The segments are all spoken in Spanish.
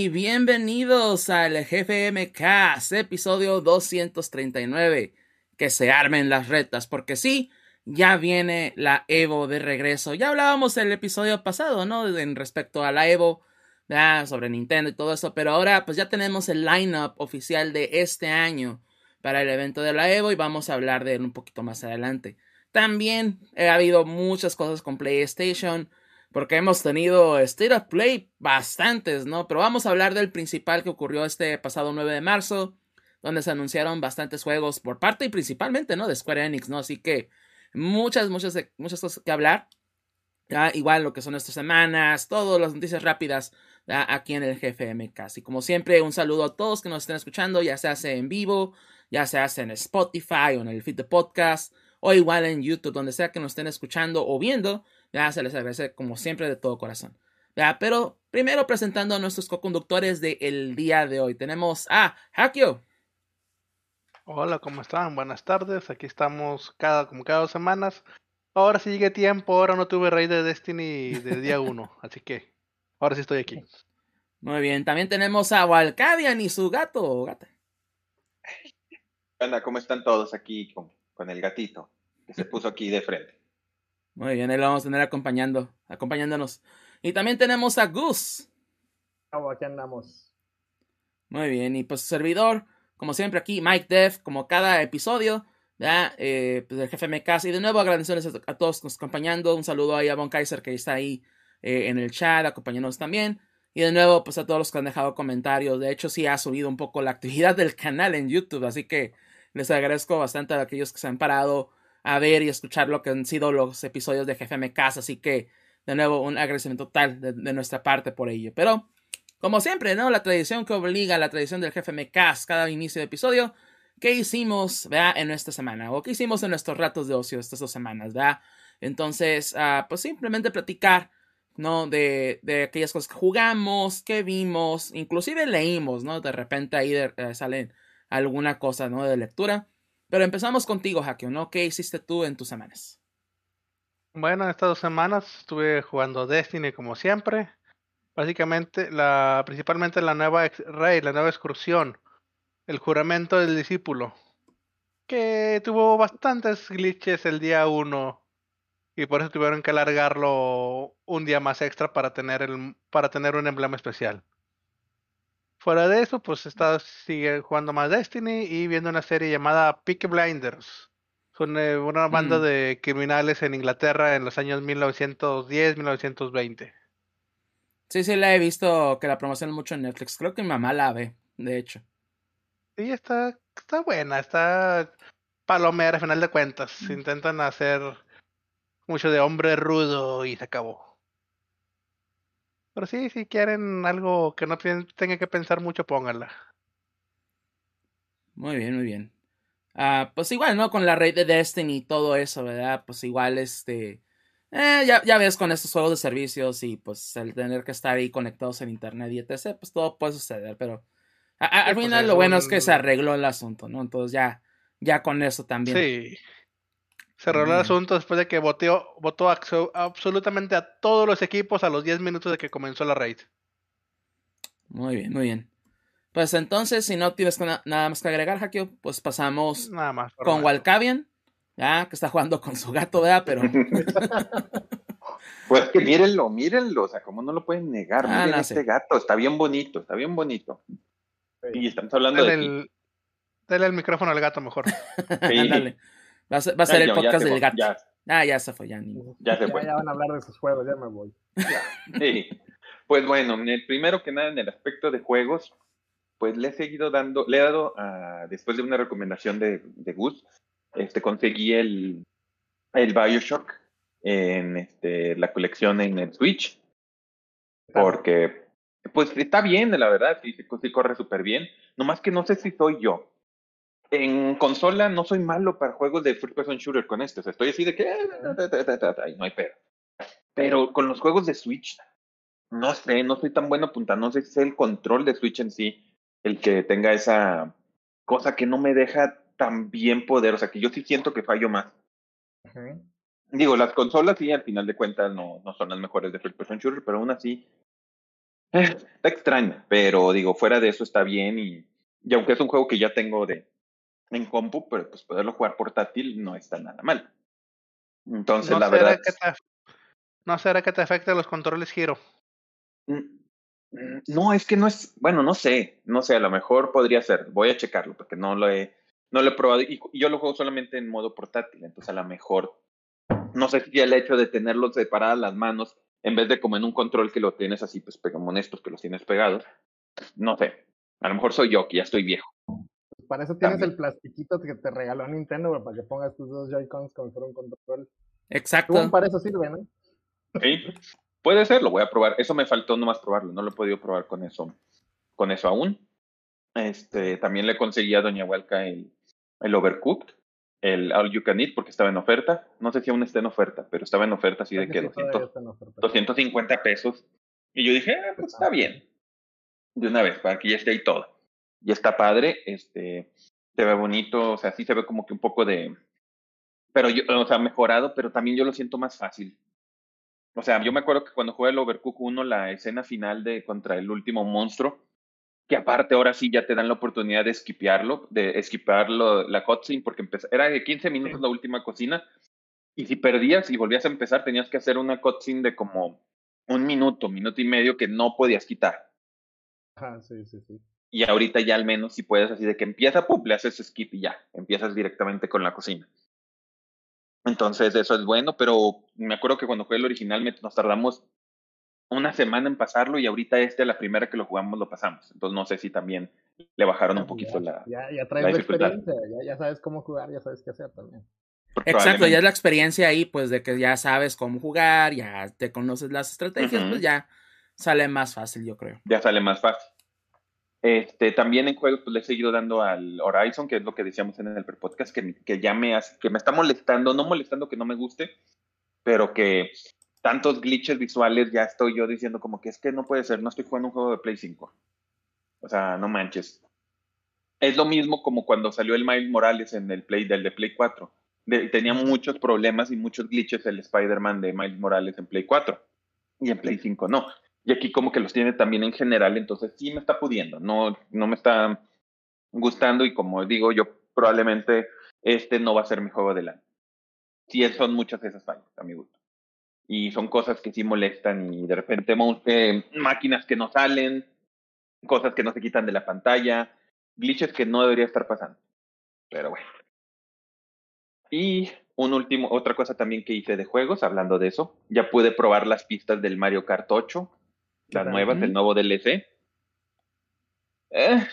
y bienvenidos al GFMcast, episodio 239. Que se armen las retas, porque sí, ya viene la Evo de regreso. Ya hablábamos el episodio pasado, ¿no? En respecto a la Evo, sobre Nintendo y todo eso, pero ahora pues ya tenemos el lineup oficial de este año para el evento de la Evo y vamos a hablar de él un poquito más adelante. También ha habido muchas cosas con PlayStation porque hemos tenido State of Play bastantes, ¿no? Pero vamos a hablar del principal que ocurrió este pasado 9 de marzo, donde se anunciaron bastantes juegos por parte y principalmente, ¿no? De Square Enix, ¿no? Así que muchas, muchas, muchas cosas que hablar. ¿ya? Igual lo que son estas semanas, todas las noticias rápidas aquí en el GFMK. Y como siempre, un saludo a todos que nos estén escuchando, ya se hace en vivo, ya se hace en Spotify o en el feed de podcast, o igual en YouTube, donde sea que nos estén escuchando o viendo. Ya se les agradece como siempre de todo corazón. Ya, pero primero presentando a nuestros co-conductores del día de hoy. Tenemos a Hakio. Hola, ¿cómo están? Buenas tardes. Aquí estamos cada, como cada dos semanas. Ahora sí llegué tiempo, ahora no tuve rey de Destiny de día uno, así que ahora sí estoy aquí. Muy bien, también tenemos a Walcadian y su gato o gata. Hola, ¿cómo están todos aquí con, con el gatito que se puso aquí de frente? Muy bien, ahí lo vamos a tener acompañando, acompañándonos. Y también tenemos a Gus. aquí andamos. Muy bien, y pues servidor, como siempre aquí, Mike Def, como cada episodio, ya, eh, pues el jefe MK. Y de nuevo agradecerles a, todos nos acompañando. Un saludo ahí a Von Kaiser que está ahí eh, en el chat, acompañándonos también. Y de nuevo, pues a todos los que han dejado comentarios. De hecho, sí ha subido un poco la actividad del canal en YouTube, así que les agradezco bastante a aquellos que se han parado a ver y escuchar lo que han sido los episodios de GFM Casa. Así que, de nuevo, un agradecimiento total de, nuestra parte por ello. Pero, como siempre, ¿no? La tradición que obliga, la tradición del GFM Cast cada inicio de episodio. ¿Qué hicimos, vea, en esta semana? ¿O qué hicimos en nuestros ratos de ocio estas dos semanas, vea? Entonces, uh, pues simplemente platicar, ¿no? De, de, aquellas cosas que jugamos, que vimos, inclusive leímos, ¿no? De repente ahí de, uh, salen alguna cosa, ¿no? De lectura. Pero empezamos contigo, Hakio, ¿no? ¿Qué hiciste tú en tus semanas? Bueno, en estas dos semanas estuve jugando Destiny como siempre. Básicamente, la, principalmente la nueva rey, la nueva excursión, el juramento del discípulo, que tuvo bastantes glitches el día 1 y por eso tuvieron que alargarlo un día más extra para tener, el, para tener un emblema especial. Fuera de eso, pues está, sigue jugando más Destiny y viendo una serie llamada Peaky Blinders. Son eh, una banda Mm. de criminales en Inglaterra en los años 1910-1920. Sí, sí, la he visto que la promocionan mucho en Netflix. Creo que mi mamá la ve, de hecho. Y está, está buena, está palomera a final de cuentas. Intentan hacer mucho de hombre rudo y se acabó. Pero sí, si quieren algo que no tenga que pensar mucho, pónganla. Muy bien, muy bien. Ah, pues igual, ¿no? Con la red de Destiny y todo eso, ¿verdad? Pues igual, este... eh, ya, ya ves con estos juegos de servicios y pues el tener que estar ahí conectados en internet y etc., pues todo puede suceder, pero a- a- al pues, final lo bueno es que se arregló el asunto, ¿no? Entonces ya, ya con eso también. Sí. Cerró el Bien. asunto después de que voteó, votó absolutamente a todos los equipos a los 10 minutos de que comenzó la raid. Muy bien, muy bien. Pues entonces, si no tienes na- nada más que agregar, Hakio, pues pasamos Nada más. con. Walcavian, ya que está jugando con su gato, ¿verdad? Pero Pues que mírenlo, mírenlo, o sea, como no lo pueden negar, Ah, miren no este gato, está bien bonito, está bien bonito. Y estamos hablando Dale de el, dale el micrófono al gato mejor. Sí. ándale. Va a ser, va a ser Ya, el podcast del gato. Ya, Ah, ya se fue, ya ni. ya se fue. ya van a hablar de sus juegos, ya me voy. Sí. Pues bueno, en el primero que nada, en el aspecto de juegos, pues le he seguido dando, le he dado, a- después de una recomendación de, de Gus, este, conseguí el, el Bioshock en este, la colección en el Switch, porque pues está bien, la verdad, sí, sí, sí corre súper bien, nomás que no sé si soy yo. En consola no soy malo para juegos de first person shooter con este, o sea, estoy así de que ta, y no hay pedo. Pero con los juegos de Switch, no sé, no soy tan bueno apuntando, no sé si es el control de Switch en sí el que tenga esa cosa que no me deja tan bien poder, o sea, que yo sí siento que fallo más. Ujú. Digo, las consolas sí, al final de cuentas no, no son las mejores de first person shooter, pero aún así eh, está extraña, pero digo, fuera de eso está bien y, y aunque es un juego que ya tengo de en compu, pero pues poderlo jugar portátil no está nada mal. Entonces, No la será, verdad, que te, no será que te afecte los controles giro. Mm, mm, No, es que no es, bueno, no sé, no sé, a lo mejor podría ser, voy a checarlo porque no lo he, no lo he probado y, y yo lo juego solamente en modo portátil, entonces a lo mejor, no sé si el hecho de tenerlos separadas las manos, en vez de como en un control que lo tienes así, pues como en estos que los tienes pegados, no sé, a lo mejor soy yo que ya estoy viejo. Para eso tienes También. el plastiquito que te regaló Nintendo, para que pongas tus dos Joy-Cons como si fuera un control. Exacto. Según para eso sirve, ¿no? Sí, puede ser, lo voy a probar, eso me faltó nomás probarlo, no lo he podido probar con eso, con eso aún. Este, también le conseguí a Doña Hualca el, el Overcooked, el All You Can Eat, porque estaba en oferta. No sé si aún está en oferta, pero estaba en oferta así de que sí todavía 200, está en oferta. 250 pesos. Y yo dije, ah, pues está bien. De una vez, para que ya esté ahí todo. Y está padre, este, se ve bonito, o sea, sí se ve como que un poco de, pero yo, o sea, mejorado, pero también yo lo siento más fácil. O sea, yo me acuerdo que cuando jugué el Overcook 1, la escena final de contra el último monstruo, que aparte ahora sí ya te dan la oportunidad de esquipearlo, de esquipearlo la cutscene, porque empezó, era de 15 minutos la última cocina, y si perdías y volvías a empezar, tenías que hacer una cutscene de como un minuto, minuto y medio que no podías quitar. Ajá, sí, sí, sí. Y ahorita ya al menos si puedes así de que empieza, pum, le haces skip y ya, empiezas directamente con la cocina. Entonces eso es bueno, pero me acuerdo que cuando jugué el original me- nos tardamos una semana en pasarlo y ahorita este, la primera que lo jugamos, lo pasamos. Entonces no sé si también le bajaron un poquito ya, la... ya, ya traes la experiencia, ya, ya sabes cómo jugar, ya sabes qué hacer también. Exacto, ya es la experiencia ahí, pues de que ya sabes cómo jugar, ya te conoces las estrategias, Ujú. pues ya sale más fácil, yo creo. ya sale más fácil. Este, también en juegos pues le he seguido dando al Horizon, que es lo que decíamos en el podcast, que, que ya me, que me está molestando, no molestando que no me guste, pero que tantos glitches visuales ya estoy yo diciendo como que es que no puede ser, no estoy jugando un juego de Play 5. O sea, no manches. Es lo mismo como cuando salió el Miles Morales en el Play del de Play 4. De- tenía muchos problemas y muchos glitches el Spider-Man de Miles Morales en Play 4 y en Play 5 no. Y aquí como que los tiene también en general, entonces sí me está pudiendo, no, no me está gustando y como digo yo, probablemente este no va a ser mi juego del año. Sí, son muchas esas fallas, a mi gusto. Y son cosas que sí molestan y de repente eh, máquinas que no salen, cosas que no se quitan de la pantalla, glitches que no debería estar pasando. Pero bueno. Y un último, otra cosa también que hice de juegos, hablando de eso, ya pude probar las pistas del Mario Kart 8, las nuevas, el nuevo DLC. Eh,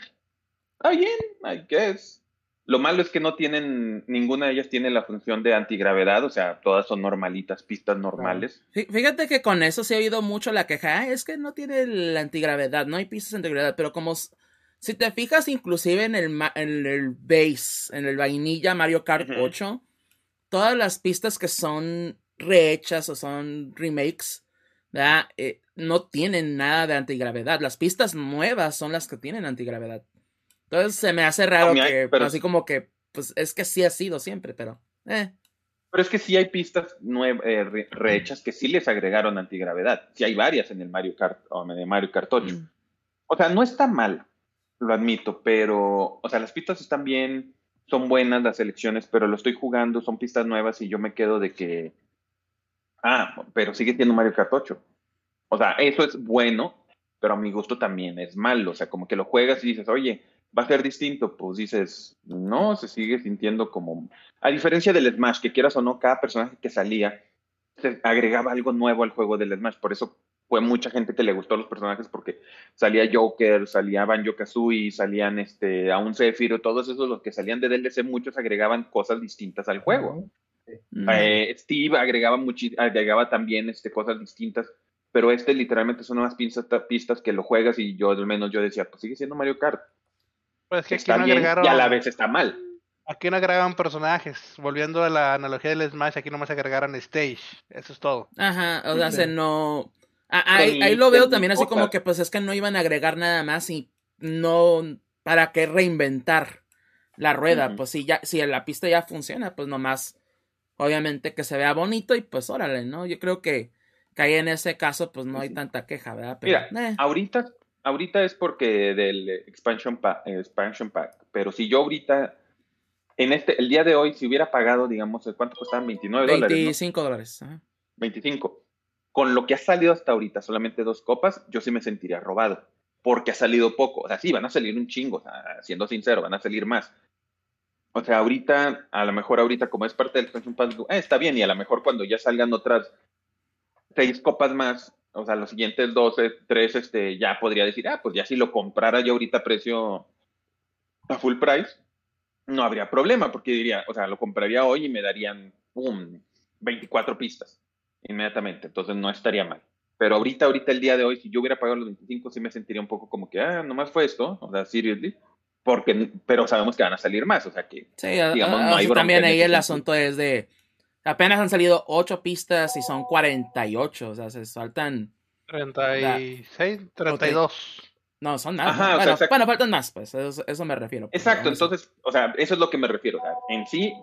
bien, I guess. Lo malo es que no tienen, ninguna de ellas tiene la función de antigravedad, o sea, todas son normalitas, pistas normales. Fí- Fíjate que con eso se ha oído mucho la queja, "Ah, es que no tiene la antigravedad, no hay pistas antigravedad, pero como si te fijas inclusive en el, en el base, en el vainilla Mario Kart Ujú. 8, todas las pistas que son rehechas o son remakes, ¿verdad? Eh, no tienen nada de antigravedad, las pistas nuevas son las que tienen antigravedad. Entonces se me hace raro que, pero- así como que, pues es que sí ha sido siempre, pero... Eh. Pero es que sí hay pistas nuevas, eh, re- rehechas que sí les agregaron antigravedad. Sí hay varias en el Mario Kart, o en el Mario Kart 8. Mm. O sea, no está mal, lo admito, pero, o sea, las pistas están bien, son buenas las selecciones, pero lo estoy jugando, son pistas nuevas y yo me quedo de que, ah, pero sigue siendo Mario Kart 8. O sea, eso es bueno, pero a mi gusto también es malo. O sea, como que lo juegas y dices, oye, va a ser distinto. Pues dices, no, se sigue sintiendo como, a diferencia del Smash, que quieras o no, cada personaje que salía se agregaba algo nuevo al juego del Smash. Por eso fue mucha gente que le gustó los personajes porque salía Joker, salía Banjo Kazooie, salían este, a un Sephiroth, todos esos los que salían de DLC, muchos agregaban cosas distintas al juego. Mm. Eh, Steve agregaba, agregaba también este, cosas distintas, pero este literalmente son unas pistas, pistas que lo juegas y yo al menos yo decía, pues sigue siendo Mario Kart. Pues es que aquí Está no bien agregaron. y a la vez está mal. Aquí no agregaron personajes. Volviendo a la analogía del Smash, aquí nomás agregaron stage. Eso es todo. Ajá, o sea, Sí. se no... Ah, ahí, ahí lo veo también así como que pues es que no iban a agregar nada más y no... ¿Para qué reinventar la rueda? Pues si ya, si la pista ya funciona, pues nomás, obviamente que se vea bonito y pues órale, ¿no? Yo creo que, que ahí en ese caso pues no hay tanta queja, ¿verdad? Pero, Mira, eh, ahorita, ahorita es porque del expansion pack, expansion pack, pero si yo ahorita, en este, el día de hoy, si hubiera pagado, digamos, ¿cuánto costaban? 29 dólares, ¿no? 25 dólares. ajá. 25. Con lo que ha salido hasta ahorita, solamente dos copas, yo sí me sentiría robado. Porque ha salido poco. O sea, sí, van a salir un chingo. O sea, siendo sincero, van a salir más. O sea, ahorita, a lo mejor ahorita, como es parte del expansion pass, eh, está bien. Y a lo mejor cuando ya salgan otras seis copas más, o sea, los siguientes dos, tres, este, ya podría decir, ah, pues ya si lo comprara yo ahorita a precio a full price, no habría problema, porque diría, o sea, lo compraría hoy y me darían, pum, 24 pistas inmediatamente, entonces no estaría mal. Pero ahorita, ahorita el día de hoy, si yo hubiera pagado los 25, sí me sentiría un poco como que, ah, nomás fue esto, o sea, seriously, porque, pero sabemos que van a salir más, o sea que, Sí, a- digamos, a- no hay también ahí el sentido. asunto es de... Apenas han salido 8 pistas y son 48, o sea, se saltan... 36, 32. No, son nada. Ajá, ¿no? o sea, bueno, exacto. bueno, faltan más, pues, eso, eso me refiero. pues, exacto, entonces, o sea, eso es lo que me refiero, o sea, en sí,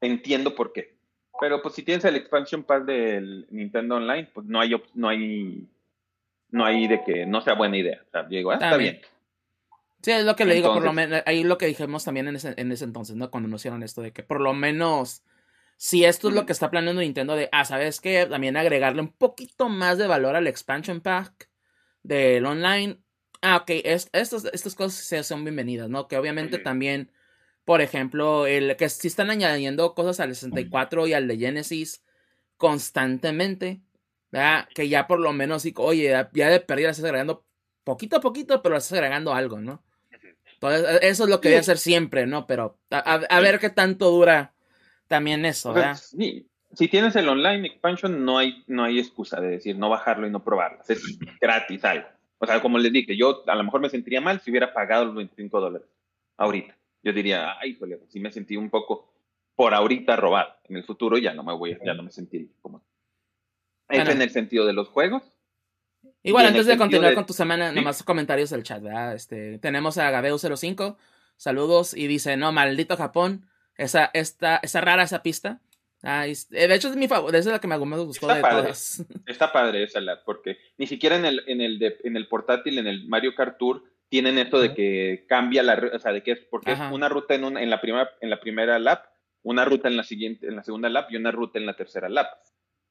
entiendo por qué. Pero pues si tienes el expansion pass del Nintendo Online, pues no hay, no hay, no hay de que no sea buena idea. O sea, digo, ah, está bien. Sí, es lo que le digo, por lo menos, ahí lo que dijimos también en ese, en ese entonces, ¿no? Cuando nos hicieron esto de que por lo menos, si esto es lo que está planeando Nintendo de, ah, ¿sabes qué? También agregarle un poquito más de valor al expansion pack del online. Ah, ok, es- estos- estas cosas son bienvenidas, ¿no? Que obviamente también, por ejemplo, el que sí están añadiendo cosas al 64 y al de Genesis constantemente, ¿verdad? Que ya por lo menos, oye, ya- de perdida estás agregando poquito a poquito, pero estás agregando algo, ¿no? Entonces, e- eso es lo que Sí. debe hacer siempre, ¿no? Pero a, a- a ver qué tanto dura también eso, ¿verdad? sí, si tienes el online expansion, no hay, no hay excusa de decir no bajarlo y no probarlo. Es gratis algo. O sea, como les dije, yo a lo mejor me sentiría mal si hubiera pagado los 25 dólares ahorita. Yo diría, ay, pues sí me sentí un poco por ahorita robado. En el futuro ya no me voy, ya no me sentiría como. Eso Bueno. en el sentido de los juegos. Igual, el antes de continuar de- con tu semana, ¿Sí? nomás comentarios del chat, ¿verdad? Este, tenemos a Gabeu05, saludos, y dice, no, maldito Japón, esa, esta, esa rara esa pista. Ah, eh, de hecho, es mi favorita, esa es la que me más me gustó Está de padre. todas. Está padre esa lab, porque ni siquiera en el, en el, de- en el portátil, en el Mario Kart Tour, tienen esto de que cambia la, o sea, de que es, porque Ajá. es una ruta en, una, en, la primera, en la primera lap, una ruta en la siguiente, en la segunda lap y una ruta en la tercera lap.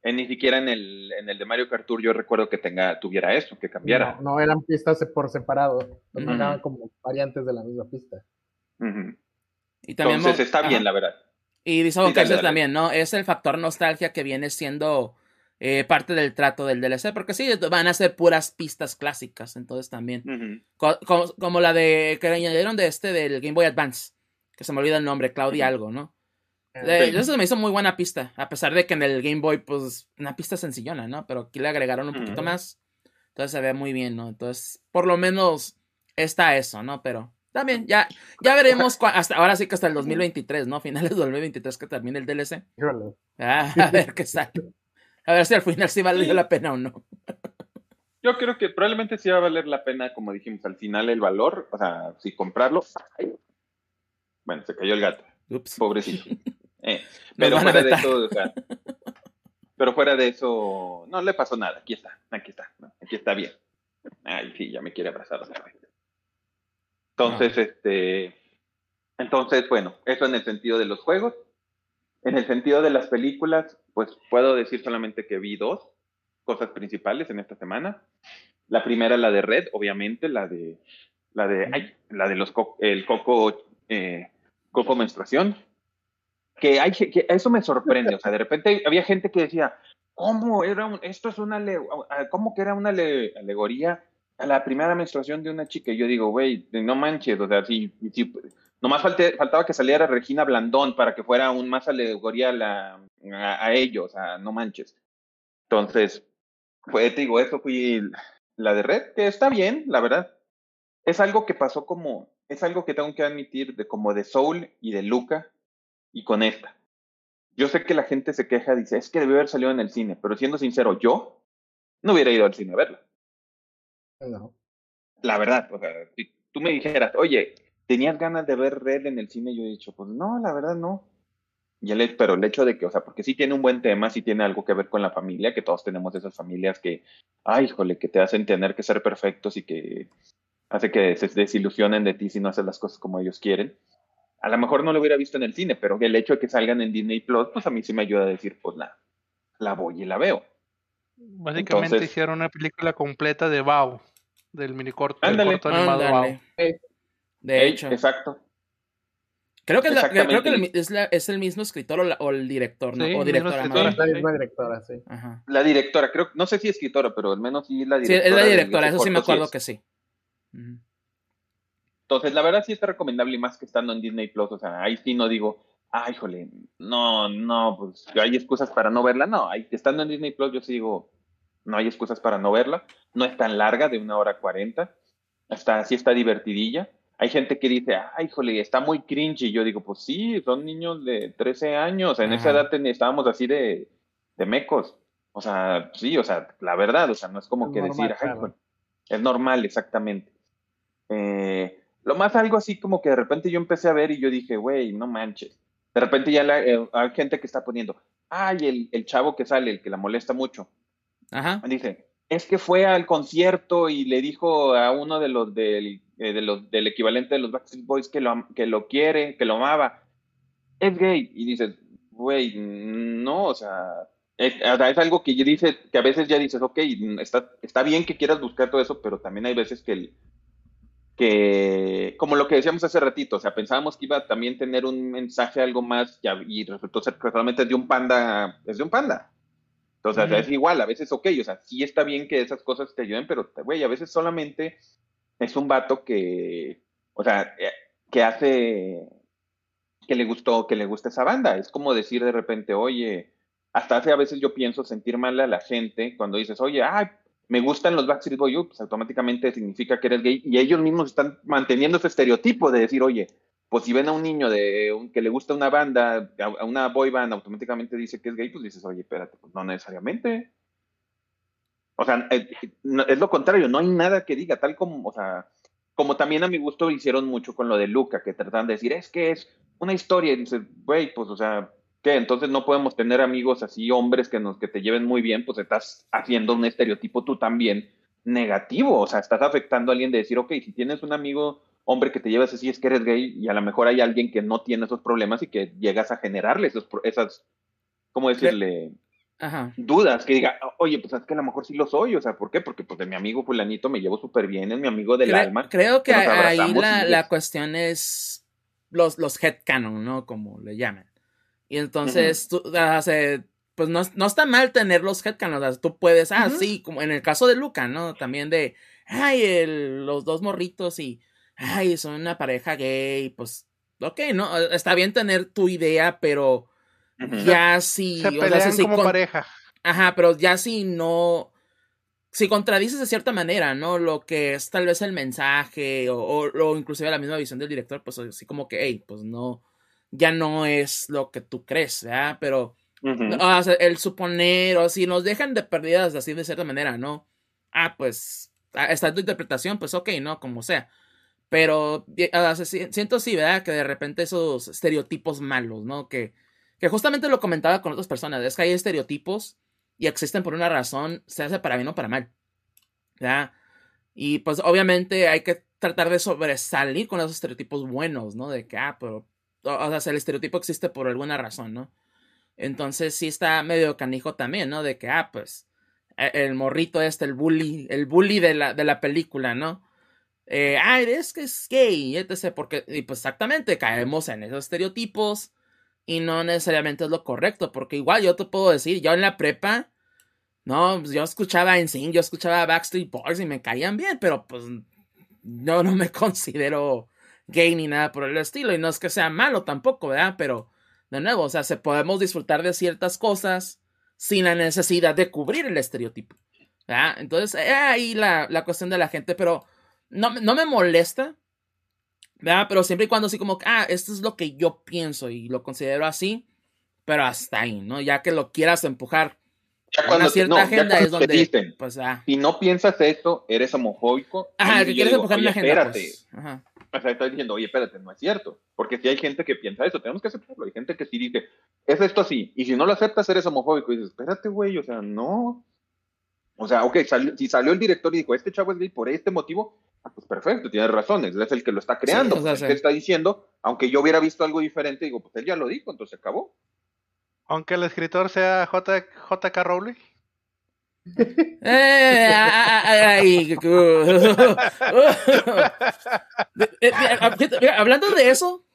Eh, ni siquiera en el, en el de Mario Kart Tour yo recuerdo que tenga, tuviera eso, que cambiara. No, no eran pistas por separado, los Ujú. mandaban como variantes de la misma pista. Ujú. Y también Entonces está ajá. bien, la verdad. Y dice Sí, dale, Boncaches dale. también, ¿no? Es el factor nostalgia que viene siendo eh, parte del trato del DLC, porque sí, van a ser puras pistas clásicas, entonces también. Ujú. Co- co- como la de que le añadieron de este del Game Boy Advance. que se me olvida el nombre, Claudia algo, ¿no? Eh, Eh, Eso me hizo muy buena pista, a pesar de que en el Game Boy, pues, una pista sencillona, ¿no? Pero aquí le agregaron un poquito más. Entonces se ve muy bien, ¿no? Entonces, por lo menos está eso, ¿no? Pero también, ya, ya veremos, cua- hasta ahora sí que hasta el 2023, ¿no? Finales del 2023 que termine el DLC. Ah, a ver qué sale. A ver si al final sí valió la pena o no. Yo creo que probablemente sí va a valer la pena, como dijimos, al final el valor, o sea, si comprarlo. Ay. Bueno, se cayó el gato, Ups. pobrecito. Eh, pero fuera de eso, o sea, pero fuera de eso, no le pasó nada. Aquí está, aquí está, aquí está bien. Ay, sí, ya me quiere abrazar otra vez. Entonces, este, entonces, bueno, eso en el sentido de los juegos. En el sentido de las películas, pues puedo decir solamente que vi dos cosas principales en esta semana. La primera, la de Red, obviamente, la de, la de, ay, la de los, co- el coco, eh, coco menstruación. Que hay, que eso me sorprende, o sea, de repente había gente que decía, ¿cómo era un, esto es una, ale- cómo que era una ale- alegoría a la primera menstruación de una chica? Y yo digo, güey, no manches, o sea, si, si nomás falte- faltaba que saliera Regina Blandón para que fuera aún más alegoría a, la, a, ellos, o no manches. Entonces, fue, te digo, eso fui la de Red, que está bien, la verdad. Es algo que pasó como, es algo que tengo que admitir de como de Soul y de Luca y con esta. Yo sé que la gente se queja, dice, es que debió haber salido en el cine, pero siendo sincero, yo no hubiera ido al cine a verla. No. La verdad, o sea, si tú me dijeras, oye, ¿tenías ganas de ver Red en el cine? Yo he dicho, pues no, la verdad no. Y el, pero el hecho de que, o sea, porque sí tiene un buen tema, sí tiene algo que ver con la familia, que todos tenemos esas familias que, ay, híjole, que te hacen tener que ser perfectos y que hace que se desilusionen de ti si no haces las cosas como ellos quieren. A lo mejor no lo hubiera visto en el cine, pero el hecho de que salgan en Disney Plus, pues a mí sí me ayuda a decir, pues la, la voy y la veo. Básicamente Entonces- hicieron una película completa de Bao, del minicorto, del Ándale. corto animado Ándale. Bao. De Ey, hecho, Exacto. creo que, es, la- creo que el es, la- es mismo escritor o, la- o el director, ¿no? Sí, o directora. escritora. La Sí. misma directora, sí. Ajá. La directora, creo, no sé si escritora, pero al menos sí la Sí, directora. es la directora, eso sí me corto, acuerdo es. que sí. Entonces, la verdad sí está recomendable y más que estando en Disney Plus. O sea, ahí sí no digo, ay, híjole, no, no, pues hay excusas para no verla. No, ahí, estando en Disney Plus, yo sí digo, no hay excusas para no verla. No es tan larga, de una hora cuarenta. Está, sí está divertidilla. Hay gente que dice, ay, híjole, está muy cringe. Y yo digo, pues sí, son niños de 13 años. En esa edad estábamos así de, de mecos. O sea, sí, o sea, la verdad, o sea, no es como Es que normal, decir, ay, es normal, exactamente. Eh, lo más algo así como que de repente yo empecé a ver y yo dije, güey, no manches. De repente ya la- eh, hay gente que está poniendo, ay, el, el chavo que sale, el que la molesta mucho. Dice, es que fue al concierto y le dijo a uno de los del, eh, del equivalente de los Backstreet Boys que lo, que lo quiere, que lo amaba. Es gay. Y dices, güey, no, o sea, es, algo que dice, que a veces ya dices, ok, está, está bien que quieras buscar todo eso, pero también hay veces que el, que, como lo que decíamos hace ratito, o sea, pensábamos que iba a también tener un mensaje algo más ya- y resultó ser que es de un panda, es de un panda. Entonces, o sea, Ujú. es igual, a veces, ok, o sea, sí está bien que esas cosas te ayuden, pero, güey, a veces solamente es un vato que, o sea, eh, que hace, que le gustó, que le gusta esa banda. Es como decir de repente, oye, hasta hace a veces yo pienso sentir mal a la gente cuando dices, oye, ay, me gustan los Backstreet Boys, pues automáticamente significa que eres gay y ellos mismos están manteniendo ese estereotipo de decir, oye, pues si ven a un niño de que le gusta una banda, a, una boy band, automáticamente dice que es gay, pues dices, oye, espérate, pues no necesariamente. O sea, eh, no- es lo contrario, no hay nada que diga, tal como, o sea, como también a mi gusto hicieron mucho con lo de Luca, que tratan de decir, es que es una historia, y dices, güey, pues, o sea, ¿qué? Entonces no podemos tener amigos así, hombres que nos que te lleven muy bien, pues estás haciendo un estereotipo tú también negativo, o sea, estás afectando a alguien de decir, ok, si tienes un amigo hombre que te llevas así es que eres gay y a lo mejor hay alguien que no tiene esos problemas y que llegas a generarle esos, esas, ¿cómo decirle? Ajá. dudas, que diga, oye, pues es que a lo mejor sí lo soy, o sea, ¿por qué? Porque pues de mi amigo fulanito me llevo súper bien, es mi amigo del alma. Creo que ahí la, y la es- cuestión es los, los headcanon, ¿no? Como le llaman. Y entonces, tú, o sea, pues no, no está mal tener los headcanon, o sea, tú puedes, ah, sí, como en el caso de Luca, ¿no? También de, ay, el- los dos morritos y, ay, son una pareja gay, pues ok, ¿no? Está bien tener tu idea, pero ya si... Se o sea, si como con- pareja. Ajá, pero ya si no. Si contradices de cierta manera, ¿no? Lo que es tal vez el mensaje o, o, o inclusive la misma visión del director, pues así como que, hey, pues no, ya no es lo que tú crees, ¿verdad? Pero Ujú. o sea, el suponer, o si nos dejan de perdidas así de cierta manera, ¿no? Ah, pues, ah, está tu interpretación, pues ok, ¿no? Como sea. Pero siento sí, ¿verdad? Que de repente esos estereotipos malos, ¿no? Que, que justamente lo comentaba con otras personas, es que hay estereotipos y existen por una razón, se hace para bien o para mal. ¿verdad? Y pues obviamente hay que tratar de sobresalir con esos estereotipos buenos, ¿no? De que, ah, pero, o o sea, el estereotipo existe por alguna razón, ¿no? Entonces sí está medio canijo también, ¿no? De que, ah, pues, e- el morrito este, el bully, el bully de la, de la película, ¿no? Eh, ah, es que es gay, etc. Porque, y pues exactamente, caemos en esos estereotipos y no necesariamente es lo correcto, porque igual yo te puedo decir, yo en la prepa, no, pues, yo escuchaba NSYNC, yo escuchaba Backstreet Boys y me caían bien, pero pues yo no me considero gay ni nada por el estilo, y no es que sea malo tampoco, ¿verdad? Pero, de nuevo, o sea, se podemos disfrutar de ciertas cosas sin la necesidad de cubrir el estereotipo, ¿verdad? Entonces, eh, ahí la, la cuestión de la gente, pero no, me- no me molesta, ¿verdad? Pero siempre y cuando así como, ah, esto es lo que yo pienso y lo considero así, pero hasta ahí, ¿no? Ya que lo quieras empujar Ya cuando una cierta no, agenda es donde, dicen, pues, ah, si no piensas esto, eres homofóbico. ajá, que quieres digo, empujar una "Oye, agenda, espérate. pues, ajá. O sea, estás diciendo, oye, espérate, no es cierto. Porque si hay gente que piensa eso, tenemos que aceptarlo. Hay gente que sí dice, es esto así. Y si no lo aceptas, eres homofóbico. Y dices, espérate, güey, o sea, no. O sea, ok, salió- si salió el director y dijo, este chavo es gay por este motivo, pues perfecto, tienes razón, él es el que lo está creando. Sí, o sea, el sí. que está diciendo, aunque yo hubiera visto algo diferente, digo, pues él ya lo dijo, entonces se acabó. Aunque el escritor sea J. JK Rowling. Eh, ay, ay, De- eh, Hablando de eso,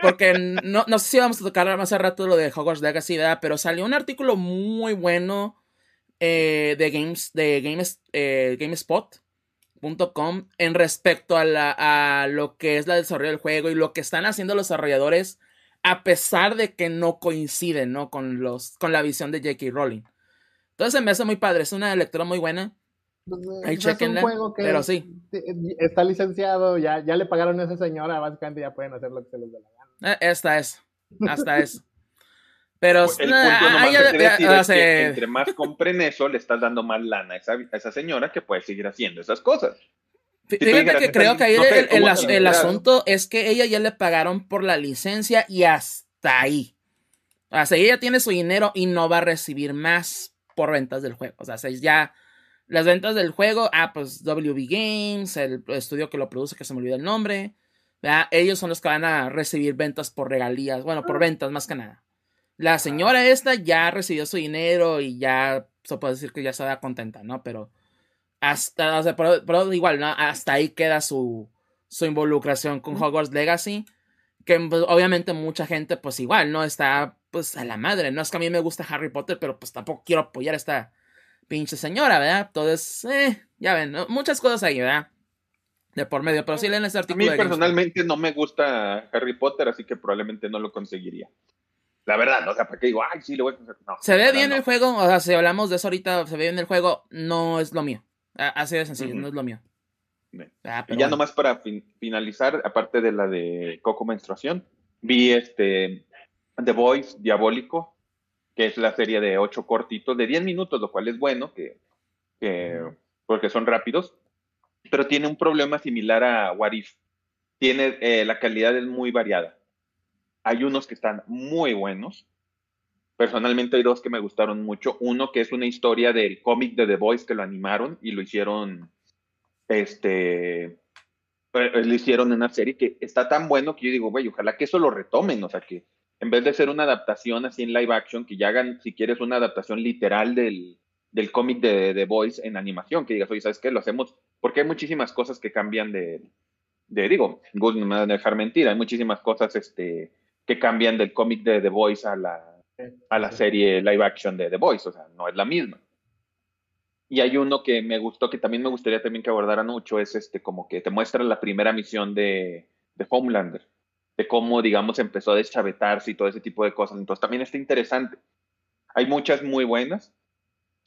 porque no, no sé si vamos a tocar más hace rato lo de Hogwarts Legacy, ¿verdad? pero salió un artículo muy bueno eh, de Games, de Games, eh, GameSpot.com en respecto a, la, a lo que es la desarrollo del juego y lo que están haciendo los desarrolladores a pesar de que no coinciden ¿no? Con, los, con la visión de J.K. Rowling. Entonces se me hace muy padre, es una lectura muy buena. Pues, eh, Ahí es un chéquenla, juego que pero sí. está licenciado, ya, ya le pagaron a esa señora, básicamente ya pueden hacer lo que se les dé la gana. Eh, Esta es. Hasta es. Pero El punto nomás ah, que ya- ya- que sea, entre más compren eso, le estás dando más lana a esa, a esa señora que puede seguir haciendo esas cosas. Fíjate que creo que ahí no sé, el, asunto es que ella ya le pagaron por la licencia y hasta ahí. O sea, ella tiene su dinero y no va a recibir más por ventas del juego. O sea, ya las ventas del juego, ah, pues WB Games, el estudio que lo produce, que se me olvida el nombre, ¿verdad? ellos son los que van a recibir ventas por regalías, bueno, por ventas más que nada. La señora esta ya recibió su dinero y ya se puede decir que ya da contenta, ¿no? Pero hasta, o sea, pero, pero igual, ¿no? Hasta ahí queda su, su involucración con Hogwarts Legacy. Que pues, obviamente mucha gente, pues igual, ¿no? Está pues a la madre. No es que a mí me gusta Harry Potter, pero pues tampoco quiero apoyar a esta pinche señora, ¿verdad? Entonces, eh, ya ven, ¿no? muchas cosas ahí, ¿verdad? De por medio, pero sí leen ese A artículo. mí de GameSpot. personalmente no me gusta Harry Potter, así que probablemente no lo conseguiría. La verdad, ¿no? o sea, ¿para qué digo? Ay, sí, lo voy a. No, Se ve bien el juego, o sea, si hablamos de eso ahorita, se ve bien el juego, no es lo mío. Así de sencillo, no es lo mío. Ah, Y ya bueno. nomás para fin- finalizar, aparte de la de Coco Menstruación, vi este The Voice Diabólico, que es la serie de ocho cortitos de 10 minutos, lo cual es bueno, que, que- porque son rápidos, pero tiene un problema similar a What If. Tiene, eh, la calidad es muy variada. Hay unos que están muy buenos. Personalmente hay dos que me gustaron mucho. Uno que es una historia del cómic de The Voice que lo animaron y lo hicieron este, eh, le hicieron una serie que está tan bueno que yo digo, güey, ojalá que eso lo retomen, o sea, que en vez de ser una adaptación así en live action, que ya hagan, si quieres, una adaptación literal del, del cómic de The Voice en animación, que digas, oye, ¿sabes qué? Lo hacemos, porque hay muchísimas cosas que cambian de, de digo, no me va a dejar mentir, hay muchísimas cosas este, que cambian del cómic de The Voice a la, a la serie live action de The Voice, o sea, no es la misma. Y hay uno que me gustó, que también me gustaría también que abordaran mucho, es este, como que te muestra la primera misión de, de Homelander, de cómo, digamos, empezó a deschavetarse y todo ese tipo de cosas. Entonces también está interesante. Hay muchas muy buenas.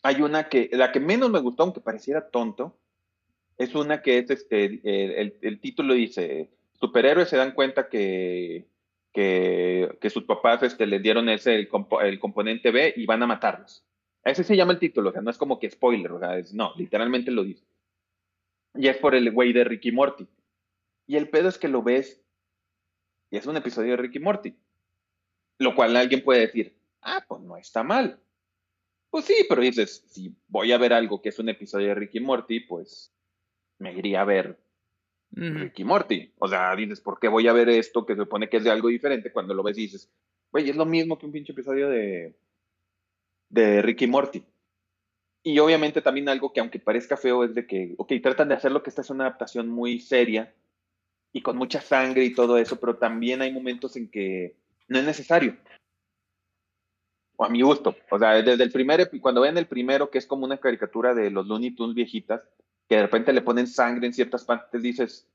Hay una que, la que menos me gustó, aunque pareciera tonto, es una que es, este, el, el, título dice, superhéroes se dan cuenta que, que, sus papás este, les dieron ese, el, el, componente B y van a matarlos. Ese se llama el título, o sea, no es como que spoiler, o sea, es, no, literalmente lo dice. Y es por el güey de Ricky Morty. Y el pedo es que lo ves y es un episodio de Ricky Morty. Lo cual alguien puede decir, ah, pues no está mal. Pues sí, pero dices, si voy a ver algo que es un episodio de Ricky Morty, pues me iría a ver Ricky Morty. O sea, dices, ¿por qué voy a ver esto que se supone que es de algo diferente cuando lo ves dices, güey, es lo mismo que un pinche episodio de, de Ricky Morty? Y obviamente también algo que aunque parezca feo es de que, ok, tratan de hacer lo que esta es una adaptación muy seria y con mucha sangre y todo eso, pero también hay momentos en que no es necesario. O a mi gusto. O sea, desde el primer, cuando ven el primero, que es como una caricatura de los Looney Tunes viejitas, que de repente le ponen sangre en ciertas partes, dices,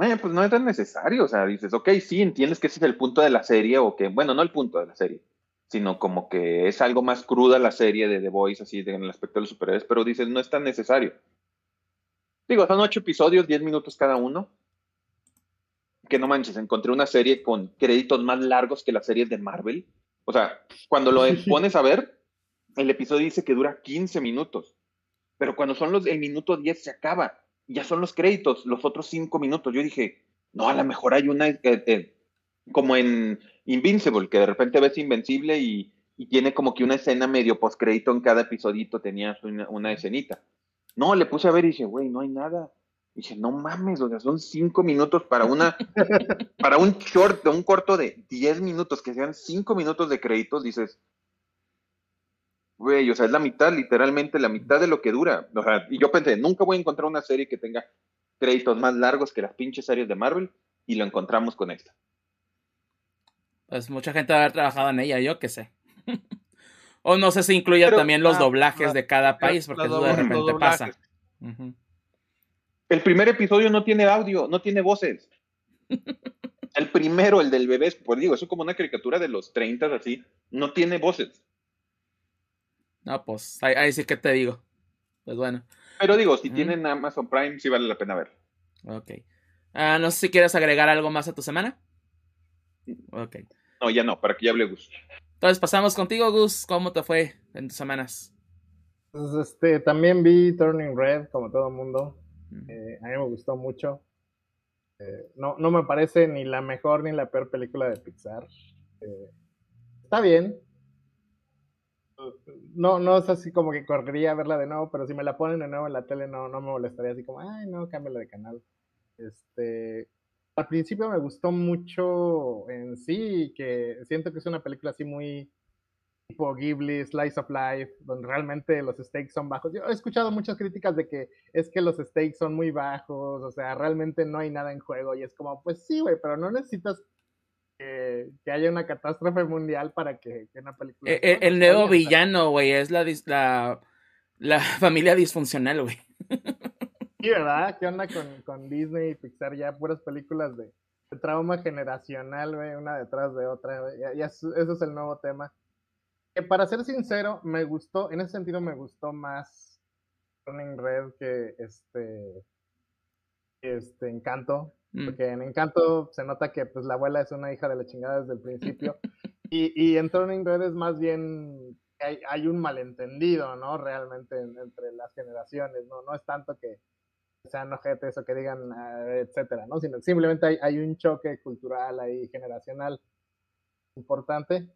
eh, pues no es tan necesario. O sea, dices, ok, sí, entiendes que ese es el punto de la serie, o que, bueno, no el punto de la serie, sino como que es algo más cruda la serie de The Voice, así en el aspecto de los superhéroes, pero dices, no es tan necesario. Digo, son ocho episodios, diez minutos cada uno. Que no manches, encontré una serie con créditos más largos que las series de Marvel. O sea, cuando lo pones a ver, el episodio dice que dura 15 minutos. Pero cuando son los, el minuto 10 se acaba. Ya son los créditos, los otros cinco minutos. Yo dije, no, a lo mejor hay una, eh, como en Invincible, que de repente ves Invencible y, tiene como que una escena medio postcrédito en cada episodito, tenía una, escenita. No, le puse a ver y dije, güey, no hay nada. Y dije, no mames, o sea, son cinco minutos para una, para un short, un corto de diez minutos, que sean cinco minutos de créditos, dices, güey, o sea, es la mitad, literalmente la mitad de lo que dura. O sea, y yo pensé, nunca voy a encontrar una serie que tenga créditos más largos que las pinches series de Marvel, y lo encontramos con esta. Pues mucha gente va a haber trabajado en ella, yo qué sé. o no sé si incluye también los doblajes de cada país, porque eso de repente pasa. El primer episodio no tiene audio, no tiene voces. el primero, el del bebé, pues digo, eso es como una caricatura de los 30 así, no tiene voces. No, pues ahí, sí que te digo. Pues bueno. Pero digo, si tienen Amazon Prime, sí vale la pena ver. Ok. Ah, no sé si quieres agregar algo más a tu semana. Ok. No, ya no, para que ya hable Gus. Entonces pasamos contigo, Gus. ¿Cómo te fue en tus semanas? Pues este, también vi Turning Red, como todo el mundo. Eh, a mí me gustó mucho. Eh, no, no me parece ni la mejor ni la peor película de Pixar. Eh, está bien. No, no es así como que correría a verla de nuevo, pero si me la ponen de nuevo en la tele no, no me molestaría así como, ay, no, cámbiala de canal. Este, al principio me gustó mucho en sí, que siento que es una película así muy tipo Ghibli, Slice of Life, donde realmente los stakes son bajos. Yo he escuchado muchas críticas de que es que los stakes son muy bajos, o sea, realmente no hay nada en juego y es como, pues sí, güey, pero no necesitas que, haya una catástrofe mundial para que, una película... E, e, el, nuevo villano, güey, es la, la, la familia disfuncional, güey. Sí, ¿verdad? ¿Qué onda con, Disney y Pixar? Ya puras películas de, trauma generacional, güey, una detrás de otra, güey. Ya, eso es el nuevo tema. Que para ser sincero, me gustó, en ese sentido me gustó más Turning Red que este, este Encanto. Mm. Porque en Encanto se nota que pues la abuela es una hija de la chingada desde el principio. y, y en Turning Red es más bien hay, hay un malentendido, ¿no? Realmente entre las generaciones, ¿no? No es tanto que sean ojetes o que digan, ah, etcétera, ¿no? Sino simplemente hay, hay, un choque cultural ahí, generacional importante.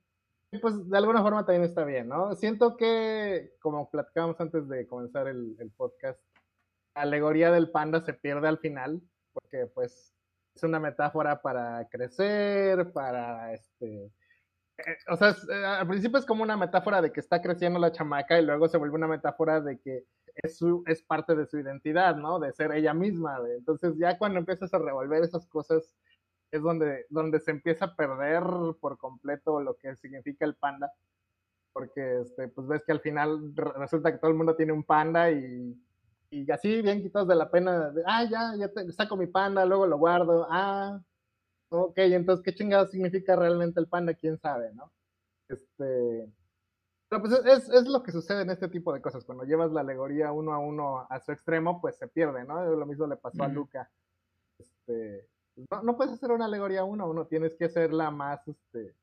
Y pues de alguna forma también está bien, ¿no? Siento que, como platicábamos antes de comenzar el, el podcast, la alegoría del panda se pierde al final, porque pues es una metáfora para crecer, para este... Eh, o sea, eh, al principio es como una metáfora de que está creciendo la chamaca y luego se vuelve una metáfora de que es, su, es parte de su identidad, ¿no? De ser ella misma. Entonces ya cuando empiezas a revolver esas cosas es donde, donde se empieza a perder por completo lo que significa el panda. Porque este, pues ves que al final resulta que todo el mundo tiene un panda y, y así bien quitados de la pena, de, ah, ya, ya te, saco mi panda, luego lo guardo, ah, Ok, entonces, ¿qué chingado significa realmente el panda? ¿Quién sabe, no? Este... Pero pues es, es, lo que sucede en este tipo de cosas. Cuando llevas la alegoría uno a uno a su extremo, pues se pierde, ¿no? Lo mismo le pasó a Luca. Este, pues, no, no, puedes hacer una alegoría uno a uno, tienes que hacerla más, este,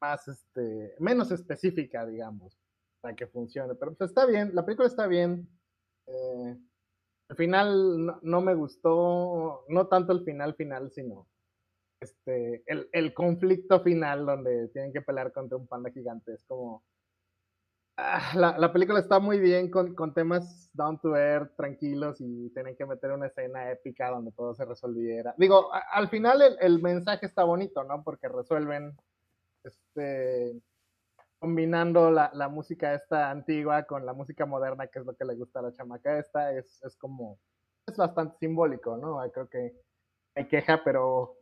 más, este, menos específica, digamos, para que funcione. Pero pues está bien, la película está bien. Eh, al final no, me gustó, no tanto el final final, sino este, el, el, conflicto final donde tienen que pelear contra un panda gigante. Es como... Ah, la, la, película está muy bien con, con, temas down to earth, tranquilos y tienen que meter una escena épica donde todo se resolviera. Digo, al final el, el, mensaje está bonito, ¿no? Porque resuelven este, combinando la, la, música esta antigua con la música moderna, que es lo que le gusta a la chamaca esta, es, es como, es bastante simbólico, ¿no? Creo que hay queja, pero,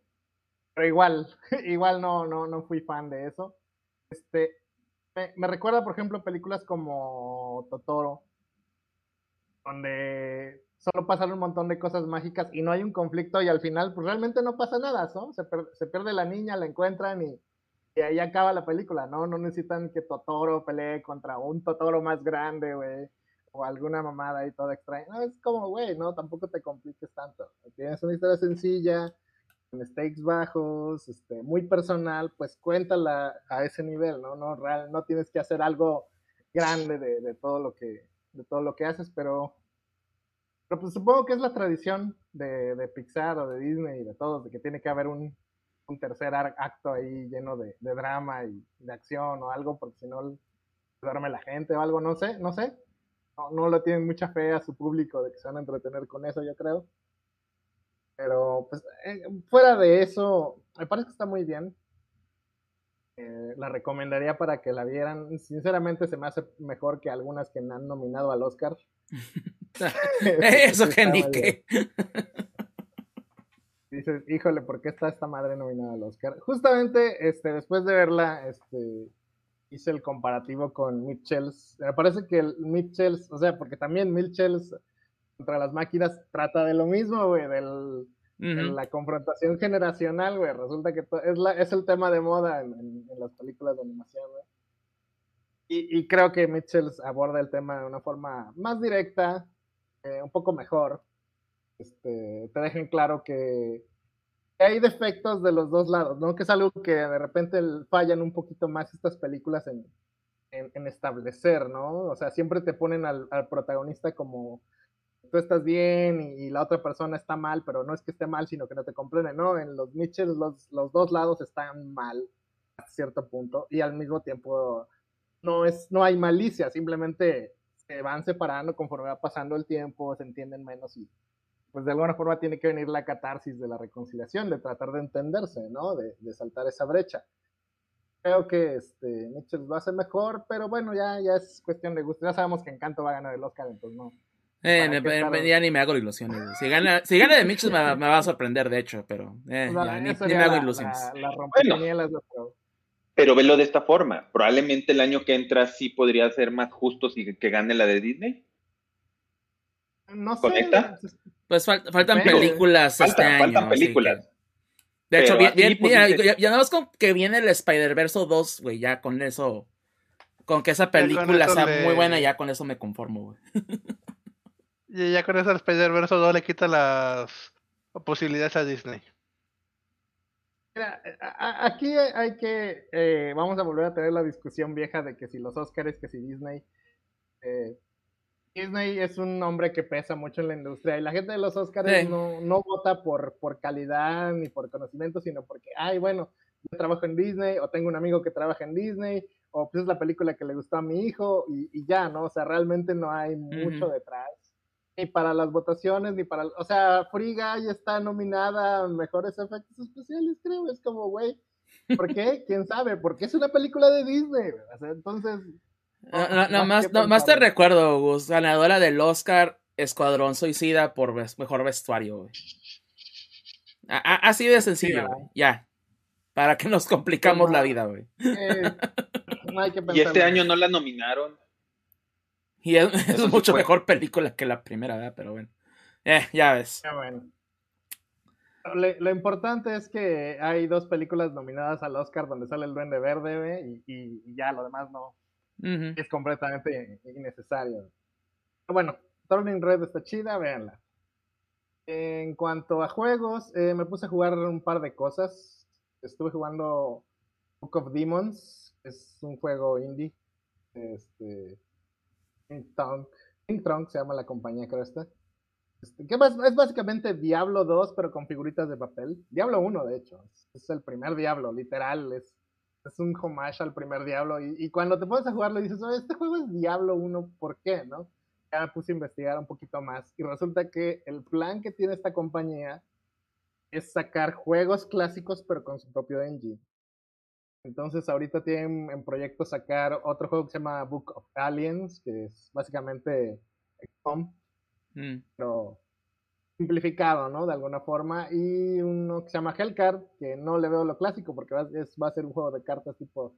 pero igual, igual no, no, no fui fan de eso. Este, me, recuerda, por ejemplo, películas como Totoro, donde solo pasan un montón de cosas mágicas y no hay un conflicto y al final pues realmente no pasa nada, ¿no? Se, se pierde la niña, la encuentran y y ahí acaba la película, ¿no? No necesitan que Totoro pelee contra un Totoro más grande, güey, o alguna mamada ahí toda extraña. No, es como, güey, no, tampoco te compliques tanto. Tienes una historia sencilla, con stakes bajos, este, muy personal, pues cuéntala a ese nivel, ¿no? No, real, no tienes que hacer algo grande de, de, todo lo que, de todo lo que haces, pero, pero pues supongo que es la tradición de, de Pixar o de Disney y de todos, de que tiene que haber un, un tercer acto ahí lleno de, de, drama y de acción o algo, porque si no duerme la gente o algo, no sé, no sé. No, no le tienen mucha fe a su público de que se van a entretener con eso, yo creo. Pero, pues, eh, fuera de eso, me parece que está muy bien. Eh, la recomendaría para que la vieran. Sinceramente, se me hace mejor que algunas que han nominado al Oscar. eso que ni que dices, híjole, ¿por qué está esta madre nominada al Oscar? Justamente, este, después de verla, este, hice el comparativo con Mitchells. Me parece que el Mitchells, o sea, porque también Mitchells contra las máquinas trata de lo mismo, güey, del, de la confrontación generacional, güey. Resulta que es, la, es el tema de moda en, las películas de animación, güey. Y, y, creo que Mitchells aborda el tema de una forma más directa, eh, un poco mejor este, te dejen claro que hay defectos de los dos lados, ¿no? Que es algo que de repente fallan un poquito más estas películas en, establecer, ¿no? O sea, siempre te ponen al, protagonista como tú estás bien y, la otra persona está mal, pero no es que esté mal, sino que no te comprende, ¿no? En los Mitchell los, los dos lados están mal a cierto punto y al mismo tiempo no, es, no hay malicia, simplemente se van separando conforme va pasando el tiempo, se entienden menos y pues de alguna forma tiene que venir la catarsis de la reconciliación, de tratar de entenderse, ¿no? De, de saltar esa brecha. Creo que este, Mitchell lo hace mejor, pero bueno, ya, ya es cuestión de gusto. Ya sabemos que Encanto va a ganar el Oscar, entonces no. Eh, me, ya ni me hago ilusiones. Si gana, si gana de Mitchell me, me, va a sorprender, de hecho, pero eh, ya, ni, ni, me hago ilusiones. La, la bueno, pero velo de esta forma. Probablemente el año que entra sí podría ser más justo si que gane la de Disney. No sé. ¿Conecta? Pues faltan películas este año. Faltan películas. De hecho, bien, bien, mira, ya, ya, nada más con que viene el Spider-Verse 2, güey, ya con eso. Con que esa película sea muy buena, ya con eso me conformo, güey. Y ya con eso el Spider-Verse 2 le quita las posibilidades a Disney. Mira, aquí hay que. Eh, vamos a volver a tener la discusión vieja de que si los Oscars, que si Disney. Eh, Disney es un nombre que pesa mucho en la industria y la gente de los Oscars sí. no, no, vota por, por calidad ni por conocimiento, sino porque, ay, bueno, yo trabajo en Disney o tengo un amigo que trabaja en Disney o pues es la película que le gustó a mi hijo y, y ya, ¿no? O sea, realmente no hay mucho uh -huh. detrás. Ni para las votaciones, ni para... O sea, Free Guy está nominada a mejores efectos especiales, creo. Es como, güey, ¿por qué? ¿Quién sabe? Porque es una película de Disney. O sea, entonces no, no, no, más, no, más, te recuerdo, Gus, ganadora del Oscar Escuadrón Suicida por mejor vestuario, güey. Así de sencillo, güey. Ya. Para que nos complicamos la vida, güey. Eh, y este año no la nominaron. Y es, es mucho fue. mejor película que la primera, ¿verdad? Pero bueno. Eh, ya ves. Ya bueno. lo, importante es que hay dos películas nominadas al Oscar donde sale el Duende Verde y, ya lo demás no es completamente innecesario. Bueno, Turning Red está chida, véanla. En cuanto a juegos, eh, me puse a jugar un par de cosas. Estuve jugando Book of Demons, es un juego indie. Este, Think Trunk, se llama la compañía, creo esta. Este, que es básicamente Diablo 2, pero con figuritas de papel. Diablo 1, de hecho. Es el primer Diablo, literal. Es, es un homage al primer Diablo. Y, cuando te pones a jugarlo dices, este juego es Diablo 1, ¿por qué? ¿no? Ya me puse a investigar un poquito más. Y resulta que el plan que tiene esta compañía es sacar juegos clásicos, pero con su propio engine. Entonces ahorita tienen en proyecto sacar otro juego que se llama Book of Aliens, que es básicamente XCOM, mm. pero simplificado, ¿no? De alguna forma. Y uno que se llama Hellcard, que no le veo lo clásico porque va, va a ser un juego de cartas tipo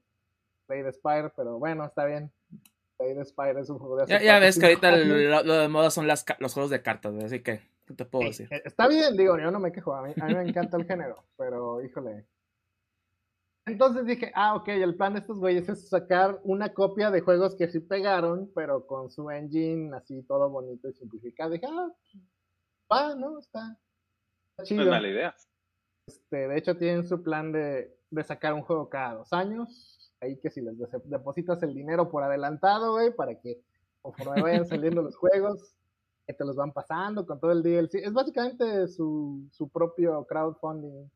Play the Spire, pero bueno, está bien. Play the Spire es un juego de Ya, ya ves que ahorita lo, de moda son las, los juegos de cartas, así que, ¿qué te puedo decir? Eh, está bien, digo, yo no me quejo, a mí, a mí me encanta el género, pero híjole, entonces dije, ah, ok, el plan de estos güeyes es sacar una copia de juegos que sí pegaron, pero con su engine así todo bonito y simplificado. Dije, ah, va, ¿no? Está, chido. No es mala idea. Este, de hecho, tienen su plan de, sacar un juego cada dos años. Ahí que si les depositas el dinero por adelantado, güey, para que conforme vayan saliendo los juegos, que te los van pasando con todo el DLC. Es básicamente su, su propio crowdfunding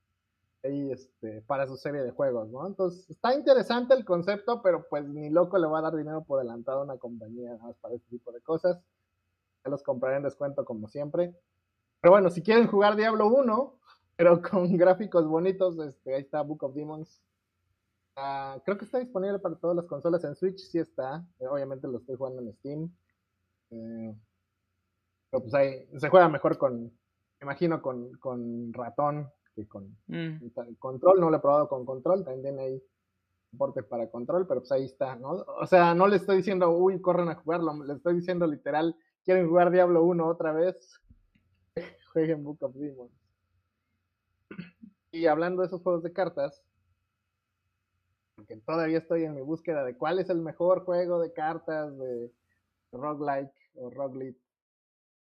ahí este, para su serie de juegos, ¿no? Entonces, está interesante el concepto, pero pues ni loco le va a dar dinero por adelantado a una compañía más para este tipo de cosas. Ya los compraré en descuento como siempre. Pero bueno, si quieren jugar Diablo 1, pero con gráficos bonitos, este, ahí está Book of Demons. Ah, creo que está disponible para todas las consolas en Switch, sí está. Obviamente lo estoy jugando en Steam. Eh, pero pues ahí se juega mejor con, me imagino, con, con ratón que con mm. control, no lo he probado con control, también ahí soporte para control, pero pues ahí está, ¿no? O sea, no le estoy diciendo, uy, corren a jugarlo, le estoy diciendo literal, quieren jugar Diablo 1 otra vez, jueguen Book of Demons. Y hablando de esos juegos de cartas, porque todavía estoy en mi búsqueda de cuál es el mejor juego de cartas de roguelike o roguelite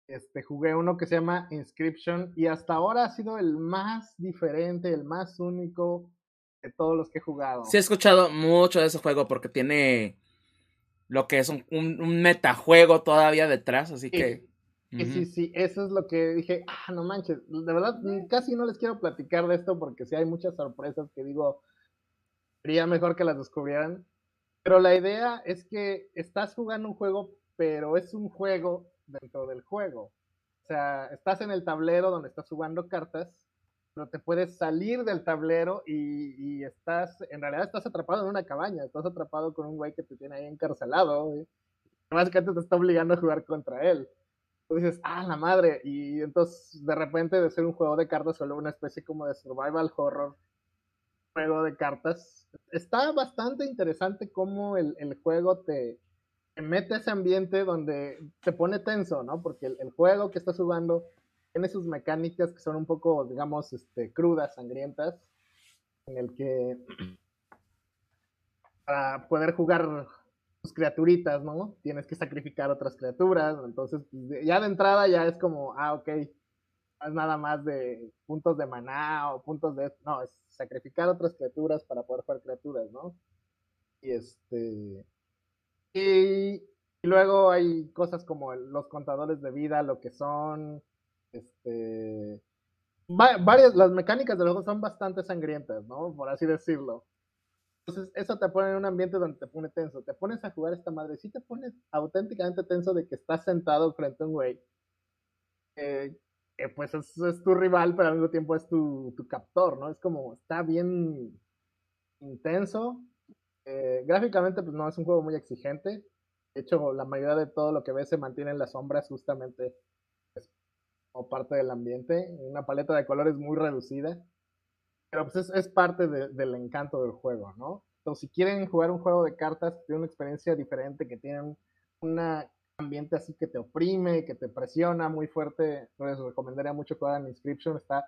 este, jugué uno que se llama Inscription y hasta ahora ha sido el más diferente, el más único de todos los que he jugado. Sí he escuchado mucho de ese juego porque tiene lo que es un, un, metajuego todavía detrás, así que... Sí, sí, sí, eso es lo que dije, ah, no manches, de verdad casi no les quiero platicar de esto porque sí hay muchas sorpresas que digo, sería mejor que las descubrieran, pero la idea es que estás jugando un juego, pero es un juego dentro del juego. O sea, estás en el tablero donde estás jugando cartas, pero te puedes salir del tablero y, estás, en realidad estás atrapado en una cabaña, estás atrapado con un güey que te tiene ahí encarcelado, güey. Básicamente te está obligando a jugar contra él. Tú dices, ah, la madre, y entonces de repente de ser un juego de cartas solo una especie como de survival horror, juego de cartas. Está bastante interesante cómo el juego te, mete ese ambiente donde se pone tenso, ¿no? Porque el, juego que estás jugando tiene sus mecánicas que son un poco, digamos, este, crudas, sangrientas, en el que para poder jugar tus criaturitas, ¿no? Tienes que sacrificar otras criaturas, entonces pues, ya de entrada ya es como, ah, ok, no es nada más de puntos de maná o puntos de... No, es sacrificar otras criaturas para poder jugar criaturas, ¿no? Y este... Y, luego hay cosas como los contadores de vida, lo que son, este, varias, las mecánicas del juego son bastante sangrientas, ¿no? Por así decirlo. Entonces, eso te pone en un ambiente donde te pone tenso. Te pones a jugar esta madre, sí te pones auténticamente tenso de que estás sentado frente a un güey. Eh, pues es, es, tu rival, pero al mismo tiempo es tu, tu captor, ¿no? Es como, está bien intenso, eh, gráficamente, pues no es un juego muy exigente. De hecho, la mayoría de todo lo que ves se mantiene en las sombras justamente pues, como parte del ambiente. Una paleta de colores muy reducida. Pero pues es, parte del encanto del juego, ¿no? Entonces, si quieren jugar un juego de cartas que tiene una experiencia diferente, que tiene un ambiente así que te oprime, que te presiona muy fuerte, les recomendaría mucho que hagan Inscription. Está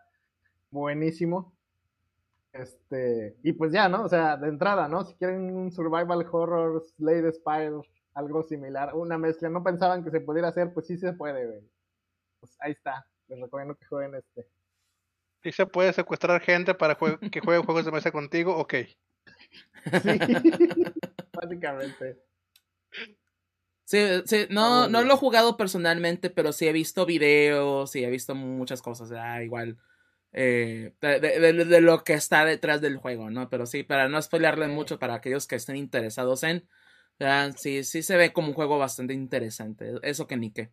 buenísimo. Este, y pues ya, ¿no? O sea, de entrada, ¿no? Si quieren un survival horror, Slade Spire, algo similar, una mezcla, no pensaban que se pudiera hacer, pues sí se puede, güey. Pues ahí está. Les recomiendo que jueguen este. ¿Y se puede secuestrar gente para que juegue juegos de mesa contigo? Ok. Sí, básicamente. Sí, sí, no, no lo he jugado personalmente, pero sí he visto videos y he visto muchas cosas. Ah, igual. Eh, de, lo que está detrás del juego, ¿no? Pero sí, para no spoilearle mucho para aquellos que estén interesados en. Sí, sí se ve como un juego bastante interesante. Eso que ni que.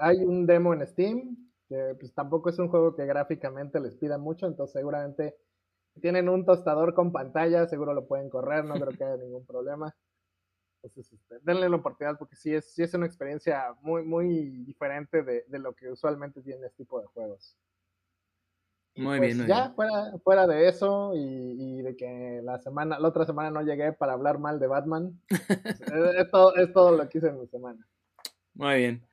Hay un demo en Steam, que pues tampoco es un juego que gráficamente les pida mucho, entonces seguramente tienen un tostador con pantalla, seguro lo pueden correr, no creo que haya ningún problema. Entonces, este, denle la oportunidad porque sí es, sí es una experiencia muy, muy diferente de, de lo que usualmente tiene este tipo de juegos. Muy pues bien, ya Fuera, fuera de eso y, y, de que la semana, la otra semana no llegué para hablar mal de Batman, pues, es, todo, es todo lo que hice en mi semana. Muy bien.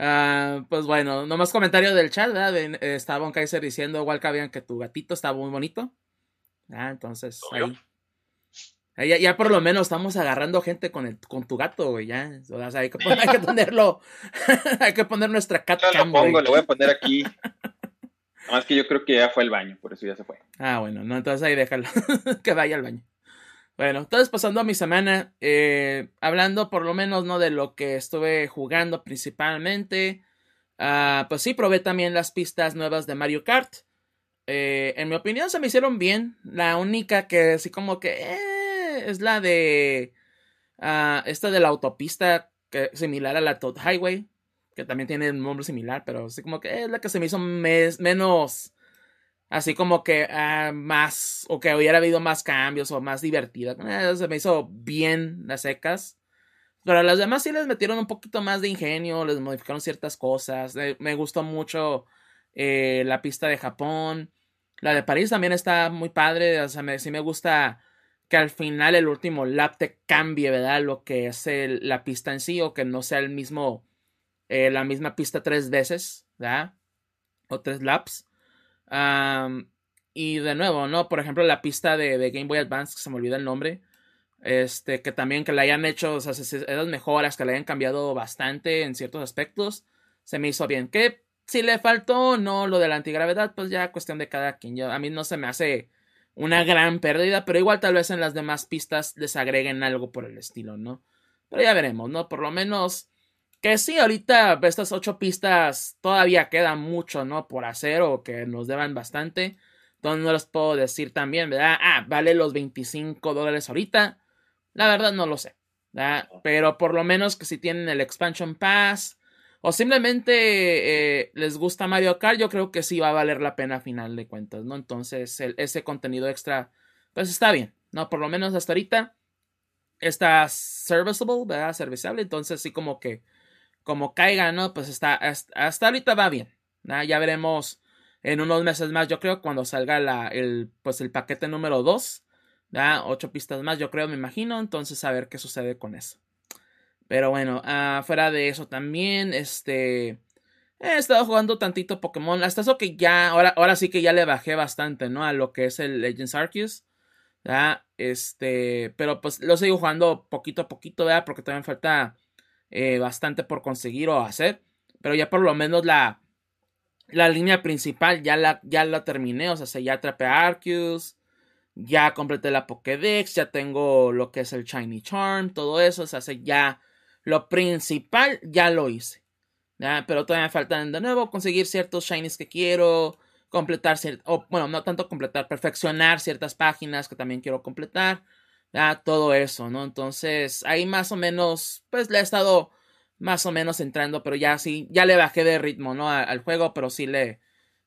Uh, pues bueno, nomás comentario del chat, ¿verdad? De, eh, estaba Kaiser diciendo, igual que que tu gatito está muy bonito. Ah, entonces, ahí, ya, ya, por lo menos estamos agarrando gente con, el, con tu gato, güey, ya. O sea, hay que, poner, hay que ponerlo, hay que poner nuestra cat Yo lo pongo, lo voy a poner aquí. Nada más que yo creo que ya fue al baño, por eso ya se fue. Ah, bueno, no, entonces ahí déjalo, que vaya al baño. Bueno, entonces pasando a mi semana, eh, hablando por lo menos, ¿no? De lo que estuve jugando principalmente. Uh, pues sí, probé también las pistas nuevas de Mario Kart. Eh, en mi opinión se me hicieron bien. La única que así como que... Eh, es la de. Uh, esta de la autopista similar a la Toad Highway. Que también tiene un nombre similar, pero así como que es la que se me hizo menos. Así como que uh, más. O que hubiera habido más cambios o más divertida. Eh, se me hizo bien las secas. Pero a las demás sí les metieron un poquito más de ingenio, les modificaron ciertas cosas. Eh, me gustó mucho eh, la pista de Japón. La de París también está muy padre. O sea, me, sí me gusta que al final el último lap te cambie, ¿verdad? Lo que es la pista en sí o que no sea el mismo, la misma pista tres veces, ¿verdad? O tres laps. Y de nuevo, ¿no? Por ejemplo, la pista de, Game Boy Advance, que se me olvida el nombre. Este, que también que la hayan hecho, o sea, esas mejoras, que la hayan cambiado bastante en ciertos aspectos, se me hizo bien. Que si le faltó no lo de la antigravedad, pues ya cuestión de cada quien. Yo, a mí no se me hace una gran pérdida, pero igual tal vez en las demás pistas les agreguen algo por el estilo, ¿no? Pero ya veremos, ¿no? Por lo menos que sí, ahorita estas ocho pistas todavía queda mucho, ¿no? Por hacer o que nos deban bastante. Entonces no les puedo decir también, ¿verdad? Ah, vale los 25 dólares ahorita. La verdad no lo sé, ¿verdad? Pero por lo menos que si tienen el Expansion Pass o simplemente eh, les gusta Mario Kart, yo creo que sí va a valer la pena a final de cuentas, ¿no? Entonces, ese contenido extra, pues está bien, ¿no? Por lo menos hasta ahorita está serviceable, ¿verdad? Serviciable, entonces sí como que, como caiga, ¿no? Pues está, hasta, ahorita va bien, ¿no? Ya veremos en unos meses más, yo creo, cuando salga el, pues el paquete número 2, ¿verdad? Ocho pistas más, yo creo, me imagino, entonces a ver qué sucede con eso. Pero bueno, uh, fuera de eso también, este... He estado jugando tantito Pokémon. Hasta eso que ya, ahora, ahora sí que ya le bajé bastante, ¿no? A lo que es el Legends Arceus. Este, pero pues lo sigo jugando poquito a poquito, ¿verdad? Porque todavía falta eh, bastante por conseguir o hacer. Pero ya por lo menos la, la línea principal ya la, ya la terminé. O sea, ya atrapé a Arceus. Ya completé la Pokédex. Ya tengo lo que es el Shiny Charm. Todo eso. O sea, ya lo principal ya lo hice. Pero todavía me faltan de nuevo conseguir ciertos shinies que quiero. Completar, o bueno, no tanto completar, perfeccionar ciertas páginas que también quiero completar. Todo eso, ¿no? Entonces, ahí más o menos, pues le he estado más o menos entrando, pero ya sí, ya le bajé de ritmo, ¿no? Al, al juego, pero sí le.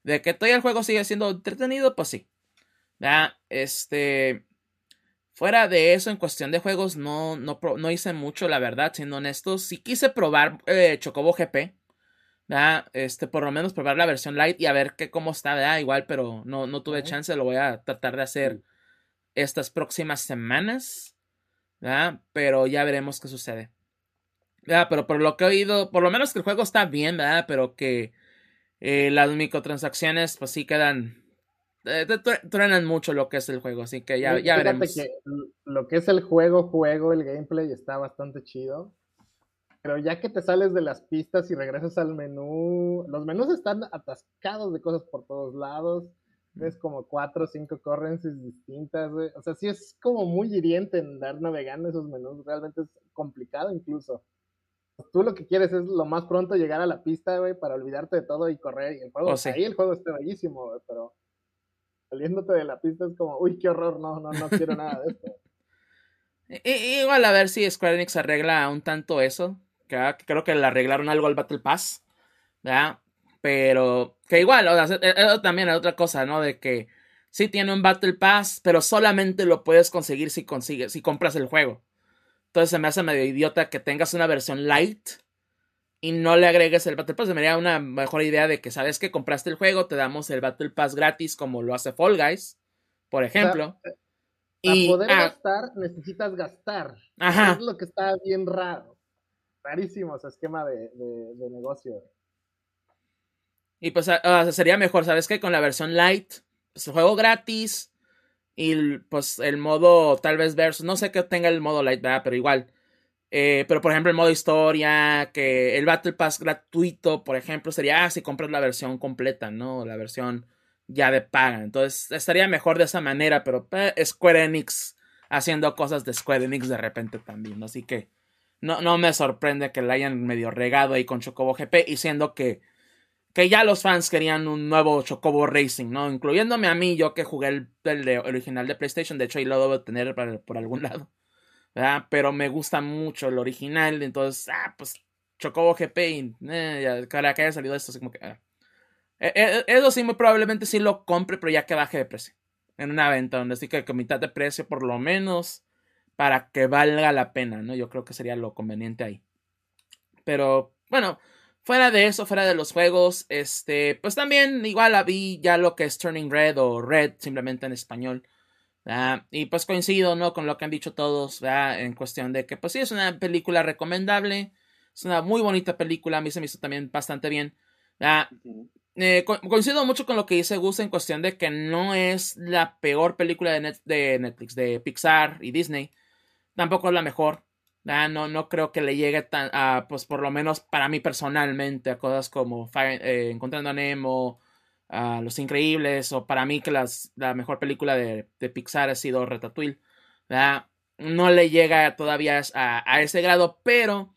De que todavía el juego sigue siendo entretenido, pues sí. ¿Ya? Este. Fuera de eso, en cuestión de juegos, no, no, no hice mucho, la verdad, siendo honesto. Sí quise probar eh, Chocobo GP. ¿verdad? Este, por lo menos probar la versión light y a ver qué, cómo está, ¿verdad? Igual, pero no, no tuve chance, lo voy a tratar de hacer estas próximas semanas. ¿verdad? Pero ya veremos qué sucede. ¿verdad? Pero por lo que he oído, por lo menos que el juego está bien, ¿verdad? Pero que eh, las microtransacciones, pues sí quedan te, truenan mucho lo que es el juego, así que ya, ya veremos. Que lo que es el juego, juego, el gameplay está bastante chido. Pero ya que te sales de las pistas y regresas al menú, los menús están atascados de cosas por todos lados. Ves como cuatro o cinco currencies distintas, O sea, sí es como muy hiriente andar navegando esos menús. Realmente es complicado incluso. Tú lo que quieres es lo más pronto llegar a la pista, güey, para olvidarte de todo y correr. Y el juego, oh, ahí el juego está bellísimo, güey, pero saliéndote de la pista es como, uy, qué horror, no, no, no quiero nada de esto. igual a ver si Square Enix arregla un tanto eso. Que, creo que le arreglaron algo al Battle Pass. ¿verdad? Pero que igual, o sea, eso también es otra cosa, ¿no? De que sí tiene un Battle Pass, pero solamente lo puedes conseguir si consigues, si compras el juego. Entonces se me hace medio idiota que tengas una versión light y no le agregues el Battle Pass. Se me haría una mejor idea de que sabes que compraste el juego, te damos el Battle Pass gratis como lo hace Fall Guys, por ejemplo. para y, poder ah, gastar necesitas gastar. Ajá. Es lo que está bien raro. Rarísimo ese esquema de, negocio. Y pues sería mejor, ¿sabes qué? Con la versión light, pues juego gratis y pues el modo tal vez versus, no sé que tenga el modo light, ¿verdad? Pero igual eh, pero por ejemplo, el modo historia, que el Battle Pass gratuito, por ejemplo, sería ah, si compras la versión completa, ¿no? La versión ya de paga. Entonces estaría mejor de esa manera, pero Square Enix haciendo cosas de Square Enix de repente también. Así que no, no me sorprende que la hayan medio regado ahí con Chocobo GP y siendo que, que ya los fans querían un nuevo Chocobo Racing, ¿no? Incluyéndome a mí, yo que jugué el, original de PlayStation, de hecho ahí lo debo tener por algún lado. Pero me gusta mucho el original, entonces, ah, pues Chocobo GP y eh, que haya salido esto, así como que... Ah. E, e, eso sí, muy probablemente sí lo compre, pero ya que baje de precio. En una venta donde sí que con mitad de precio por lo menos para que valga la pena, ¿no? Yo creo que sería lo conveniente ahí. Pero bueno, fuera de eso, fuera de los juegos, este, pues también igual vi ya lo que es Turning Red o Red simplemente en español. Y pues coincido, ¿no? Con lo que han dicho todos, En cuestión de que, pues sí, es una película recomendable. Es una muy bonita película. A mí se me hizo también bastante bien. Eh, coincido mucho con lo que dice Gus en cuestión de que no es la peor película de, de Netflix, de Pixar y Disney. Tampoco es la mejor. No, no creo que le llegue tan a, pues por lo menos para mí personalmente, a cosas como eh, Encontrando a Nemo, los Increíbles, o para mí que las, la mejor película de, Pixar ha sido Ratatouille, No le llega todavía a, ese grado, pero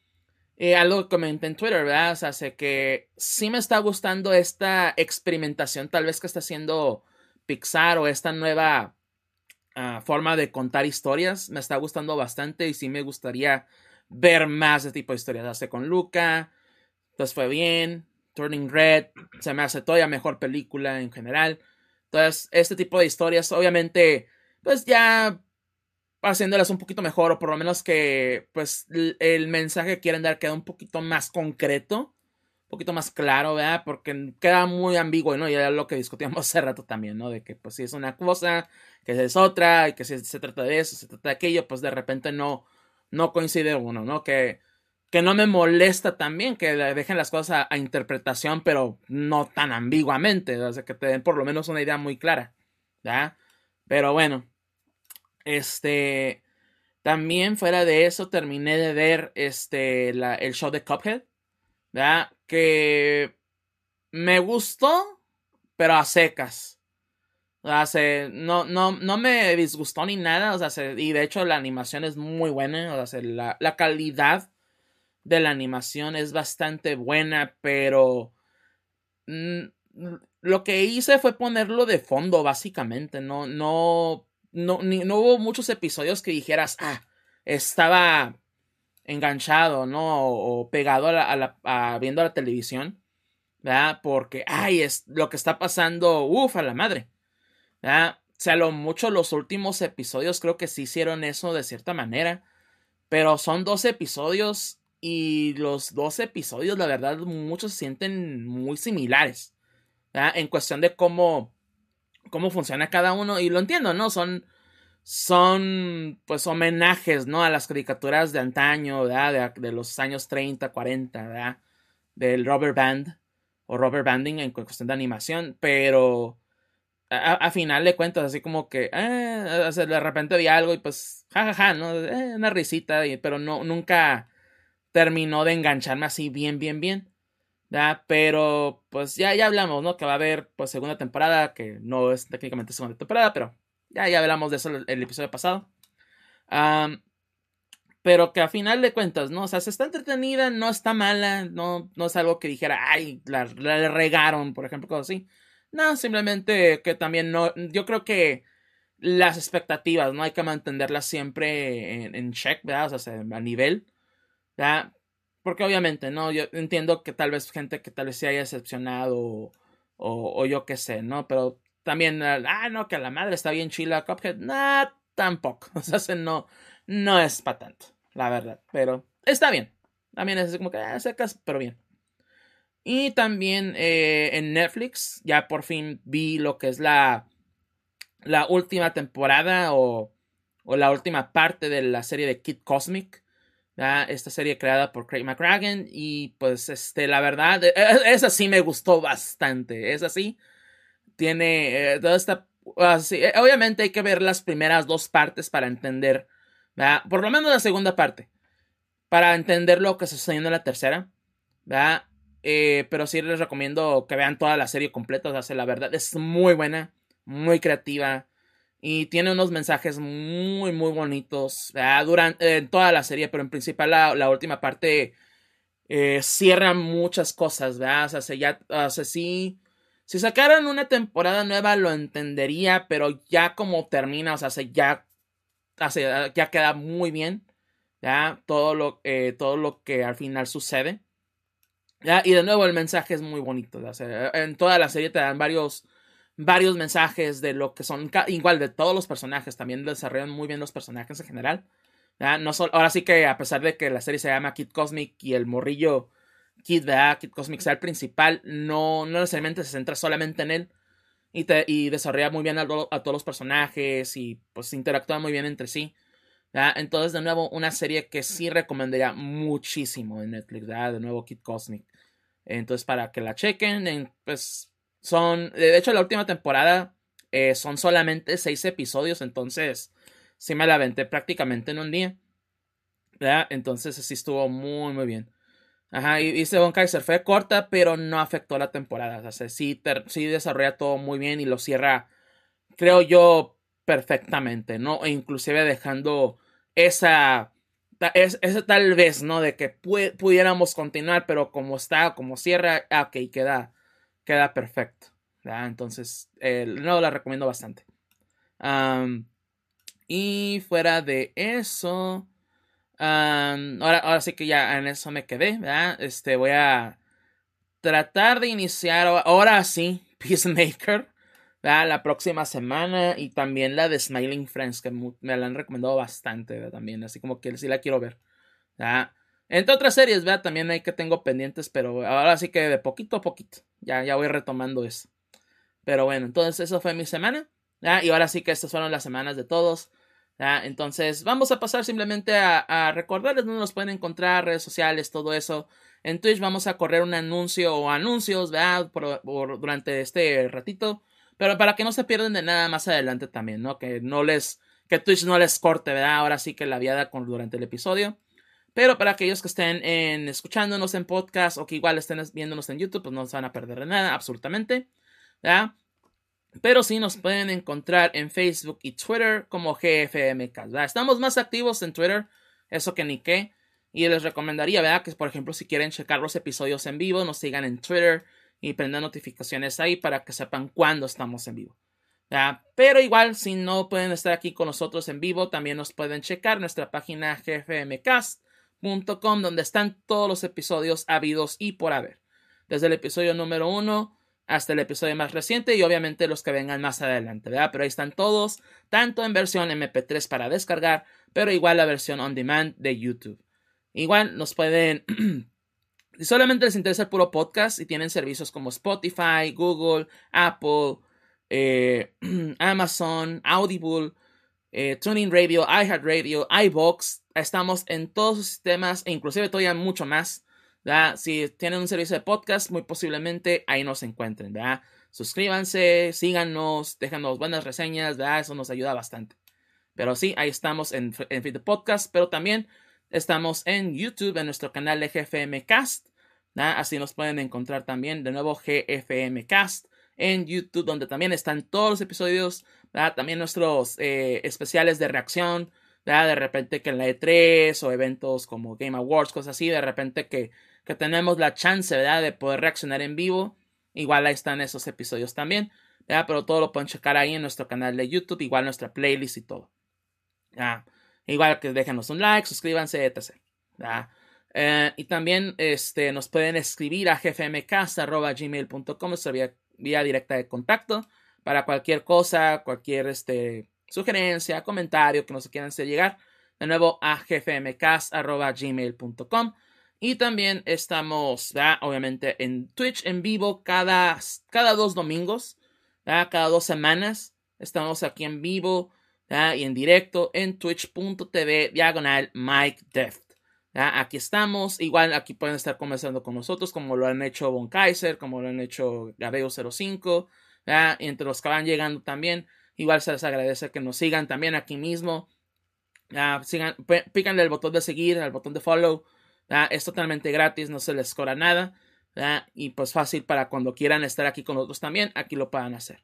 eh, algo que comenté en Twitter, ¿verdad? O sea, que sí me está gustando esta experimentación tal vez que está haciendo Pixar o esta nueva ah, forma de contar historias. Me está gustando bastante y sí me gustaría ver más de tipo de historias. Hace con Luca, pues fue bien. Turning Red, se me hace todavía mejor película en general. Entonces, este tipo de historias, obviamente, pues ya haciéndolas un poquito mejor, o por lo menos que, pues, el mensaje que quieren dar queda un poquito más concreto, poquito más claro, ¿verdad? Porque queda muy ambiguo, ¿no? Y era lo que discutíamos hace rato también, ¿no? De que, pues, si es una cosa, que es otra, y que si se trata de eso, se trata de aquello, pues de repente no, no coincide uno, ¿no? Que que no me molesta también que dejen las cosas a, interpretación, pero no tan ambiguamente, o sea, que te den por lo menos una idea muy clara, ¿ya? Pero bueno, este, también fuera de eso terminé de ver este, el show de Cuphead, Que me gustó, pero a secas. O sea, no, no, no me disgustó ni nada, o sea, y de hecho la animación es muy buena, o sea, la, la calidad de la animación es bastante buena, pero mm, lo que hice fue ponerlo de fondo, básicamente. No, no, no, no hubo muchos episodios que dijeras, ah, estaba enganchado, ¿no? O, pegado a la, viendo la televisión, ¿verdad? Porque, ay, es lo que está pasando, uff, a la madre, ¿verdad? O sea, lo mucho los últimos episodios creo que sí hicieron eso de cierta manera, pero son dos episodios y los dos episodios, la verdad, muchos se sienten muy similares. En cuestión de cómo, cómo funciona cada uno. Y lo entiendo, ¿no? Son, son pues homenajes, ¿no? A las caricaturas de antaño, ¿verdad? De, los años 30, 40, ¿verdad? Del rubber band o rubber banding en cuestión de animación. Pero a, final de cuentas, así como que, eh, de repente vi algo y pues, jajaja, ¿no? Eh, una risita, pero no, nunca terminó de engancharme así bien, bien, bien. ¿ya? Pero pues ya, ya hablamos, ¿no? Que va a haber pues segunda temporada, que no es técnicamente segunda temporada, pero ya, ya hablamos de eso el, el episodio pasado. pero que a final de cuentas, ¿no? O sea, se está entretenida, no está mala, no, no es algo que dijera, ay, la, la regaron, por ejemplo, cosas así. No, simplemente que también no, yo creo que las expectativas, ¿no? Hay que mantenerlas siempre en, check, ¿verdad? O sea, a nivel, ¿verdad? Porque obviamente, ¿no? Yo entiendo que tal vez gente que tal vez se haya decepcionado o, o, yo qué sé, ¿no? Pero también, ah, no, que la madre está bien chila, Cuphead, nah, tampoco. O sea, no, no es para tanto, la verdad. Pero está bien. También es como que, ah, secas, pero bien. Y también eh, en Netflix ya por fin vi lo que es la, la última temporada o, o, la última parte de la serie de Kid Cosmic. Esta serie creada por Craig McCracken. Y pues este, la verdad, e, e, esa sí me gustó bastante. Es así. Tiene eh, toda esta... Así, eh, obviamente hay que ver las primeras dos partes para entender. Por lo menos la segunda parte. Para entender lo que está haciendo en la tercera. ¿verdad? Eh, pero sí les recomiendo que vean toda la serie completa. O sea, la verdad es muy buena, muy creativa. Y tiene unos mensajes muy, muy bonitos. Durante toda la serie, pero en principal la, última parte eh, cierra muchas cosas. ¿verdad? O sea, ya, o sea, sí. Si sacaran una temporada nueva lo entendería, pero ya como termina, o sea, ya, ya queda muy bien. ¿ya? Todo, lo, eh, todo lo que al final sucede. Y de nuevo el mensaje es muy bonito. en toda la serie te dan varios, varios mensajes de lo que son, igual de todos los personajes, también desarrollan muy bien los personajes en general. No ahora sí que a pesar de que la serie se llama Kid Cosmic y el morrillo Kid, ¿verdad? Kid Cosmic sea el principal, no, no necesariamente se centra solamente en él. Y, te, y desarrolla muy bien a, todos los personajes y pues interactúa muy bien entre sí. Entonces, de nuevo, una serie que sí recomendaría muchísimo en Netflix, De nuevo, Kid Cosmic. Entonces, para que la chequen, pues son, de hecho, la última temporada eh, son solamente seis episodios, entonces sí me la aventé prácticamente en un día. Entonces sí estuvo muy, muy bien. Ajá, y, y Von Kaiser fue corta, pero no afectó la temporada. O sea, sí, sí desarrolla todo muy bien y lo cierra, creo yo, perfectamente, ¿no? E inclusive dejando esa, es, tal vez, ¿no? De que pudiéramos continuar, pero como está, como cierra, ah, ok, queda, queda perfecto. Entonces, no la recomiendo bastante. y fuera de eso, ahora, ahora sí que ya en eso me quedé, ¿verdad? Este, voy a tratar de iniciar, ahora sí, Peacemaker la próxima semana y también la de Smiling Friends, que me la han recomendado bastante también, así como que sí la quiero ver. Entre otras series, también hay que tengo pendientes, pero ahora sí que de poquito a poquito, ya, ya voy retomando eso. Pero bueno, entonces eso fue mi semana, y ahora sí que estas fueron las semanas de todos. Entonces vamos a pasar simplemente a, recordarles dónde nos pueden encontrar, redes sociales, todo eso. En Twitch vamos a correr un anuncio o anuncios, ¿verdad? por, durante este ratito. Pero para que no se pierdan de nada más adelante también, ¿no? Que no les, que Twitch no les corte, ¿verdad? Ahora sí que la viada con, durante el episodio. Pero para aquellos que estén en, escuchándonos en podcast o que igual estén viéndonos en YouTube, pues no se van a perder de nada, absolutamente. ¿verdad? Pero sí nos pueden encontrar en Facebook y Twitter como GFMK. ¿verdad? Estamos más activos en Twitter, eso que ni qué. Y les recomendaría, ¿verdad? Que por ejemplo, si quieren checar los episodios en vivo, nos sigan en Twitter y prender notificaciones ahí para que sepan cuándo estamos en vivo. Pero igual, si no pueden estar aquí con nosotros en vivo, también nos pueden checar nuestra página gfmcast.com donde están todos los episodios habidos y por haber. Desde el episodio número uno hasta el episodio más reciente y obviamente los que vengan más adelante, Pero ahí están todos, tanto en versión MP3 para descargar, pero igual la versión on demand de YouTube. Igual nos pueden Si solamente les interesa el puro podcast y tienen servicios como Spotify, Google, Apple, eh, Amazon, Audible, eh, Tuning Radio, iHeartRadio, iBox, estamos en todos los sistemas e inclusive todavía mucho más. Si tienen un servicio de podcast, muy posiblemente ahí nos encuentren. suscríbanse, síganos, déjanos buenas reseñas, ¿verdad? Eso nos ayuda bastante. Pero sí, ahí estamos en, en Feed Podcast, pero también estamos en YouTube, en nuestro canal de GFM Cast. Así nos pueden encontrar también de nuevo GFM Cast en YouTube, donde también están todos los episodios, también nuestros eh, especiales de reacción, de repente que en la E3 o eventos como Game Awards, cosas así, de repente que, que tenemos la chance ¿verdad? de poder reaccionar en vivo. Igual ahí están esos episodios también, pero todo lo pueden checar ahí en nuestro canal de YouTube, igual nuestra playlist y todo. Igual que déjenos un like, suscríbanse, etc. Eh, y también este, nos pueden escribir a gfmcast.gmail.com, nuestra vía, vía, directa de contacto, para cualquier cosa, cualquier este, sugerencia, comentario que nos quieran hacer llegar. De nuevo a gfmcast.gmail.com. Y también estamos, obviamente, en Twitch en vivo cada, cada dos domingos, cada dos semanas. Estamos aquí en vivo y en directo en twitch.tv diagonal Mike Deft. Aquí estamos. Igual aquí pueden estar conversando con nosotros, como lo han hecho Von Kaiser, como lo han hecho Gabeo05. Y entre los que van llegando también. Igual se les agradece que nos sigan también aquí mismo. sigan, pícanle el botón de seguir, el botón de follow. Es totalmente gratis, no se les cobra nada. Y pues fácil para cuando quieran estar aquí con nosotros también, aquí lo puedan hacer.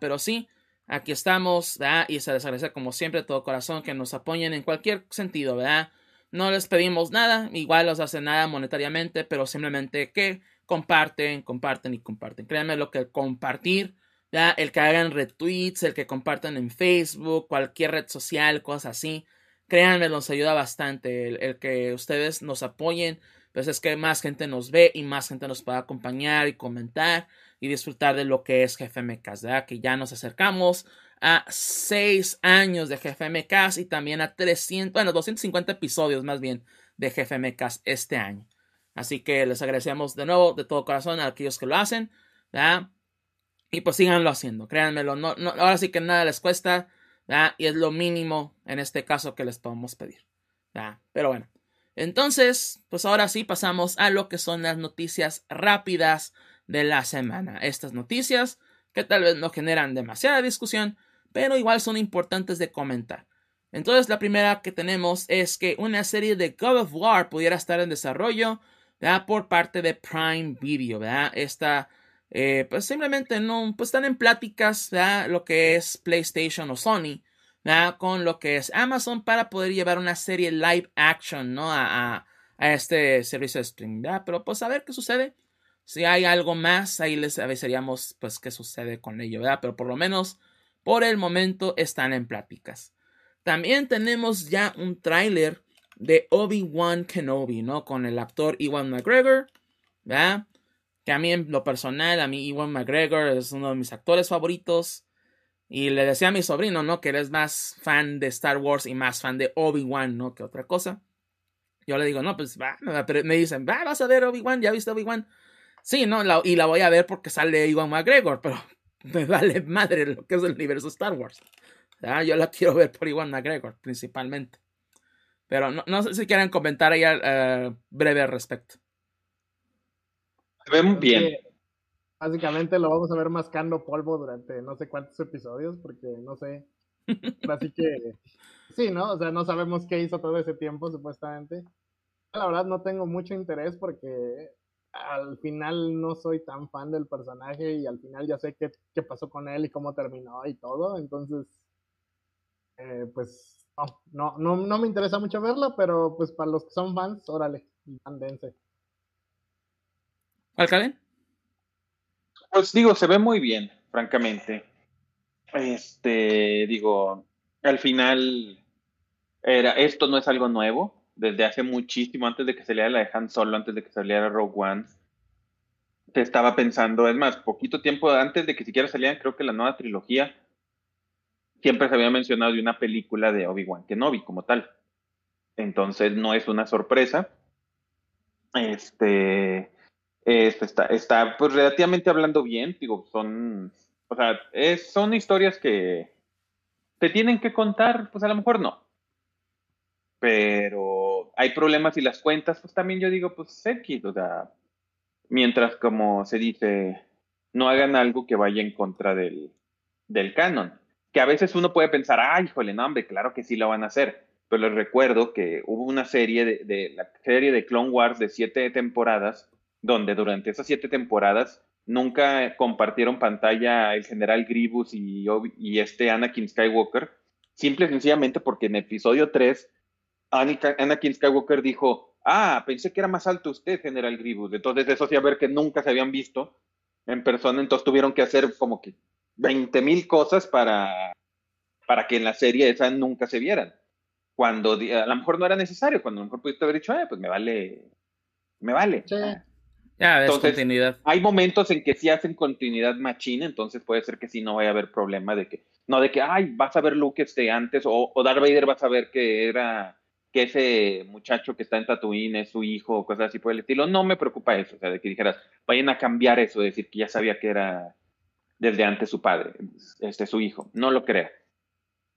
Pero sí, aquí estamos, Y se les agradece como siempre de todo corazón que nos apoyen en cualquier sentido, ¿verdad? No les pedimos nada, igual los hace nada monetariamente, pero simplemente que comparten, comparten y comparten. Créanme lo que compartir, ¿ya? el que hagan retweets, el que compartan en Facebook, cualquier red social, cosas así créanme, nos ayuda bastante el, que ustedes nos apoyen, pues es que más gente nos ve y más gente nos puede acompañar y comentar y disfrutar de lo que es GFMcast, ¿verdad? Que ya nos acercamos a seis años de GFMcast y también a 300, bueno, 250 episodios más bien de GFMcast este año. Así que les agradecemos de nuevo de todo corazón a aquellos que lo hacen, ¿verdad? Y pues síganlo haciendo, créanmelo, no, ahora sí que nada les cuesta, y es lo mínimo en este caso que les podemos pedir. Pero bueno, entonces, pues ahora sí pasamos a lo que son las noticias rápidas de la semana. Estas noticias que tal vez no generan demasiada discusión, pero igual son importantes de comentar. Entonces, la primera que tenemos es que una serie de God of War pudiera estar en desarrollo por parte de Prime Video. ¿verdad? Esta eh, pues simplemente no, pues están en pláticas, lo que es PlayStation o Sony, con lo que es Amazon para poder llevar una serie live action, ¿no? A, a, este servicio de streaming, Pero pues a ver qué sucede. Si hay algo más, ahí les avisaríamos, pues, qué sucede con ello, ¿verdad? Pero por lo menos, por el momento, están en pláticas. También tenemos ya un tráiler de Obi-Wan Kenobi, ¿no? Con el actor Iwan McGregor, ¿verdad? A mí en lo personal, a mí Iwan McGregor es uno de mis actores favoritos. Y le decía a mi sobrino, ¿no? Que eres más fan de Star Wars y más fan de Obi-Wan, ¿no? Que otra cosa. Yo le digo, no, pues va, me dicen, va, vas a ver Obi-Wan, ¿ya viste Obi-Wan? Sí, ¿no? y la voy a ver porque sale Iwan McGregor, pero me vale madre lo que es el universo Star Wars. Yo la quiero ver por Iwan McGregor, principalmente. Pero no, no sé si quieren comentar ahí uh, breve al respecto. Se bien. Básicamente lo vamos a ver mascando polvo durante no sé cuántos episodios, porque no sé. Así que sí, ¿no? O sea, no sabemos qué hizo todo ese tiempo, supuestamente. La verdad no tengo mucho interés porque al final no soy tan fan del personaje y al final ya sé qué, qué pasó con él y cómo terminó y todo. Entonces, eh, pues no, no, no, me interesa mucho verla, pero pues para los que son fans, órale, andense. ¿Alcalde? Pues digo, se ve muy bien, francamente. Este, digo, al final, era, esto no es algo nuevo. Desde hace muchísimo, antes de que saliera la de Han Solo, antes de que saliera Rogue One, te estaba pensando, es más, poquito tiempo antes de que siquiera saliera, creo que la nueva trilogía, siempre se había mencionado de una película de Obi-Wan Kenobi como tal. Entonces no es una sorpresa. Este, este, está, está pues relativamente hablando bien, digo, son, o sea, es, son historias que te tienen que contar, pues a lo mejor no. Pero hay problemas y las cuentas, pues también yo digo, pues X, o sea, mientras como se dice, no hagan algo que vaya en contra del, del canon. Que a veces uno puede pensar, ay, híjole, no, hombre, claro que sí lo van a hacer. Pero les recuerdo que hubo una serie de, de la serie de Clone Wars de siete temporadas, donde durante esas siete temporadas nunca compartieron pantalla el general Grievous y, este Anakin Skywalker, simple y sencillamente porque en episodio 3 Anakin Skywalker dijo, ah, pensé que era más alto usted, general Grievous. Entonces eso hacía ver que nunca se habían visto en persona, entonces tuvieron que hacer como que 20 mil cosas para, para que en la serie esa nunca se vieran. Cuando a lo mejor no era necesario, cuando a lo mejor pudiste haber dicho, eh, pues me vale, me vale. Ya, entonces, continuidad. Hay momentos en que sí hacen continuidad machine, entonces puede ser que sí no vaya a haber problema de que, no de que, ay, vas a ver Luke este antes, o, o Darth Vader vas a ver que era, que ese muchacho que está en Tatooine es su hijo, o cosas así por el estilo. No me preocupa eso, o sea, de que dijeras, vayan a cambiar eso, decir que ya sabía que era desde antes su padre, este su hijo. No lo crea.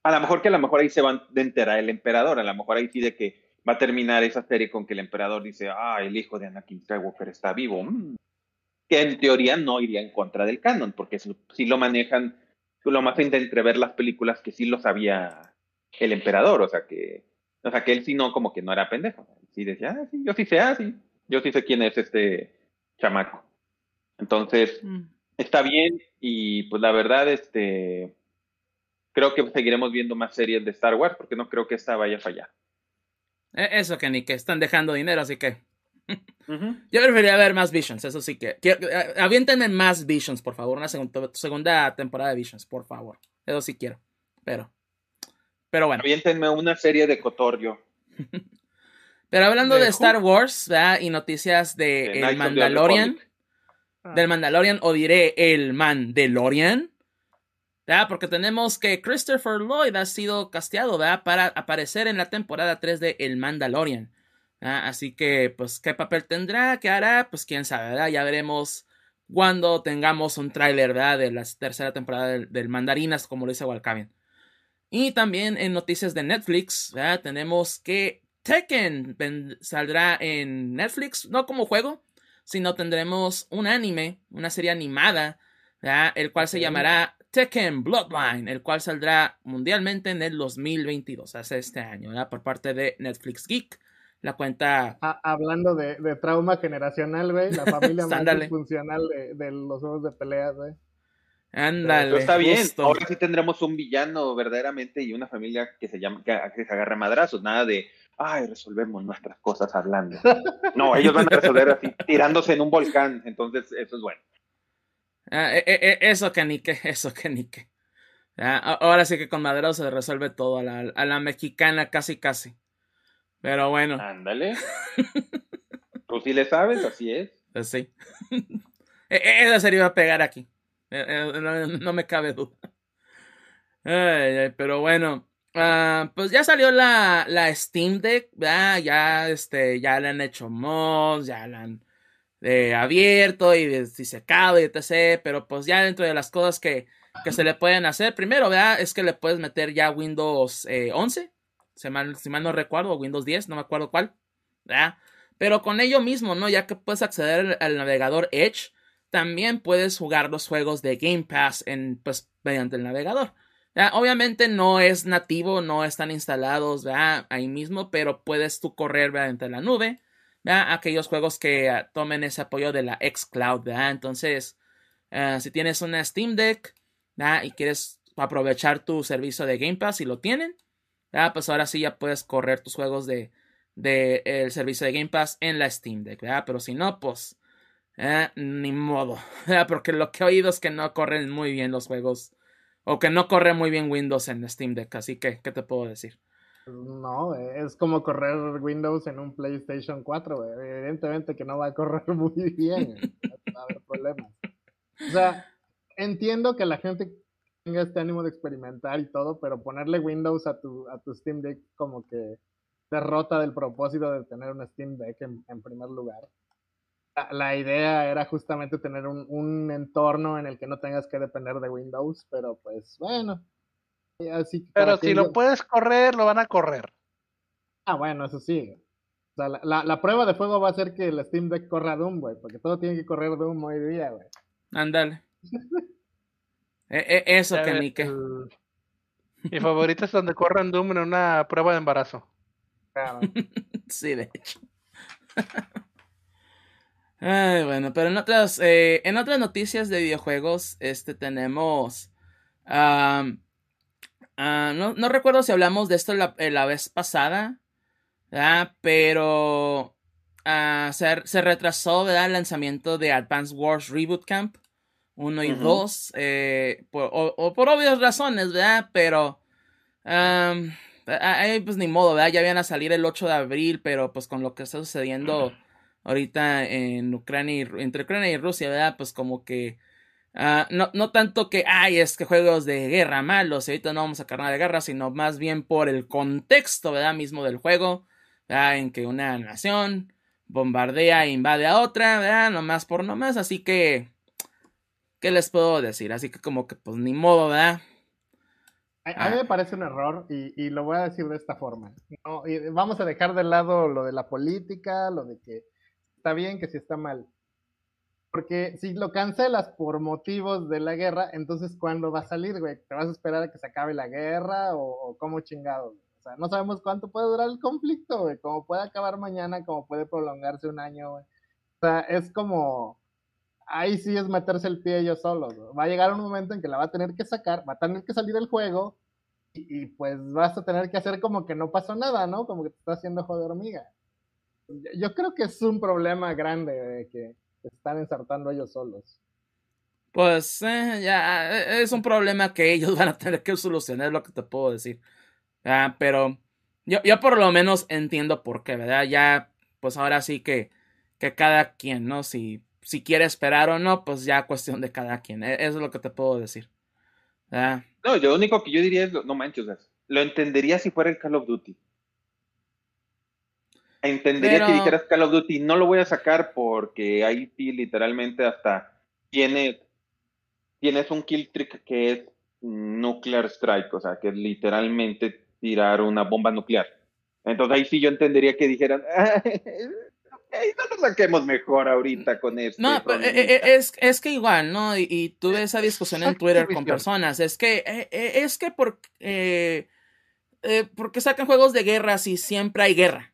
A lo mejor que a lo mejor ahí se va a enterar el emperador, a lo mejor ahí sí de que va a terminar esa serie con que el emperador dice, ah, el hijo de Anakin Skywalker está vivo. Mm. Que en teoría no iría en contra del canon, porque si lo manejan, lo más de entrever las películas que sí lo sabía el emperador, o sea que, o sea que él sí no, como que no era pendejo. Sí decía, ah, sí, yo sí sé, ah, sí, yo sí sé quién es este chamaco. Entonces, mm. está bien y pues la verdad, este, creo que seguiremos viendo más series de Star Wars porque no creo que esta vaya a fallar. E, eso que ni que están dejando dinero, así que. Yo preferiría ver más Visions, eso sí que. Quiero, eh, aviéntenme más Visions, por favor. Una segunda, segunda temporada de Visions, por favor. Eso sí quiero. Pero. Pero bueno. Aviéntenme una serie de Cotorio. pero hablando de, Star Wars, ¿verdad? Y noticias de, El Mandalorian. Del Mandalorian, o diré el Mandalorian. Porque tenemos que Christopher Lloyd ha sido casteado para aparecer en la temporada 3 de El Mandalorian. Así que, pues, ¿qué papel tendrá? ¿Qué hará? Pues quién sabe, Ya veremos cuando tengamos un tráiler de la tercera temporada del, Mandarinas, como lo dice Walcavian. Y también en noticias de Netflix, tenemos que Tekken saldrá en Netflix, no como juego, sino tendremos un anime, una serie animada, el cual se llamará Tekken Bloodline, el cual saldrá mundialmente en el 2022, hace este año, ¿verdad? por parte de Netflix Geek. La cuenta. hablando de, trauma generacional, güey, la familia más funcional de, los juegos de peleas, güey. Ándale. está bien. Ahora sí tendremos un villano verdaderamente y una familia que se llama, que, se agarre madrazos, nada de ay, resolvemos nuestras cosas hablando. No, ellos van a resolver así, tirándose en un volcán, entonces eso es bueno. Ah, e, e, e, eso que ni que, eso que ni que. ahora sí que con Madero se resuelve todo, a la, a la mexicana casi casi. Pero bueno. Ándale. Tú sí le sabes, así es. Pues sí. Esa serie iba a pegar aquí. Eh, eh, no, me cabe duda. pero bueno. Ah, pues ya salió la, la Steam Deck. Ya, este, ya le han hecho mods, ya la han abierto y secado y etc. Pero pues ya dentro de las cosas que, que se le pueden hacer, primero, ¿verdad? Es que le puedes meter ya Windows 11, eh, si mal, si mal no recuerdo, Windows 10, no me acuerdo cuál, ¿verdad? Pero con ello mismo, ¿no? Ya que puedes acceder al navegador Edge, también puedes jugar los juegos de Game Pass en, pues, mediante el navegador. Obviamente no es nativo, no están instalados ¿verdad? ahí mismo, pero puedes tú correr mediante la nube aquellos juegos que ah, tomen ese apoyo de la xCloud, ¿verdad? Entonces, ah, si tienes una Steam Deck y quieres aprovechar tu servicio de Game Pass, si lo tienen, pues ahora sí ya puedes correr tus juegos de, el servicio de Game Pass en la Steam Deck, ¿verdad? Pero si no, pues ni modo, porque lo que he oído es que no corren muy bien los juegos o que no corre muy bien Windows en Steam Deck, así que, ¿qué te puedo decir? No, es como correr Windows en un PlayStation 4, evidentemente que no va a correr muy bien, va a haber problemas. O sea, entiendo que la gente tenga este ánimo de experimentar y todo, pero ponerle Windows a tu, a tu Steam Deck como que derrota del propósito de tener un Steam Deck en, primer lugar. La, idea era justamente tener un, un entorno en el que no tengas que depender de Windows, pero pues bueno, pero si lo puedes correr, lo van a correr. Ah, bueno, eso sí. O sea, la, prueba de fuego va a ser que el Steam Deck corra Doom, güey, porque todo tiene que correr Doom hoy día, güey. Ándale. E, e, eso que ni que. Mi favorito es donde corren Doom en una prueba de embarazo. Claro. Sí, de hecho. Ay, bueno, pero en otras, eh, en otras noticias de videojuegos, este tenemos. Ah, no, no recuerdo si hablamos de esto la, eh, la vez pasada, ¿verdad? Pero ah, se, se retrasó ¿verdad? el lanzamiento de Advance Wars Reboot Camp 1 y. 2, eh, por, o- o por obvias razones, ¿verdad? Pero. Ahí pues ni modo, ¿verdad? Ya iban a salir el 8 de abril, pero pues con lo que está sucediendo ahorita en Ucrania y, entre Ucrania y Rusia, ¿verdad? Pues como que ah, no, no tanto que, ay, es que juegos de guerra malos, y ahorita no vamos a sacar nada de guerra, sino más bien por el contexto, ¿verdad? Mismo del juego, ¿verdad? En que una nación bombardea e invade a otra, ¿verdad? Nomás por nomás, así que, ¿qué les puedo decir? Así que como que pues ni modo, ¿verdad? A, a mí me parece un error y, y lo voy a decir de esta forma. No, y vamos a dejar de lado lo de la política, lo de que está bien, que si está mal. Porque si lo cancelas por motivos de la guerra, entonces ¿cuándo va a salir, güey? ¿Te vas a esperar a que se acabe la guerra o, cómo chingados? O sea, no sabemos cuánto puede durar el conflicto, güey. Como puede acabar mañana, como puede prolongarse un año, güey. O sea, es como ahí sí es meterse el pie ellos solos. Va a llegar un momento en que la va a tener que sacar, va a tener que salir el juego y, y, pues vas a tener que hacer como que no pasó nada, ¿no? Como que te está haciendo ojo de hormiga. Yo, creo que es un problema grande de que están ensartando ellos solos. Pues eh, ya eh, es un problema que ellos van a tener que solucionar, es lo que te puedo decir. Ah, pero yo, yo por lo menos entiendo por qué, ¿verdad? Ya, pues ahora sí que, que cada quien, ¿no? Si, si quiere esperar o no, pues ya cuestión de cada quien. eh, Eso es lo que te puedo decir. ¿verdad? No, yo lo único que yo diría es, lo- no manches, lo entendería si fuera el Call of Duty. Entendería Pero- que dijeras Call of Duty, no lo voy a sacar porque ahí sí literalmente hasta tiene, tienes un kill trick que es nuclear strike, o sea, que es literalmente tirar una bomba nuclear. Entonces ahí sí yo entendería que dijeran, no lo saquemos mejor ahorita con este. No, pero, eh, eh, problemita". es, es que igual, ¿no? Y, y tuve esa discusión en Twitter con personas. Es que, eh, eh, es que por, eh, porque sacan juegos de guerra si siempre hay guerra.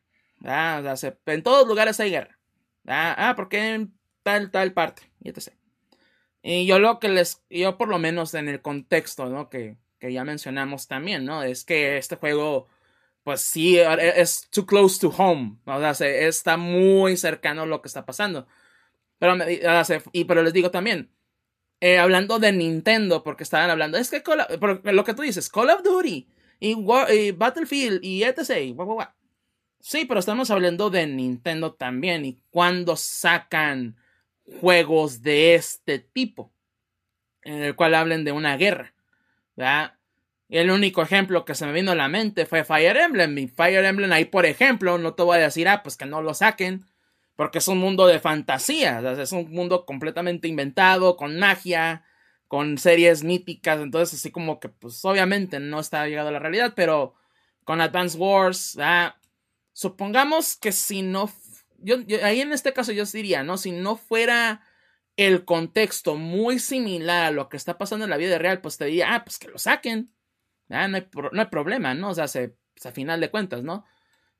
Se- en todos lugares hay guerra. ¿verdad? Ah, porque en tal, tal parte. Y etc. Y yo lo que les, yo por lo menos en el contexto, ¿no? Que, que ya mencionamos también, ¿no? Es que este juego, pues sí, es too close to home. O sea, se- está muy cercano a lo que está pasando. Pero, o sea, y, pero les digo también, eh, hablando de Nintendo, porque estaban hablando, es que lo que tú dices, Call of Duty y, War- Battlefield y etc. y. Sí, pero estamos hablando de Nintendo también y cuando sacan juegos de este tipo, en el cual hablen de una guerra, ¿verdad? El único ejemplo que se me vino a la mente fue Fire Emblem. Y Fire Emblem ahí, por ejemplo, no te voy a decir, ah, pues que no lo saquen, porque es un mundo de fantasía, es un mundo completamente inventado, con magia, con series míticas, entonces así como que, pues obviamente no está llegado a la realidad, pero con Advance Wars, ah, supongamos que si no, yo, ahí en este caso yo diría, ¿no? Si no fuera el contexto muy similar a lo que está pasando en la vida real, pues te diría, ah, pues que lo saquen, ah, no, hay no problema, ¿no? O sea, se, pues, a final de cuentas, ¿no?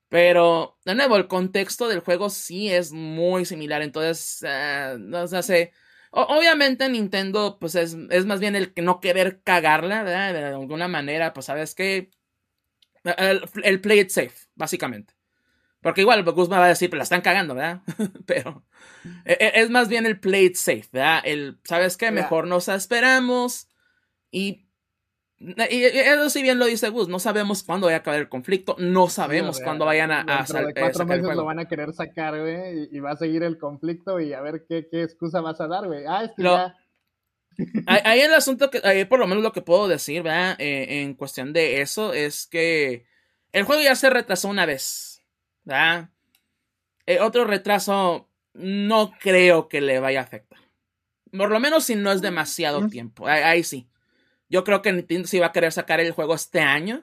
Pero, de nuevo, el contexto del juego sí es muy similar. Entonces, eh, no sé, se- o- obviamente Nintendo, pues es, es más bien el que no querer cagarla, ¿verdad? De alguna manera, pues sabes que el play it safe, básicamente. Porque igual Gus me va a decir, pues la están cagando, ¿verdad? Pero e- e- es más bien el play it safe, ¿verdad? El, ¿sabes qué? Mejor nos esperamos y y eso sí bien lo dice Gus, no sabemos cuándo vaya a acabar el conflicto, no sabemos cuándo vayan a, a dentro sal- de eh, cuatro meses lo van a querer sacar, güey, y, y va a seguir el conflicto y a ver qué, qué excusa vas a dar, güey. Ah, es que Lo- ya... Ahí ahí el asunto que, ahí por lo menos lo que puedo decir, ¿verdad? Eh, en cuestión de eso, es que el juego ya se retrasó una vez, ¿verdad? Eh, otro retraso no creo que le vaya a afectar. Por lo menos si no es demasiado tiempo. Ahí, ahí sí. Yo creo que Nintendo sí va a querer sacar el juego este año,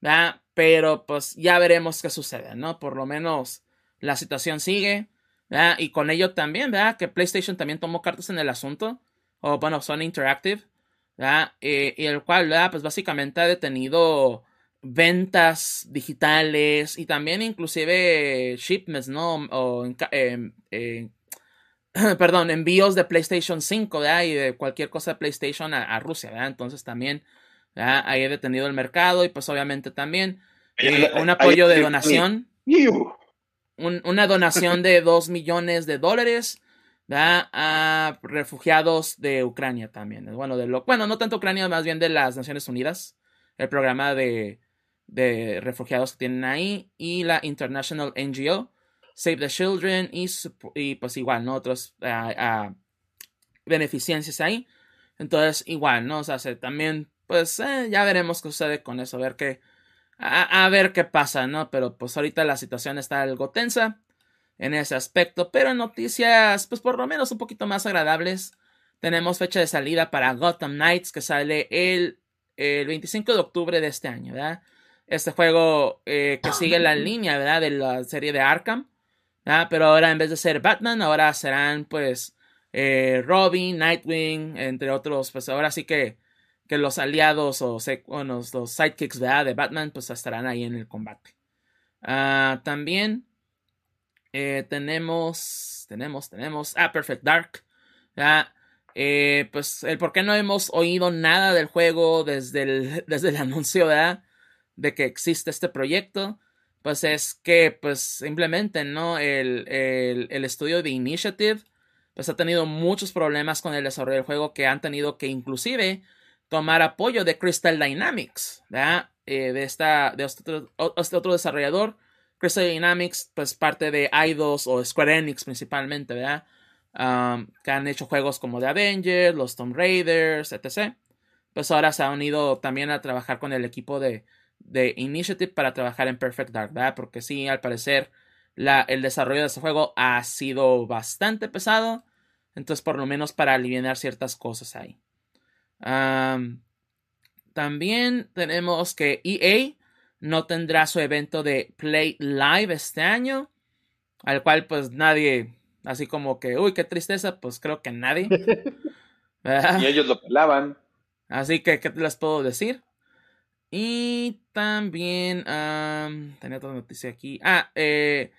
¿verdad? Pero pues ya veremos qué sucede, ¿no? Por lo menos la situación sigue, ¿verdad? Y con ello también, ¿verdad? Que PlayStation también tomó cartas en el asunto. o bueno, Sony Interactive, eh, y el cual, pues básicamente ha detenido ventas digitales y también inclusive shipments, ¿no? O perdón, envíos de PlayStation 5, ¿verdad? Y de cualquier cosa de PlayStation a, Rusia, ¿verdad? Entonces también, ¿verdad? Ahí he detenido el mercado y pues obviamente también eh, un apoyo de donación. una donación de 2 millones de dólares ¿verdad? a refugiados de Ucrania también. Bueno, de lo, bueno, no tanto Ucrania, más bien de las Naciones Unidas, el programa de, de refugiados que tienen ahí y la International NGO, Save the Children y, y pues igual, ¿no? Otros uh, beneficencias ahí. Entonces, igual, ¿no? O sea, también, pues eh, ya veremos qué sucede con eso, a ver qué, a, ver qué pasa, ¿no? Pero pues ahorita la situación está algo tensa en ese aspecto, pero noticias, pues por lo menos un poquito más agradables. Tenemos fecha de salida para Gotham Knights que sale el, el 25 de octubre de este año, ¿verdad? Este juego eh, que sigue la línea, ¿verdad? De la serie de Arkham. Pero ahora en vez de ser Batman, ahora serán pues eh, Robin, Nightwing, entre otros. Pues ahora sí que, que los aliados o los, los sidekicks de Batman pues estarán ahí en el combate. Ah, también eh, tenemos, tenemos, tenemos, ah, Perfect Dark. Pues el por qué no hemos oído nada del juego desde el, desde el anuncio de que existe este proyecto pues es que pues simplemente, ¿no? El, estudio de Initiative pues ha tenido muchos problemas con el desarrollo del juego que han tenido que inclusive tomar apoyo de Crystal Dynamics, ¿verdad? Eh, de esta, de este otro, este otro, desarrollador. Crystal Dynamics, pues parte de Eidos o Square Enix principalmente, ¿verdad? Um, que han hecho juegos como The Avengers, los Tomb Raiders, etc. Pues ahora se han unido también a trabajar con el equipo de, de Initiative para trabajar en Perfect Dark, ¿verdad? Porque sí, al parecer la, el desarrollo de este juego ha sido bastante pesado. Entonces, por lo menos para aliviar ciertas cosas ahí. también tenemos que EA no tendrá su evento de Play Live este año. Al cual, pues nadie, así como que, uy, qué tristeza, pues creo que nadie. Y ellos lo pelaban. Así que, ¿qué les puedo decir? Y también tenía otra noticia aquí. Ah, eh,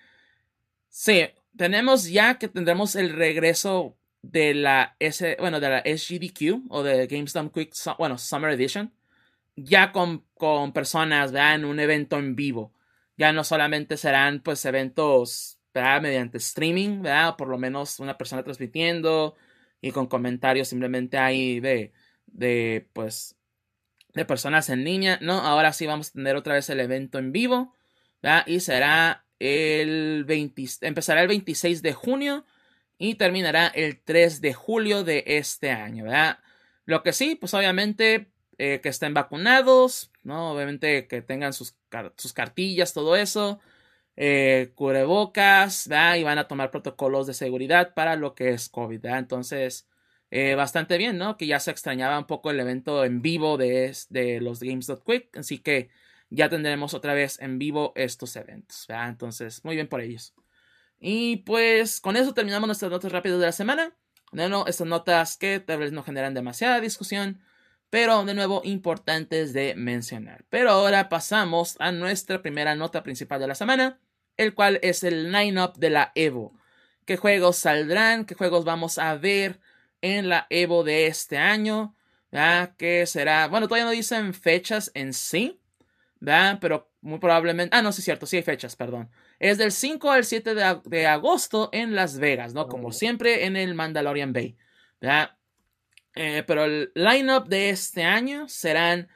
sí, tenemos ya que tendremos el regreso de la S, bueno, de la SGDQ o de GameStop Quick, bueno, Summer Edition, ya con, con personas, ¿verdad? En un evento en vivo. Ya no solamente serán, pues, eventos, ¿verdad? Mediante streaming, ¿verdad? por lo menos una persona transmitiendo y con comentarios simplemente ahí de, de, pues, de personas en línea. No, ahora sí vamos a tener otra vez el evento en vivo. Y será el 20, empezará el 26 de junio y terminará el 3 de julio de este año. ¿verdad? Lo que sí, pues obviamente eh, que estén vacunados, ¿no? Obviamente que tengan sus, sus cartillas, todo eso. Eh, cubrebocas, ¿verdad? Y van a tomar protocolos de seguridad para lo que es COVID, ¿verdad? Entonces, eh, bastante bien, ¿no? Que ya se extrañaba un poco el evento en vivo de, de los Games.quick, así que ya tendremos otra vez en vivo estos eventos. Entonces, muy bien por ellos. Y pues con eso terminamos nuestras notas rápidas de la semana. De nuevo, estas notas que tal vez no generan demasiada discusión, pero de nuevo importantes de mencionar. Pero ahora pasamos a nuestra primera nota principal de la semana, el cual es el line-up de la Evo. ¿Qué juegos saldrán? ¿Qué juegos vamos a ver? En la Evo de este año, ¿verdad? Que será, bueno, todavía no dicen fechas en sí, ¿verdad? Pero muy probablemente, ah, no, sí es cierto, sí hay fechas, perdón. Es del 5 al 7 de, agosto en Las Vegas, ¿no? Como siempre en el Mandalorian Bay, ¿verdad? Eh, pero el lineup de este año serán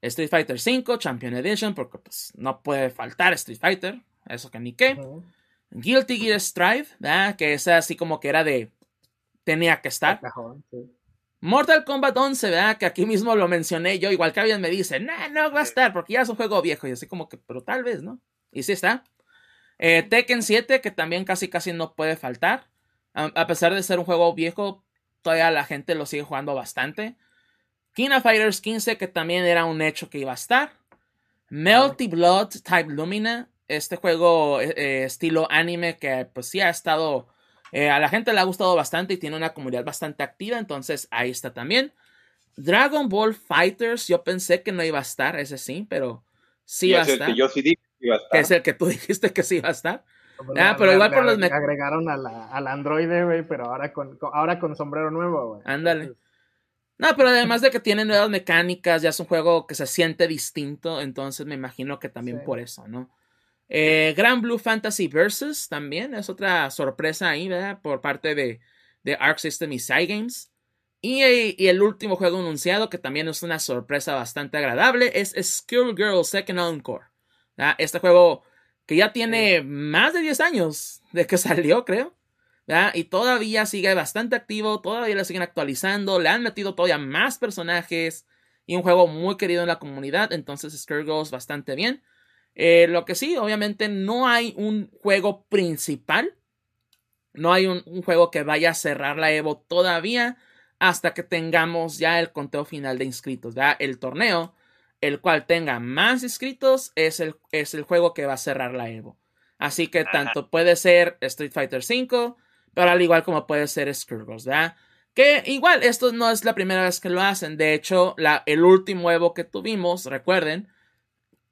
Street Fighter V Champion Edition, porque pues no puede faltar Street Fighter, eso que ni qué. Guilty Gear Strive, ¿verdad? Que es así como que era de tenía que estar. Mortal Kombat 11, ¿verdad? Que aquí mismo lo mencioné yo, igual que alguien me dice, no, no va a estar porque ya es un juego viejo y así como que, pero tal vez, ¿no? Y sí está. Eh, Tekken 7, que también casi casi no puede faltar. A, pesar de ser un juego viejo, todavía la gente lo sigue jugando bastante. King of Fighters 15, que también era un hecho que iba a estar. Melty Blood Type Lumina, este juego eh, eh, estilo anime que pues sí ha estado Eh, a la gente le ha gustado bastante y tiene una comunidad bastante activa, entonces ahí está también. Dragon Ball Fighters, yo pensé que no iba a estar, ese sí, pero sí va a estar. Que yo sí dije que iba a estar. Que es el que tú dijiste que sí iba a estar. Ah, pero igual por los me agregaron a la, al androide, güey, pero ahora con, ahora con sombrero nuevo, güey. Ándale. No, pero además de que tiene nuevas mecánicas, ya es un juego que se siente distinto, entonces me imagino que también por eso, ¿no? Eh, Grand Blue Fantasy Versus también es otra sorpresa ahí, ¿verdad? Por parte de, de Arc System y Cygames. Y, y el último juego anunciado, que también es una sorpresa bastante agradable, es Skill Girl Second Encore. Este juego que ya tiene más de 10 años de que salió, creo. Y todavía sigue bastante activo, todavía le siguen actualizando, le han metido todavía más personajes y un juego muy querido en la comunidad, entonces Goes bastante bien. Eh, lo que sí, obviamente no hay un juego principal, no hay un, juego que vaya a cerrar la Evo todavía hasta que tengamos ya el conteo final de inscritos, ya el torneo, el cual tenga más inscritos es el, es el juego que va a cerrar la Evo. Así que tanto puede ser Street Fighter V, pero al igual como puede ser Skrulls, ¿verdad? Que igual, esto no es la primera vez que lo hacen. De hecho, la, el último Evo que tuvimos, recuerden,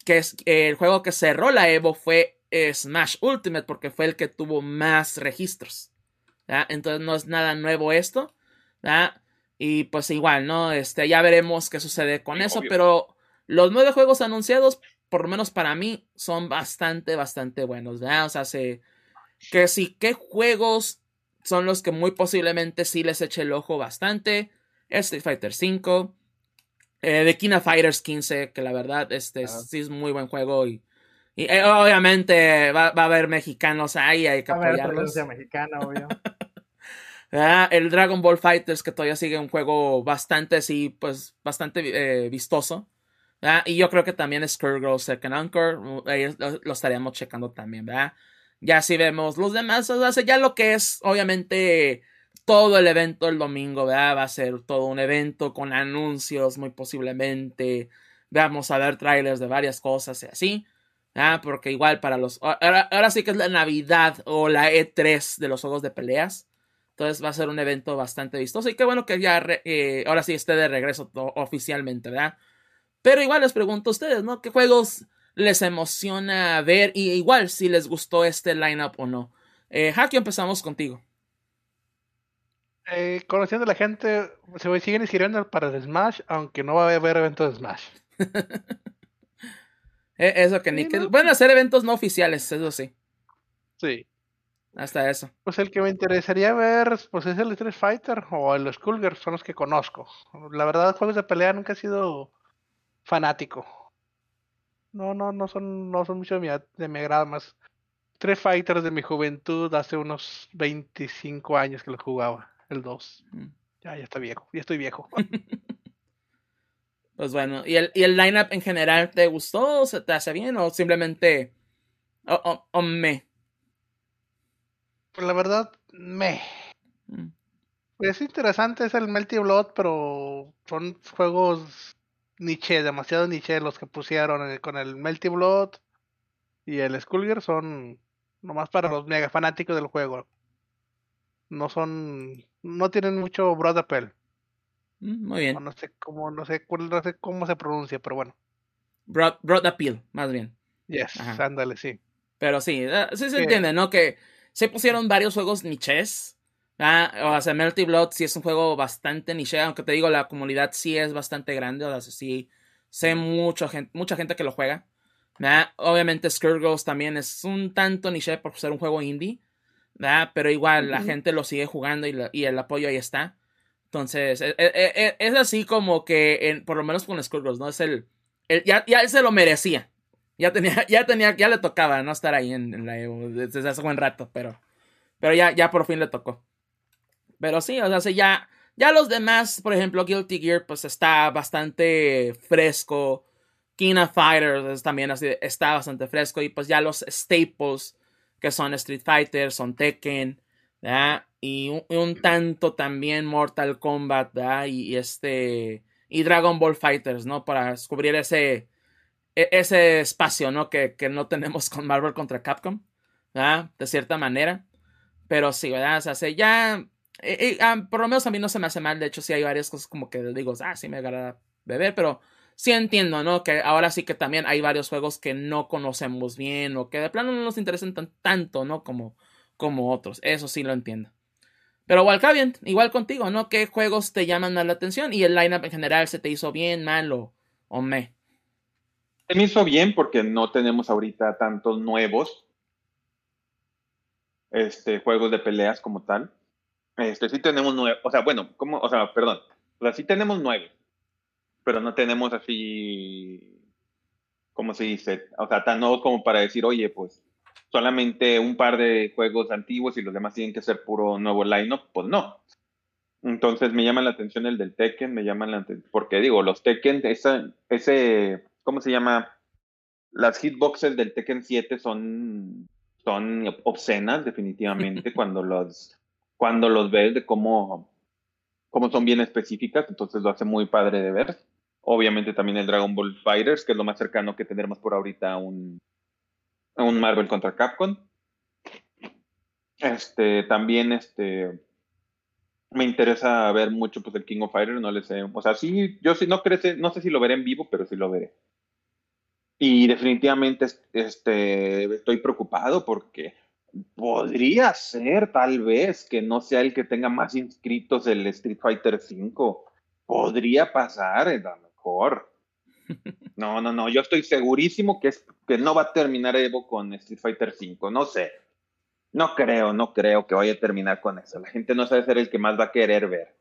que es el juego que cerró la Evo fue eh, Smash Ultimate, porque fue el que tuvo más registros. ¿verdad? Entonces no es nada nuevo esto. ¿verdad? Y pues igual, ¿no? Este, ya veremos qué sucede con eso. Pero los nueve juegos anunciados, por lo menos para mí, son bastante, bastante buenos. ¿verdad? O sea, se, que sí, qué juegos son los que muy posiblemente sí les eche el ojo bastante. Street Fighter V. Eh, of Fighters 15, que la verdad este, sí es muy buen juego y, y eh, obviamente va, va, a haber mexicanos ahí, hay que apoyarlos. mexicana, obvio. ah, el Dragon Ball Fighters, que todavía sigue un juego bastante, sí, pues, bastante eh, vistoso. Ah, y yo creo que también Skullgirl Second Anchor, uh, lo, lo, estaríamos checando también, ¿verdad? Ya si vemos los demás, o sea, ya lo que es, obviamente, todo el evento el domingo, ¿verdad? Va a ser todo un evento con anuncios, muy posiblemente. Vamos a ver trailers de varias cosas y así. ¿verdad? Porque igual para los. Ahora, ahora, sí que es la Navidad o la E3 de los juegos de peleas. Entonces va a ser un evento bastante vistoso. Y qué bueno que ya eh, ahora sí esté de regreso oficialmente, ¿verdad? Pero igual les pregunto a ustedes, ¿no? ¿Qué juegos les emociona ver y igual si les gustó este lineup o no. Eh, Haki, empezamos contigo. Eh, conociendo a la gente, se siguen inscribiendo para el Smash, aunque no va a haber eventos de Smash. Eh, eso que ni que... Pueden hacer eventos no oficiales, eso sí. Sí. Hasta eso. Pues el que me interesaría ver pues es el Street Fighter o el Skullgirls, son los que conozco. La verdad, juegos de pelea nunca he sido fanático. No, no, no son, no son mucho de mi, de mi agrado más. Tres Fighters de mi juventud hace unos 25 años que los jugaba, el 2. Mm. Ya, ya está viejo, ya estoy viejo. pues bueno, ¿y el, y el lineup en general te gustó? ¿Se te hace bien o simplemente o, o, me? Pues la verdad, me. Mm. Es interesante, es el Melty Blood, pero son juegos niche, demasiado niche los que pusieron eh, con el Melty Blood y el Skullgirl son nomás para los mega fanáticos del juego. No son, no tienen mucho broad appeal. Mm, muy bien. No, sé cómo, no sé, no sé cómo se pronuncia, pero bueno. Broad, broad appeal, más bien. Yes, ándale, sí. Pero sí, eh, sí se entiende, ¿no? Que se pusieron varios juegos niches o sea, Melty Blood sí es un juego bastante niche, aunque te digo, la comunidad sí es bastante grande, o sea, sí sé mucho, mucha gente que lo juega. Obviamente Skirgles también es un tanto niche por ser un juego indie, pero igual la gente lo sigue jugando y, el apoyo ahí está. Entonces, e, e, e, es, así como que, por lo menos con Skirgles, ¿no? Es el, ya, ya se lo merecía. Ya tenía, ya tenía, ya le tocaba, ¿no? Estar ahí en, la desde hace buen rato, pero, pero ya, ya por fin le tocó. Pero sí, o sea, ya, ya los demás, por ejemplo, Guilty Gear, pues está bastante fresco. King of Fighters también así, está bastante fresco. Y pues ya los staples, que son Street Fighter, son Tekken, ¿verdad? Y un, tanto también Mortal Kombat, ¿verdad? Y, este. Y Dragon Ball Fighters, ¿no? Para descubrir ese. E, ese espacio, ¿no? Que, que no tenemos con Marvel contra Capcom, ¿verdad? De cierta manera. Pero sí, ¿verdad? O sea, ya. Eh, eh, por lo menos a mí no se me hace mal. De hecho, sí hay varias cosas como que digo, ah, sí me agrada beber, pero sí entiendo, ¿no? Que ahora sí que también hay varios juegos que no conocemos bien o que de plano no nos interesan tanto, ¿no? Como, como otros. Eso sí lo entiendo. Pero bien, igual contigo, ¿no? ¿Qué juegos te llaman más la atención? ¿Y el lineup en general se te hizo bien, mal o, o me? Se me hizo bien porque no tenemos ahorita tantos nuevos este, juegos de peleas como tal. Este, sí tenemos nueve, o sea, bueno, como, o sea, perdón, o sea, sí tenemos nueve, pero no tenemos así, ¿cómo se dice? O sea, tan nuevos como para decir, oye, pues solamente un par de juegos antiguos y los demás tienen que ser puro nuevo line-up, pues no. Entonces me llama la atención el del Tekken, me llama la atención, porque digo, los Tekken, esa, ese, ¿cómo se llama? Las hitboxes del Tekken 7 son, son obscenas, definitivamente, cuando los, cuando los ves de cómo, cómo son bien específicas, entonces lo hace muy padre de ver. Obviamente también el Dragon Ball Fighters, que es lo más cercano que tendremos por ahorita a un, un Marvel contra Capcom. Este, también este me interesa ver mucho pues el King of Fighters, no le sé, o sea, sí, yo sí no crece, no sé si lo veré en vivo, pero sí lo veré. Y definitivamente este estoy preocupado porque podría ser tal vez que no sea el que tenga más inscritos el Street Fighter 5. Podría pasar, a lo mejor. No, no, no, yo estoy segurísimo que, es, que no va a terminar Evo con Street Fighter V, no sé. No creo, no creo que vaya a terminar con eso. La gente no sabe ser el que más va a querer ver.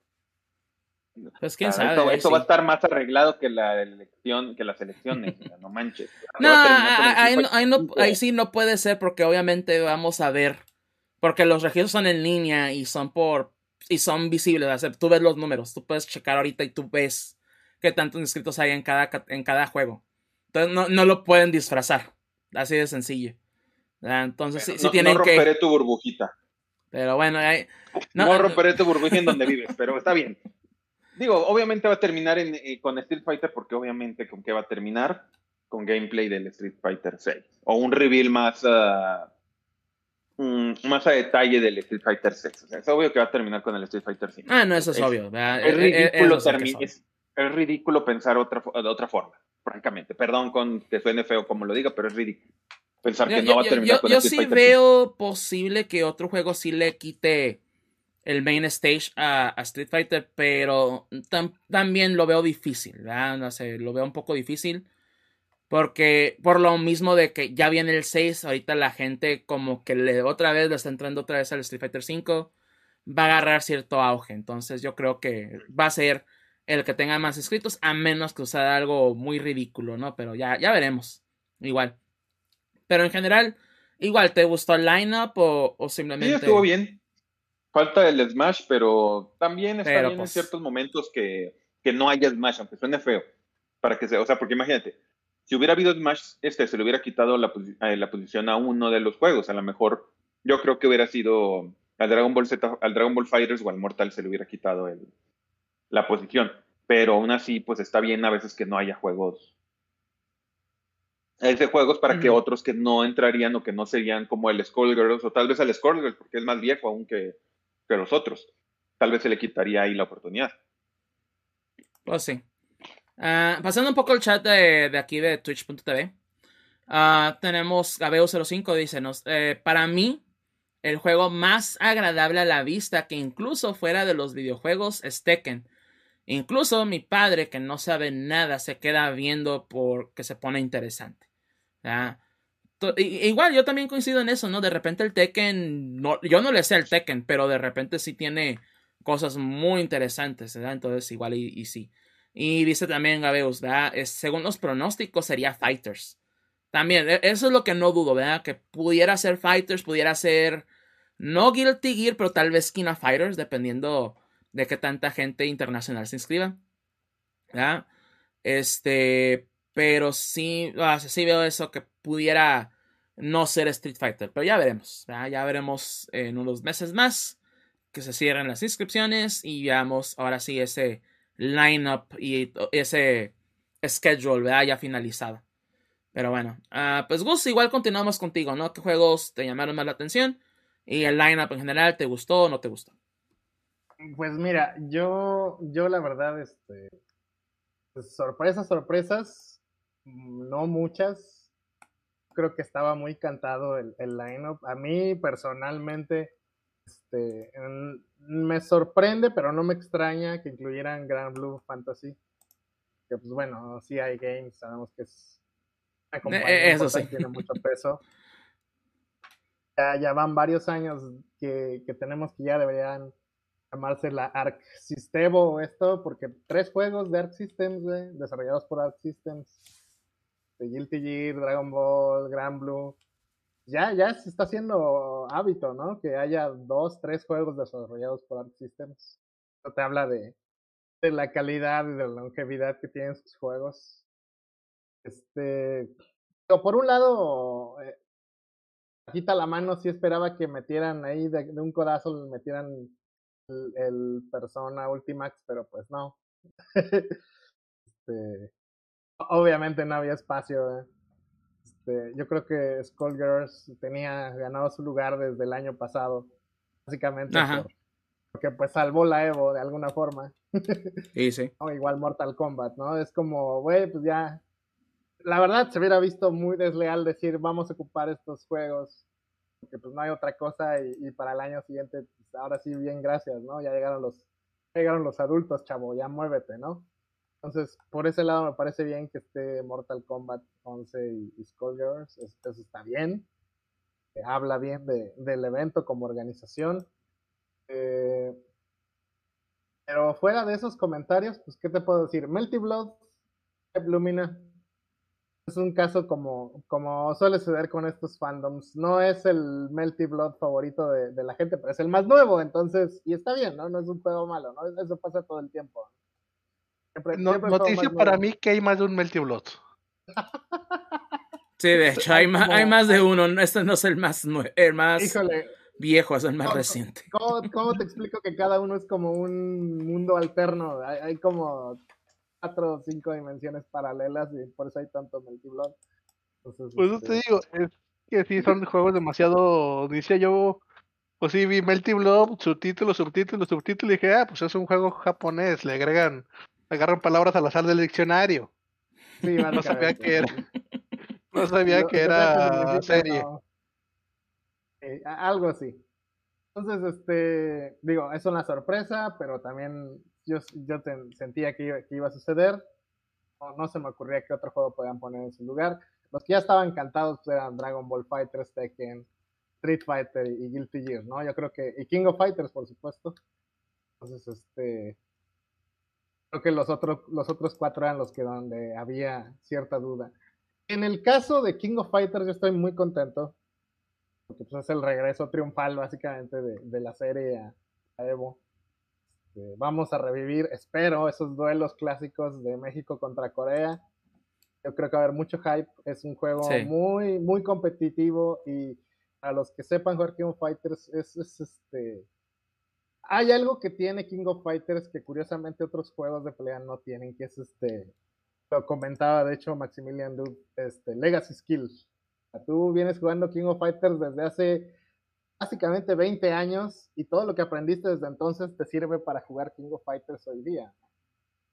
Pues quién sabe. Esto, va a estar más arreglado que la elección, que las elecciones, no manches. No, ahí, no, ahí sí no puede ser porque obviamente vamos a ver, porque los registros son en línea y son por, y son visibles, o sea, tú ves los números, tú puedes checar ahorita y tú ves qué tantos inscritos hay en cada, en cada juego. Entonces no, no lo pueden disfrazar. Así de sencillo. Entonces sí, tienen no romperé tu burbujita. Pero bueno, no, romperé tu burbujita en donde vives, pero está bien. Digo, obviamente va a terminar eh, con Street Fighter porque obviamente con qué va a terminar con gameplay del Street Fighter 6 o un reveal más ah, más a detalle del Street Fighter 6. es obvio que va a terminar con el Street Fighter 5. Ah, no, eso es, obvio. Es, ridículo, es, es ridículo pensar otra, de otra forma, francamente. Perdón con que suene feo como lo diga, pero es ridículo pensar que no va a terminar yo, Yo sí veo posible que otro juego sí le quite el main stage a, Street Fighter, pero también lo veo difícil, ¿verdad? No sé, lo veo un poco difícil. Porque por lo mismo de que ya viene el 6, ahorita la gente como que le otra vez le está entrando otra vez al Street Fighter 5, va a agarrar cierto auge. Entonces yo creo que va a ser el que tenga más escritos, a menos que usara algo muy ridículo, ¿no? Pero ya, ya veremos. Igual. Pero en general, igual, ¿te gustó el lineup o, o simplemente. Sí, estuvo bien. Falta el Smash, pero también está bien en pues ciertos momentos que, que, no haya Smash, aunque suene feo. Para que sea, o sea, porque imagínate, si hubiera habido Smash, este se le hubiera quitado la, eh, la posición a uno de los juegos. A lo mejor, yo creo que hubiera sido al Dragon Ball Z, al Dragon Ball Fighters o al Mortal se le hubiera quitado el, la posición. Pero aún así, pues está bien a veces que no haya juegos. Ese juegos para que otros que no entrarían o que no serían como el Skullgirls o tal vez el Skullgirls, porque es más viejo aún que, los otros. Tal vez se le quitaría ahí la oportunidad. Pues sí. Ah, pasando un poco el chat de, aquí de twitch.tv. Uh, tenemos Gabeo05, dice, eh, para mí, el juego más agradable a la vista que incluso fuera de los videojuegos es Tekken. Incluso mi padre, que no sabe nada, se queda viendo porque se pone interesante. Igual, yo también coincido en eso, ¿no? De repente el Tekken, no, yo no le sé el Tekken, pero de repente sí tiene cosas muy interesantes, ¿verdad? Entonces, igual y, sí. Y dice también Gabeus, ¿verdad? según los pronósticos sería Fighters. También, e, eso es lo que no dudo, ¿verdad? Que pudiera ser Fighters, pudiera ser no Guilty Gear, pero tal vez King of Fighters, dependiendo de que tanta gente internacional se inscriba. ¿Ya? Este, pero sí, sí veo eso que pudiera no ser Street Fighter, pero ya veremos. Ya veremos en unos meses más que se cierren las inscripciones y veamos ahora sí ese lineup y ese schedule ¿verdad? ya finalizado. Pero bueno, ah, pues Gus, igual continuamos contigo, ¿no? ¿Qué juegos te llamaron más la atención? y el lineup en general, ¿te gustó o no te gustó? Pues mira, yo, yo la verdad, este, pues, sorpresas, sorpresas, no muchas. Creo que estaba muy cantado el, el lineup. A mí personalmente, este, me sorprende, pero no me extraña que incluyeran Grand Blue Fantasy. Que pues bueno, sí hay games, sabemos que es eh, eso sí. tiene mucho peso. Ya, ya, van varios años que, que, tenemos que ya deberían llamarse la Arc System o esto, porque tres juegos de Arc Systems, desarrollados por Arc Systems, de Guilty Gear, Dragon Ball, Grand Blue, ya, ya se está haciendo hábito, ¿no? Que haya dos, tres juegos desarrollados por Arc Systems. Esto te habla de, de la calidad y de la longevidad que tienen sus juegos. Este, pero por un lado, eh, la mano, sí esperaba que metieran ahí de, un codazo, metieran el, Persona Ultimax, pero pues no. este, obviamente no había espacio. ¿eh? Este, yo creo que Skullgirls tenía ganado su lugar desde el año pasado, básicamente porque pues salvó la Evo de alguna forma. Sí, sí. o igual Mortal Kombat, ¿no? Es como, güey, pues ya. La verdad se hubiera visto muy desleal decir vamos a ocupar estos juegos porque pues no hay otra cosa y, para el año siguiente, ahora sí, bien, gracias, ¿no? Ya llegaron los, llegaron los adultos, chavo, ya muévete, ¿no? Entonces, por ese lado me parece bien que esté Mortal Kombat 11 y, y Skullgirls, eso, está bien, habla bien de, del evento como organización. Eh, pero fuera de esos comentarios, pues, ¿qué te puedo decir? Melty Blood, Lumina, es un caso como, como suele suceder con estos fandoms. No es el Melty Blood favorito de, la gente, pero es el más nuevo, entonces, y está bien, ¿no? No es un juego malo, ¿no? Eso pasa todo el tiempo. noticia para mí que hay más de un Melty Blood. Sí, de hecho, hay, más, hay más de uno. Este no es el más, el más viejo, es el más reciente. ¿cómo, te explico que cada uno es como un mundo alterno? hay como cuatro o cinco dimensiones paralelas y por eso hay tanto multiblog. pues este te digo, es que sí son juegos demasiado, dice yo, pues sí vi Melty Blob, subtítulos, subtítulos, subtítulos, y dije, ah, pues es un juego japonés, le agregan, agarran palabras al azar del diccionario. Sí, no sabía que era, no sabía que era serie. algo así. Entonces, este, digo, es una sorpresa, pero también yo, yo sentía que iba, que iba a suceder. No, no, se me ocurría que otro juego podían poner en su lugar. Los que ya estaban encantados pues, eran Dragon Ball Fighters, Tekken, Street Fighter y Guilty Gear, ¿no? Yo creo que, y King of Fighters, por supuesto. Entonces, este, creo que los otros, los otros cuatro eran los que donde había cierta duda. En el caso de King of Fighters, yo estoy muy contento, porque pues, es el regreso triunfal, básicamente, de, de la serie a Evo. Este, vamos a revivir, espero, esos duelos clásicos de México contra Corea. Yo creo que va a haber mucho hype. Es un juego muy, muy competitivo y a los que sepan jugar King of Fighters es, este... Hay algo que tiene King of Fighters que curiosamente otros juegos de pelea no tienen, que es este... Lo comentaba de hecho Maximilian Duke, este, Legacy Skills. Tú vienes jugando King of Fighters desde hace básicamente 20 años y todo lo que aprendiste desde entonces te sirve para jugar King of Fighters hoy día.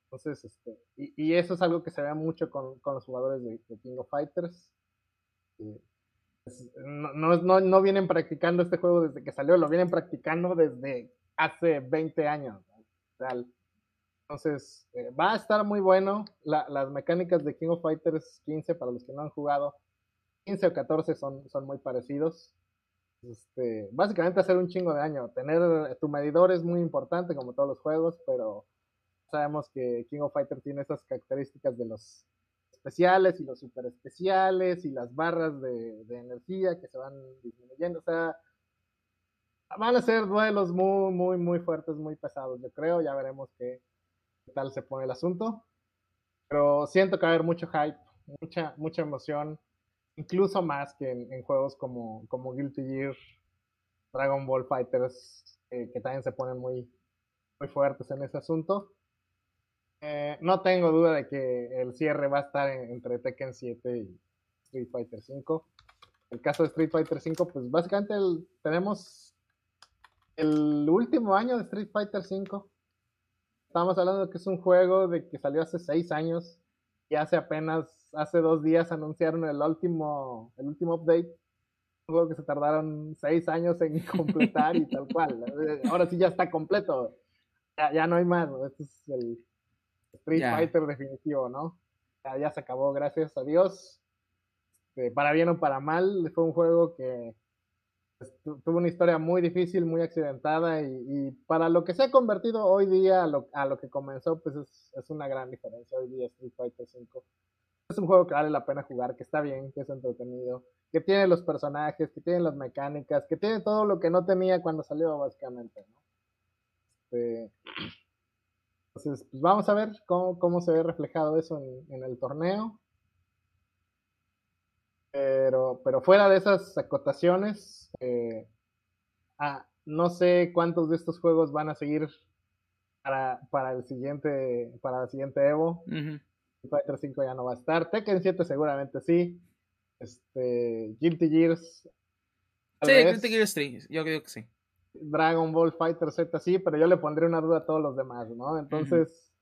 Entonces, este, y, eso es algo que se ve mucho con, los jugadores de, King of Fighters. no, no, no, vienen practicando este juego desde que salió, lo vienen practicando desde hace 20 años. Entonces, eh, va a estar muy bueno. las mecánicas de King of Fighters 15, para los que no han jugado, 15 o 14 son, son muy parecidos este, básicamente hacer un chingo de daño. Tener tu medidor es muy importante, como todos los juegos, pero sabemos que King of Fighter tiene esas características de los especiales y los super especiales y las barras de, energía que se van disminuyendo. O sea, van a ser duelos muy, muy, muy fuertes, muy pesados, yo creo. Ya veremos qué, qué tal se pone el asunto. Pero siento que va a haber mucho hype, mucha, mucha emoción incluso más que en, juegos como, como Guilty Gear, Dragon Ball Fighters, eh, que también se ponen muy, muy fuertes en ese asunto. Eh, no tengo duda de que el cierre va a estar entre Tekken 7 y Street Fighter 5. el caso de Street Fighter V, pues básicamente tenemos el último año de Street Fighter V. Estamos hablando de que es un juego de que salió hace seis años y hace apenas, hace dos días anunciaron el último, el último update. Un juego que se tardaron seis años en completar y tal cual. Ahora sí ya está completo. Ya, no hay más. Este es el Street Fighter definitivo, ¿no? Ya, se acabó, gracias a Dios. Este, para bien o para mal, fue un juego que pues, tuvo una historia muy difícil, muy accidentada y, para lo que se ha convertido hoy día a lo, que comenzó, pues es, una gran diferencia hoy día Street Fighter V. Es un juego que vale la pena jugar, que está bien, que es entretenido, que tiene los personajes, que tiene las mecánicas, que tiene todo lo que no tenía cuando salió básicamente, este, entonces, pues vamos a ver cómo, se ve reflejado eso en el torneo. Pero, pero fuera de esas acotaciones, eh, ah, no sé cuántos de estos juegos van a seguir para, para el siguiente, para el siguiente Evo. Fighter 5 ya no va a estar. Tekken 7 seguramente sí. Este, Guilty Gears. Sí, Guilty Gears 3, yo creo que sí. Dragon Ball Fighter Z sí, pero yo le pondré una duda a todos los demás, ¿no? Entonces,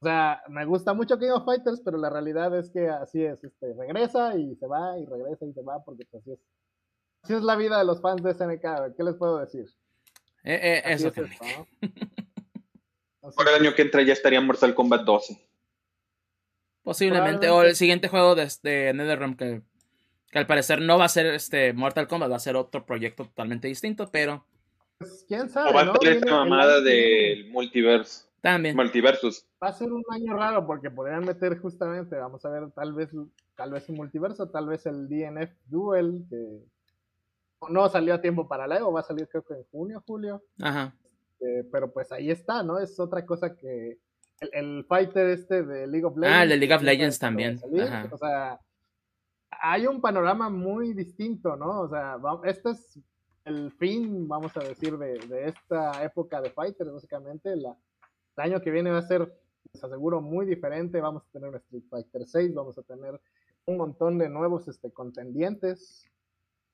o sea, me gusta mucho King of Fighters, pero la realidad es que así es, este, regresa y se va y regresa y se va porque pues, así es. Así es la vida de los fans de SNK, ¿qué les puedo decir? Eh, eh, eso que Por el año que entra ya estaría Mortal Kombat 12. Posiblemente, o el siguiente juego de, de NetherRealm que, que, al parecer no va a ser este Mortal Kombat, va a ser otro proyecto totalmente distinto, pero... Pues quién sabe, O va a ser esta mamada del multiverso. También. Multiversus. Va a ser un año raro porque podrían meter justamente, vamos a ver, tal vez, tal vez un multiverso, tal vez el DNF Duel, que no salió a tiempo para la Evo, va a salir creo que en junio, julio. Ajá. Eh, pero pues ahí está, ¿no? Es otra cosa que el, fighter este de League of Legends. Ah, el de League of Legends también. O sea, hay un panorama muy distinto, ¿no? O sea, este es el fin, vamos a decir, de, de esta época de fighters, básicamente, la, el año que viene va a ser, les aseguro, muy diferente. Vamos a tener un Street Fighter 6, vamos a tener un montón de nuevos este, contendientes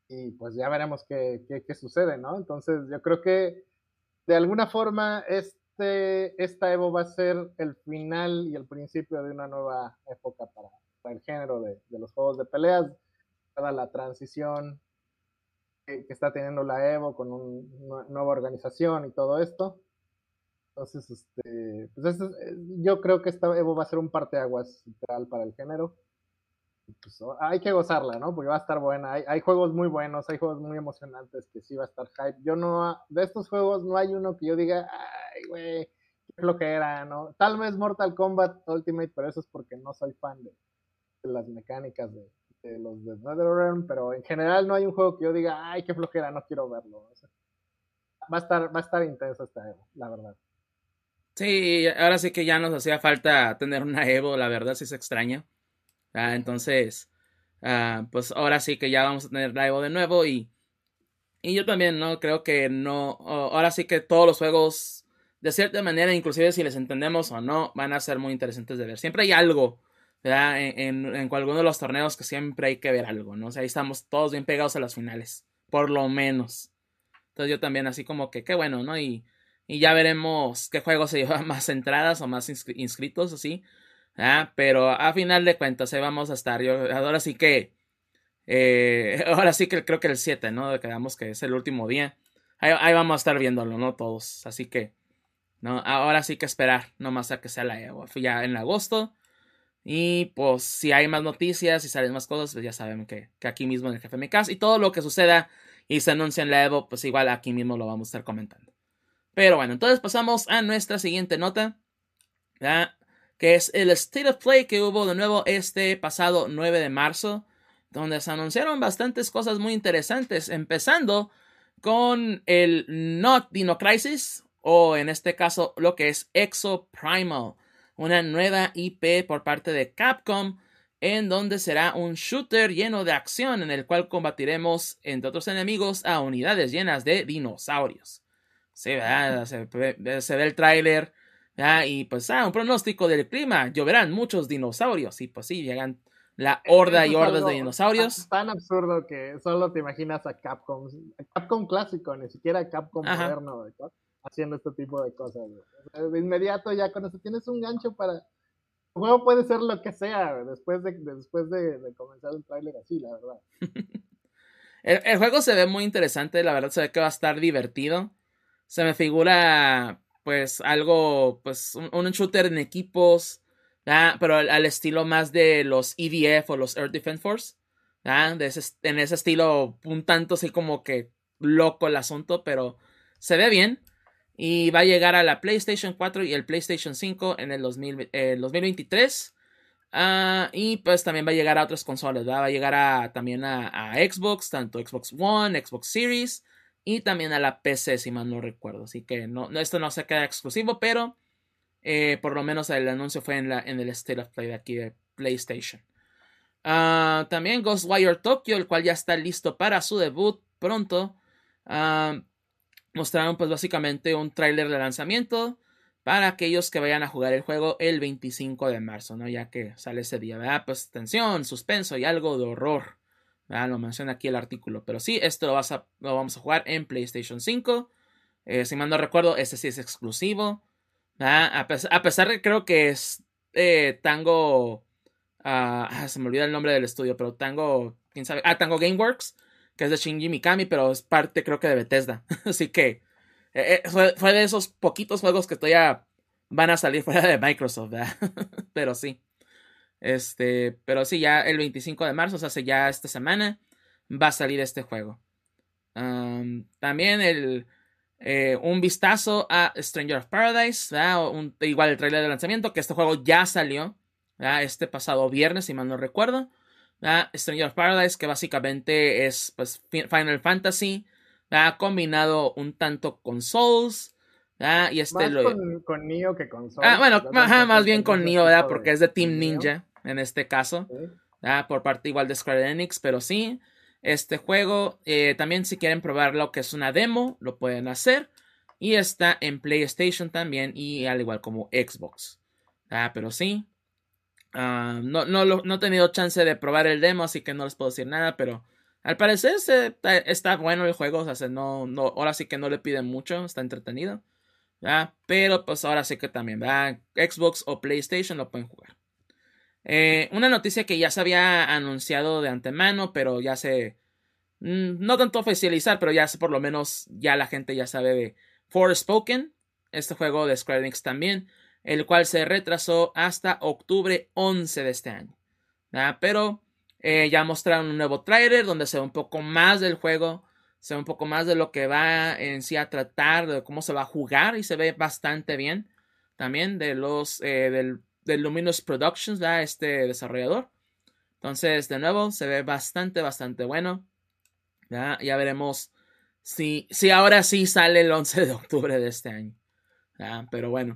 y pues ya veremos qué, qué, sucede, ¿no? Entonces yo creo que de alguna forma este, esta Evo va a ser el final y el principio de una nueva época para, el género de, los juegos de peleas, dada la transición que, está teniendo la Evo con una nueva organización y todo esto. Entonces, este, pues yo creo que esta Evo va a ser un parteaguas literal para el género. Pues, hay que gozarla, ¿no? Porque va a estar buena. Hay, juegos muy buenos, hay juegos muy emocionantes que sí va a estar hype. Yo no, de estos juegos no hay uno que yo diga, ay, güey, qué flojera, ¿no? Tal vez Mortal Kombat Ultimate, pero eso es porque no soy fan de, las mecánicas de, los de NetherRealm, pero en general no hay un juego que yo diga, ay, qué flojera, no quiero verlo. va a estar, va a estar intenso esta Evo, la verdad. Sí, ahora sí que ya nos hacía falta tener una Evo, la verdad sí se extraña. Ah, entonces, ah, pues ahora sí que ya vamos a tener Evo de nuevo y, y yo también, ¿no? Creo que no, ahora sí que todos los juegos, de cierta manera, inclusive si les entendemos o no, van a ser muy interesantes de ver. Siempre hay algo, ¿verdad? En, en, en alguno de los torneos que siempre hay que ver algo, ¿no? O sea, ahí estamos todos bien pegados a las finales, por lo menos. Entonces yo también así como que, qué bueno, ¿no? Y y ya veremos qué juegos se llevan más entradas o más inscritos, así. ¿Ah? Pero a final de cuentas, ahí vamos a estar. Yo, ahora sí que. Eh, ahora sí que creo que el 7, ¿no? Quedamos que es el último día. Ahí, vamos a estar viéndolo, ¿no? Todos. Así que. ¿no? Ahora sí que esperar, no más a que sea la Evo. Ya en agosto. Y pues si hay más noticias, si salen más cosas, pues ya saben que, que aquí mismo en el GFMK y todo lo que suceda y se anuncia en la Evo, pues igual aquí mismo lo vamos a estar comentando. Pero bueno, entonces pasamos a nuestra siguiente nota, que es el State of Play que hubo de nuevo este pasado 9 de marzo, donde se anunciaron bastantes cosas muy interesantes, empezando con el Not Dino Crisis, o en este caso lo que es Exo Primal, una nueva IP por parte de Capcom, en donde será un shooter lleno de acción en el cual combatiremos, entre otros enemigos, a unidades llenas de dinosaurios. Sí, ¿verdad? Se, ve el tráiler. Y pues, ah, un pronóstico del clima. Lloverán muchos dinosaurios. Y pues sí, llegan la horda y Eso es hordas de dinosaurios. Tan, tan absurdo que solo te imaginas a Capcom, a Capcom clásico, ni siquiera a Capcom Ajá. moderno, ¿no? haciendo este tipo de cosas. de inmediato ya con eso tienes un gancho para... El juego puede ser lo que sea después de, de- después de, de comenzar un tráiler así, la verdad. El, el juego se ve muy interesante, la verdad se ve que va a estar divertido. Se me figura, pues, algo, pues, un, shooter en equipos, pero al, estilo más de los EDF o los Air Defense Force. De ese, en ese estilo, un tanto así como que loco el asunto, pero se ve bien. Y va a llegar a la PlayStation 4 y el PlayStation 5 en el 2000 eh, 2023. Ah, y pues también va a llegar a otras consolas, va a llegar a, también a Xbox, tanto Xbox One, Xbox Series y también a la PC, si mal no recuerdo. Así que no, esto no se queda exclusivo, pero eh, por lo menos el anuncio fue en, la, en el State of Play de aquí de PlayStation. Ah, también Ghostwire Tokyo, el cual ya está listo para su debut pronto. Ah, mostraron pues básicamente un tráiler de lanzamiento para aquellos que vayan a jugar el juego el 25 de marzo, ¿no? Ya que sale ese día, ¿verdad? Pues tensión, suspenso y algo de horror. ¿Verdad? Lo menciona aquí el artículo. Pero sí, esto lo, vas a, lo vamos a jugar en PlayStation 5. Eh, si mal no recuerdo, este sí es exclusivo. ¿verdad? A, pesar, a pesar de que creo que es eh, Tango. ah, ah, se me olvida el nombre del estudio, pero Tango. ¿Quién sabe? Ah, Tango Gameworks, que es de Shinji Mikami, pero es parte, creo que de Bethesda. Así que eh, fue, de esos poquitos juegos que todavía van a salir fuera de Microsoft, pero sí. Este, pero sí, ya el 25 de marzo, o sea, hace ya esta semana, va a salir este juego. Um, también el, eh, un vistazo a Stranger of Paradise. Un- igual el trailer de lanzamiento, que este juego ya salió, ¿verdad? Este pasado viernes, si mal no recuerdo. ¿verdad? Stranger of Paradise, que básicamente es pues, Fi- Final Fantasy, ¿verdad? combinado un tanto con Souls, ¿verdad? y este Más lo... con, con Nioh que con Souls. Ah, bueno, más bien con de- Porque es de Team Ninja en este caso. ¿verdad? Por parte igual de Square Enix, pero sí, este juego, eh, también si quieren probarlo, que es una demo, lo pueden hacer. Y está en PlayStation también, y al igual como Xbox. ¿verdad? Pero sí, ah, no, no, lo- no he tenido chance de probar el demo, así que no les puedo decir nada, pero al parecer se- está, bueno el juego, o sea, se- no, no, ahora sí que no le piden mucho, está entretenido. ¿verdad? Pero pues ahora sí que también, ¿verdad? Xbox o PlayStation lo pueden jugar. Eh, una noticia que ya se había anunciado de antemano, pero ya se. mm, No tanto oficializar, pero ya por lo menos ya la gente ya sabe de Forspoken, este juego de Square Enix también, el cual se retrasó hasta octubre 11 de este año. ¿verdad? Pero eh, ya mostraron un nuevo trailer donde se ve un poco más del juego, se ve un poco más de lo que va en sí a tratar, de cómo se va a jugar y se ve bastante bien también de los eh, del, del Luminous Productions, ¿verdad? este desarrollador. Entonces, de nuevo, se ve bastante, bastante bueno. ¿verdad? Ya veremos si, si ahora sí sale el 11 de octubre de este año. Pero bueno.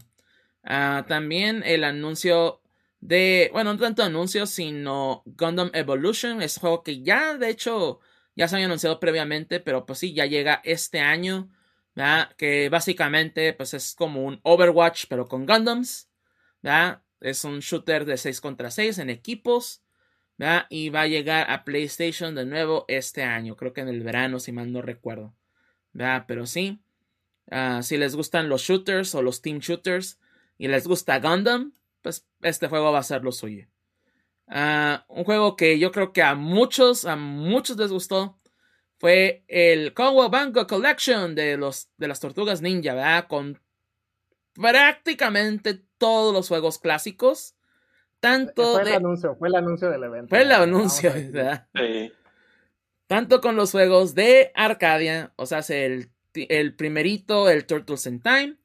Ah, también el anuncio de, bueno, no tanto anuncio, sino Gundam Evolution, es un juego que ya, de hecho, ya se había anunciado previamente, pero pues sí, ya llega este año. Que básicamente pues es como un Overwatch pero con Gundams. Es un shooter de 6 contra 6 en equipos, ¿verdad? Y va a llegar a PlayStation de nuevo este año, creo que en el verano si mal no recuerdo, ¿verdad? Pero sí, ah, si les gustan los shooters o los team shooters y les gusta Gundam, pues este juego va a ser lo suyo. Ah, un juego que yo creo que a muchos, a muchos les gustó, fue el Bango Collection de, los, de las Tortugas Ninja, ¿verdad? Con prácticamente todos los juegos clásicos. Tanto Fue el de- anuncio, fue el anuncio del evento. fue el anuncio. ¿verdad? Sí. Tanto con los juegos de Arcadia, o sea, el, el primerito, el Turtles in Time,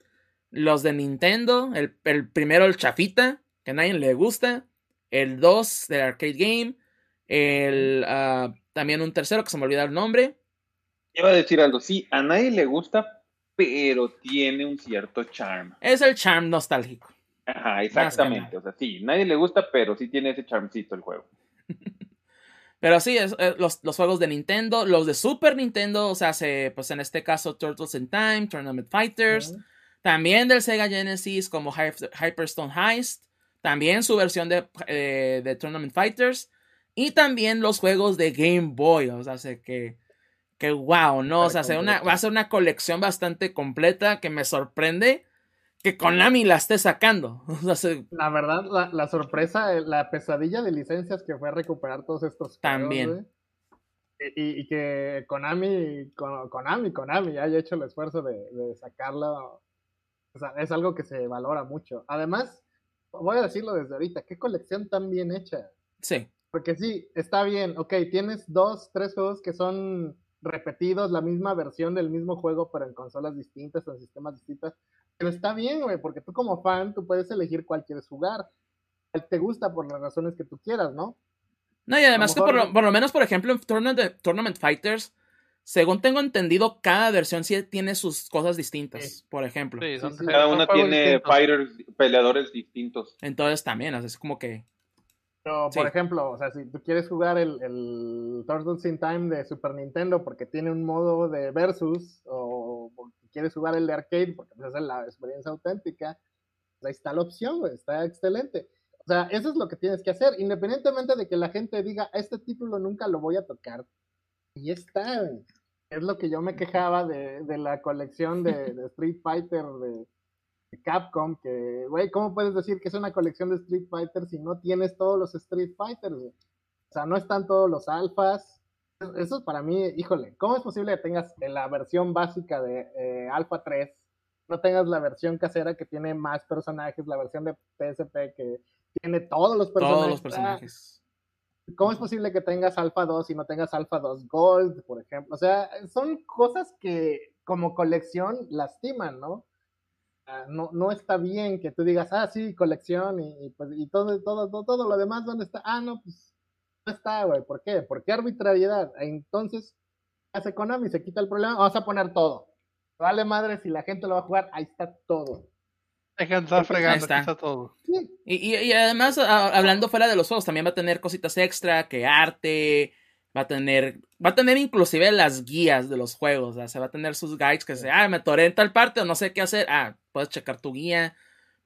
los de Nintendo, el, el primero, el Chafita, que a nadie le gusta, el 2 del Arcade Game, el, ah, también un tercero que se me olvidó el nombre, Iba a decir algo, sí, a nadie le gusta, pero tiene un cierto charm. es el charm nostálgico. Ajá, exactamente. O sea, sí, nadie le gusta, pero sí tiene ese charmcito el juego. Pero sí, es- eh, los, los juegos de Nintendo, los de Super Nintendo, o sea, se, pues en este caso Turtles in Time, Tournament Fighters, también del Sega Genesis como Hy- Hyperstone Heist, también su versión de, eh, de Tournament Fighters, Y también los juegos de Game Boy, o sea, sé que, que wow, ¿no? O sea, una, va a ser una colección bastante completa que me sorprende que Konami la esté sacando. la verdad, la, sorpresa, eh, la pesadilla de licencias que fue recuperar todos estos. También. y, que Konami, Konami, Konami haya hecho el esfuerzo de, de sacarlo. O sea, es algo que se valora mucho. Además, voy a decirlo desde ahorita, qué colección tan bien hecha. Sí. Porque sí, está bien, ok, tienes dos, tres juegos que son repetidos, la misma versión del mismo juego, pero en consolas distintas, en sistemas distintos. Pero está bien, güey, porque tú como fan, tú puedes elegir cuál quieres jugar. Te gusta por las razones que tú quieras, ¿no? No, y además que por lo, menos, por ejemplo, en Tournament, Tournament, Fighters, según tengo entendido, cada versión sí tiene sus cosas distintas, por ejemplo. Sí, cada una tiene fighters, peleadores distintos. Entonces también, o sea, es como que por ejemplo, o sea, si tú quieres jugar el, el Turtles in Time de Super Nintendo porque tiene un modo de versus, o quieres jugar el de arcade porque pues, es la experiencia auténtica, pues ahí está la opción, está excelente. O sea, eso es lo que tienes que hacer, independientemente de que la gente diga, este título nunca lo voy a tocar. Y está, Es lo que yo me quejaba de, de la colección de, de Street Fighter de, Capcom, que, güey, ¿cómo puedes decir que es una colección de Street Fighter si no tienes todos los Street Fighters? O sea, no están todos los alfas. Eso para mí, híjole, ¿cómo es posible que tengas la versión básica de eh, Alpha 3, no tengas la versión casera que tiene más personajes, la versión de PSP que tiene todos los personajes? Todos los personajes. ¿Cómo es posible que tengas Alpha 2 y no tengas Alpha 2 Gold, por ejemplo? O sea, son cosas que como colección lastiman, ¿no? Ah, no, no está bien que tú digas, ah, sí, colección y, pues, y todo, todo, todo, todo, lo demás, ¿dónde está? Ah, no, pues no está, güey. ¿Por qué? ¿Por qué arbitrariedad? Entonces, hace Konami, se quita el problema, vamos a poner todo. Vale madre, si la gente lo va a jugar, ahí está todo. Deja estar fregando, está. está todo. Y, y, además, hablando fuera de los juegos, también va a tener cositas extra, que arte, va a tener, va a tener inclusive las guías de los juegos, o sea, va a tener sus guides que se, ah, me toré en tal parte o no sé qué hacer, ah, puedes checar tu guía,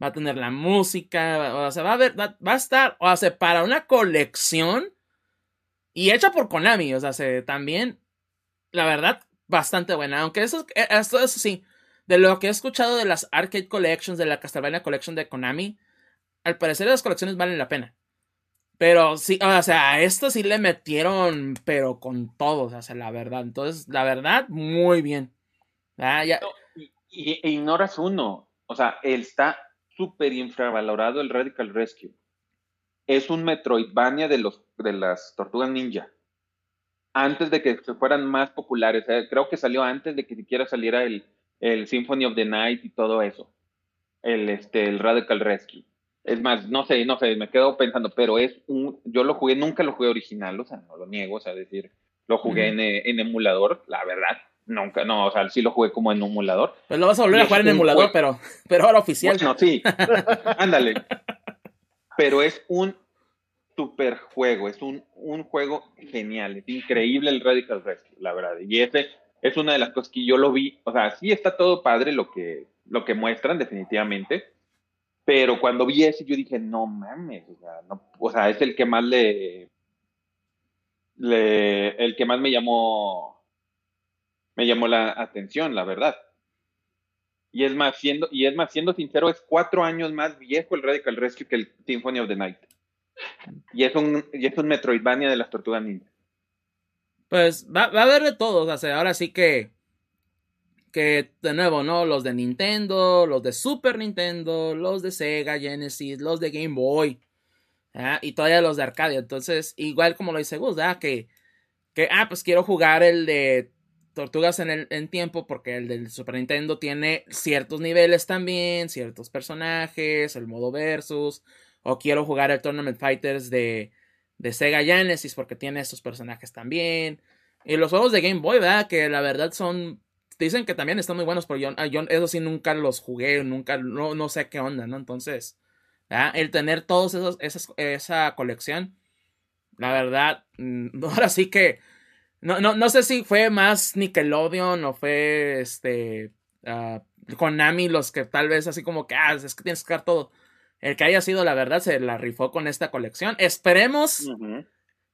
va a tener la música, o sea, va a ver, va, a estar, o sea, para una colección y hecha por Konami, o sea, se, también, la verdad, bastante buena, aunque eso, eh, eso, eso sí, de lo que he escuchado de las Arcade Collections, de la Castlevania Collection de Konami, al parecer las colecciones valen la pena. Pero sí, o sea, a esto sí le metieron, pero con todo, o sea, la verdad. Entonces, la verdad, muy bien. Ah, ya. y, e ignoras uno, o sea, él está súper infravalorado el Radical Rescue. Es un Metroidvania de, los, de las Tortugas Ninja. Antes de que se fueran más populares, eh, creo que salió antes de que siquiera saliera el, el Symphony of the Night y todo eso. El, este, el Radical Rescue. Es más, no sé, no sé, me quedo pensando, pero es un, yo lo jugué, nunca lo jugué original, o sea, no lo niego, o sea, decir, lo jugué en, en, emulador, la verdad, nunca, no, o sea, sí lo jugué como en emulador. Pues lo vas a volver a jugar en emulador, pero, pero ahora oficial. No, sí, ándale. Pero es un super juego, es un, un juego genial, es increíble el Radical Rescue, la verdad, y ese es una de las cosas que yo lo vi, o sea, sí está todo padre lo que, lo que muestran, definitivamente, pero cuando vi ese, yo dije, no mames, o sea, no, o sea, es el que más le, le, el que más me llamó, me llamó la atención, la verdad. Y es más, siendo, y es más, siendo sincero, es cuatro años más viejo el Radical Rescue que el Symphony of the Night. Y es un, y es Metroidvania de las tortugas ninja. Pues va, va a haber de todos, o sea, ahora sí que que de nuevo, ¿no? Los de Nintendo, los de Super Nintendo, los de Sega Genesis, los de Game Boy, y todavía los de arcade. Entonces, igual como lo dice Gus. Que, que, ah, pues quiero jugar el de Tortugas en, el, en tiempo porque el del Super Nintendo tiene ciertos niveles también, ciertos personajes, el modo versus, o quiero jugar el Tournament Fighters de, de Sega Genesis porque tiene estos personajes también. Y los juegos de Game Boy, ¿verdad? Que la verdad son Dicen que también están muy buenos, pero yo, yo eso sí nunca los jugué, nunca, no, no sé qué onda, ¿no? Entonces, el tener todos esos, esa colección, la verdad, mm, ahora sí que, no, no, no sé si fue más Nickelodeon o fue este uh, Konami los que tal vez así como que, ah, es que tienes que sacar todo. El que haya sido, la verdad, se la rifó con esta colección. Esperemos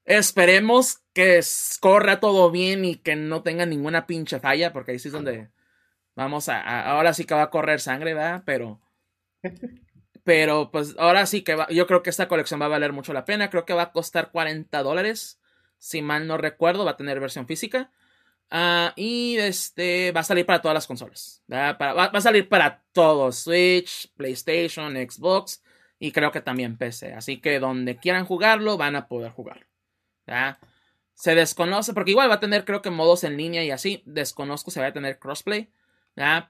Esperemos que corra todo bien y que no tenga ninguna pinche falla, porque ahí sí es donde vamos a, ahora sí que va a correr sangre, ¿verdad? Pero, pero pues ahora sí que va, yo creo que esta colección va a valer mucho la pena. Creo que va a costar 40 dólares, si mal no recuerdo, va a tener versión física. Ah, y este va a salir para todas las consolas. va, a salir para todos: Switch, PlayStation, Xbox y creo que también PC. Así que donde quieran jugarlo, van a poder jugarlo. Se desconoce, porque igual va a tener, creo que modos en línea y así. Desconozco si va a tener crossplay.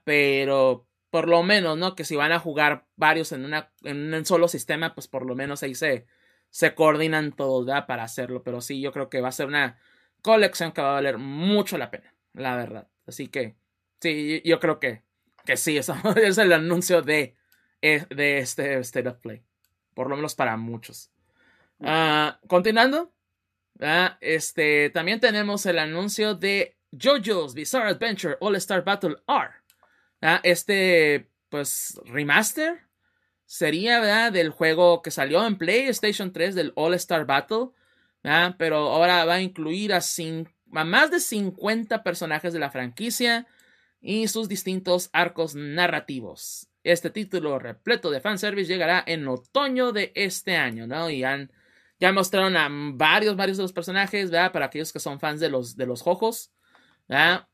Pero por lo menos, ¿no? Que si van a jugar varios en, una, en un solo sistema, pues por lo menos ahí se, se coordinan todos, ¿verdad? Para hacerlo. Pero sí, yo creo que va a ser una colección que va a valer mucho la pena, la verdad. Así que, sí, yo creo que, que sí, eso es el anuncio de, eh, de este State of Play. Por lo menos para muchos. Ah, continuando, Ah, este, también tenemos el anuncio de JoJo's Bizarre Adventure All Star Battle R. Ah, este, pues, remaster sería, ¿verdad? Del juego que salió en PlayStation 3 del All Star Battle. Pero ahora va a incluir a, a más de 50 personajes de la franquicia y sus distintos arcos narrativos. Este título repleto de fanservice llegará en otoño de este año, ¿no? Y han ya mostraron a varios, varios de los personajes, ¿verdad? Para aquellos que son fans de los, de los jojos, ¿verdad?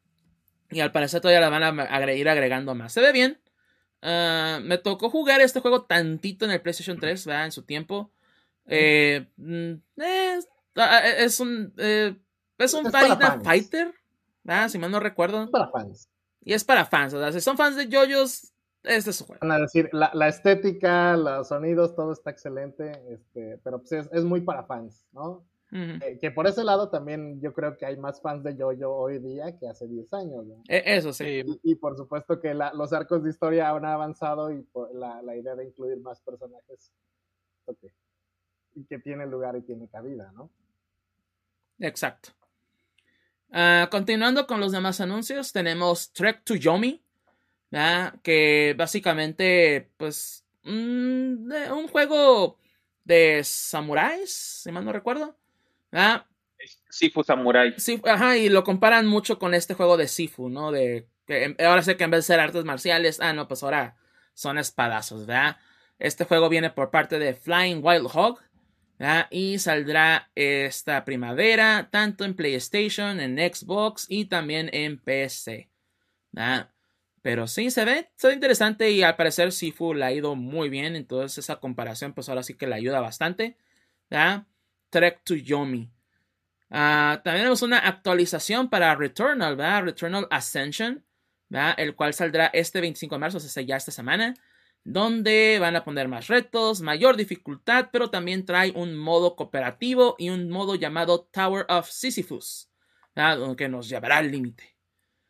Y al parecer todavía la van a ir agregando más. Se ve bien. Ah, me tocó jugar este juego tantito en el PlayStation 3, ¿verdad? En su tiempo. Eh, mm, ah, eh, es un. Eh, es un Fighter, ¿verdad? Si mal no recuerdo. Es para fans. Y es para fans, o sea, si son fans de JoJo's, este es su juego. Van a decir, la, la, estética, los sonidos, todo está excelente, este, pero pues es, muy para fans, ¿no? Eh, que por ese lado también yo creo que hay más fans de JoJo hoy día que hace 10 años. ¿no? E, eso sí. Y, por supuesto que los arcos de historia han avanzado y la, la, idea de incluir más personajes okay, y que tiene lugar y tiene cabida, ¿no? Exacto. Uh, continuando con los demás anuncios, tenemos Trek to Yomi, que básicamente, pues, un, un juego de samuráis, si mal no recuerdo. Sifu Samurai. Sí, ajá, y lo comparan mucho con este juego de Sifu, ¿no? De que ahora sé que en vez de ser artes marciales, ah, no, pues ahora son espadazos, ¿verdad? Este juego viene por parte de Flying Wild Hog, Y saldrá esta primavera, tanto en PlayStation, en Xbox y también en PC, ¿verdad? Pero sí, se ve, se ve interesante y al parecer Sifu le ha ido muy bien. Entonces esa comparación pues ahora sí que le ayuda bastante. Trek to Yomi. Ah, también tenemos una actualización para Returnal, ¿verdad? Returnal Ascension, ¿verdad? El cual saldrá este 25 de marzo, o sea, ya esta semana. Donde van a poner más retos, mayor dificultad, pero también trae un modo cooperativo y un modo llamado Tower of Sisyphus, que nos llevará al límite.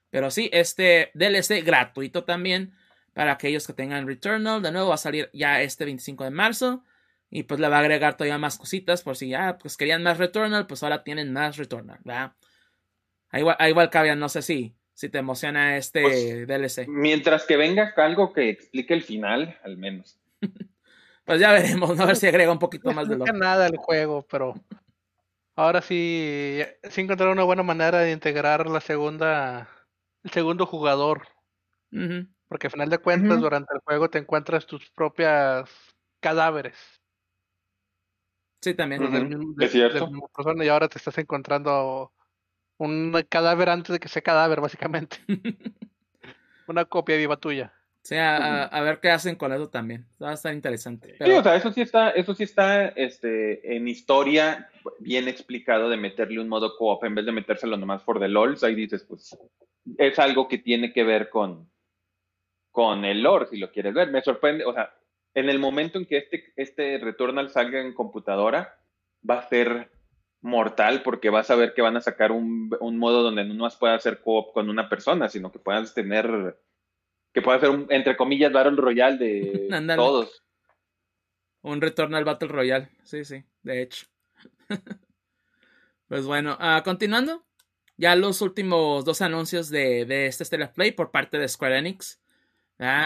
Pero sí, este DLC gratuito también para aquellos que tengan Returnal. De nuevo va a salir ya este 25 de marzo. Y pues le va a agregar todavía más cositas por si ya pues querían más Returnal, pues ahora tienen más Returnal, ¿verdad? Igual, igual no sé si, si te emociona este pues, DLC. Mientras que venga algo que explique el final, al menos. pues ya veremos, a ver si agrega un poquito más de lo. No nada el juego, pero ahora sí, sí encontraron una buena manera de integrar la segunda el segundo jugador. Porque al final de cuentas, durante el juego te encuentras tus propias cadáveres. Sí, también. es cierto. y ahora te estás encontrando un cadáver antes de que sea cadáver, básicamente. Una copia viva tuya. Sí, a, ver qué hacen con eso también. Va a estar interesante. Sí, o sea, eso sí está, eso sí está este, en historia bien explicado de meterle un modo co-op en vez de metérselo nomás por the LOLs. Ahí dices, pues, es algo que tiene que ver con, con el lore, si lo quieres ver. Me sorprende, o sea, en el momento en que este, este Returnal salga en computadora, va a ser mortal porque vas a ver que van a sacar un, modo donde no más puedas hacer co-op con una persona, sino que puedas tener, que pueda ser un, entre comillas, Battle Royale de todos. Un Returnal Battle Royale, sí, sí, de hecho. pues bueno, uh, continuando, ya los últimos dos anuncios de, de este Stellar Play por parte de Square Enix.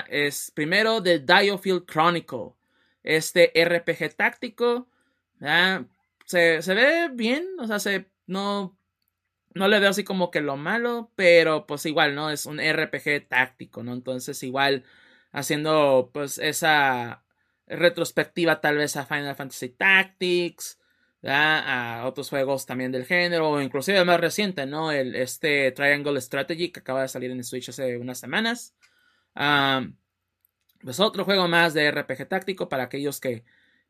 Es primero The Diofield Chronicle, este RPG táctico se, se ve bien, o sea, se, no, no le veo así como que lo malo, pero pues igual, ¿no? Es un RPG táctico, ¿no? Entonces igual haciendo pues esa retrospectiva tal vez a Final Fantasy Tactics, a otros juegos también del género, o inclusive más reciente, ¿no? El, este Triangle Strategy que acaba de salir en Switch hace unas semanas. pues otro juego más de RPG táctico para aquellos que,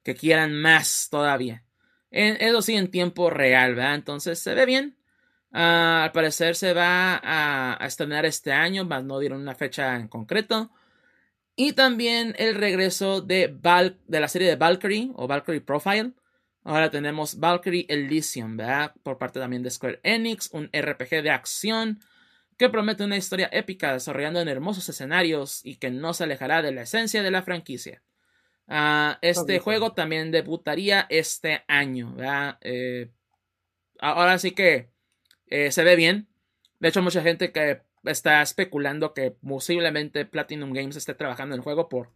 que quieran más todavía. Eso sí, en tiempo real, ¿verdad? Entonces se ve bien. Ah, al parecer se va a, estrenar este año, más no dieron una fecha en concreto. Y también el regreso de, de la serie de Valkyrie o Valkyrie Profile. Ahora tenemos Valkyrie Elysium, ¿verdad? Por parte también de Square Enix, un RPG de acción que promete una historia épica desarrollando en hermosos escenarios y que no se alejará de la esencia de la franquicia. Ah, este juego también debutaría este año, ¿verdad? Eh, ahora sí que eh, se ve bien. De hecho, mucha gente que está especulando que posiblemente Platinum Games esté trabajando en el juego por,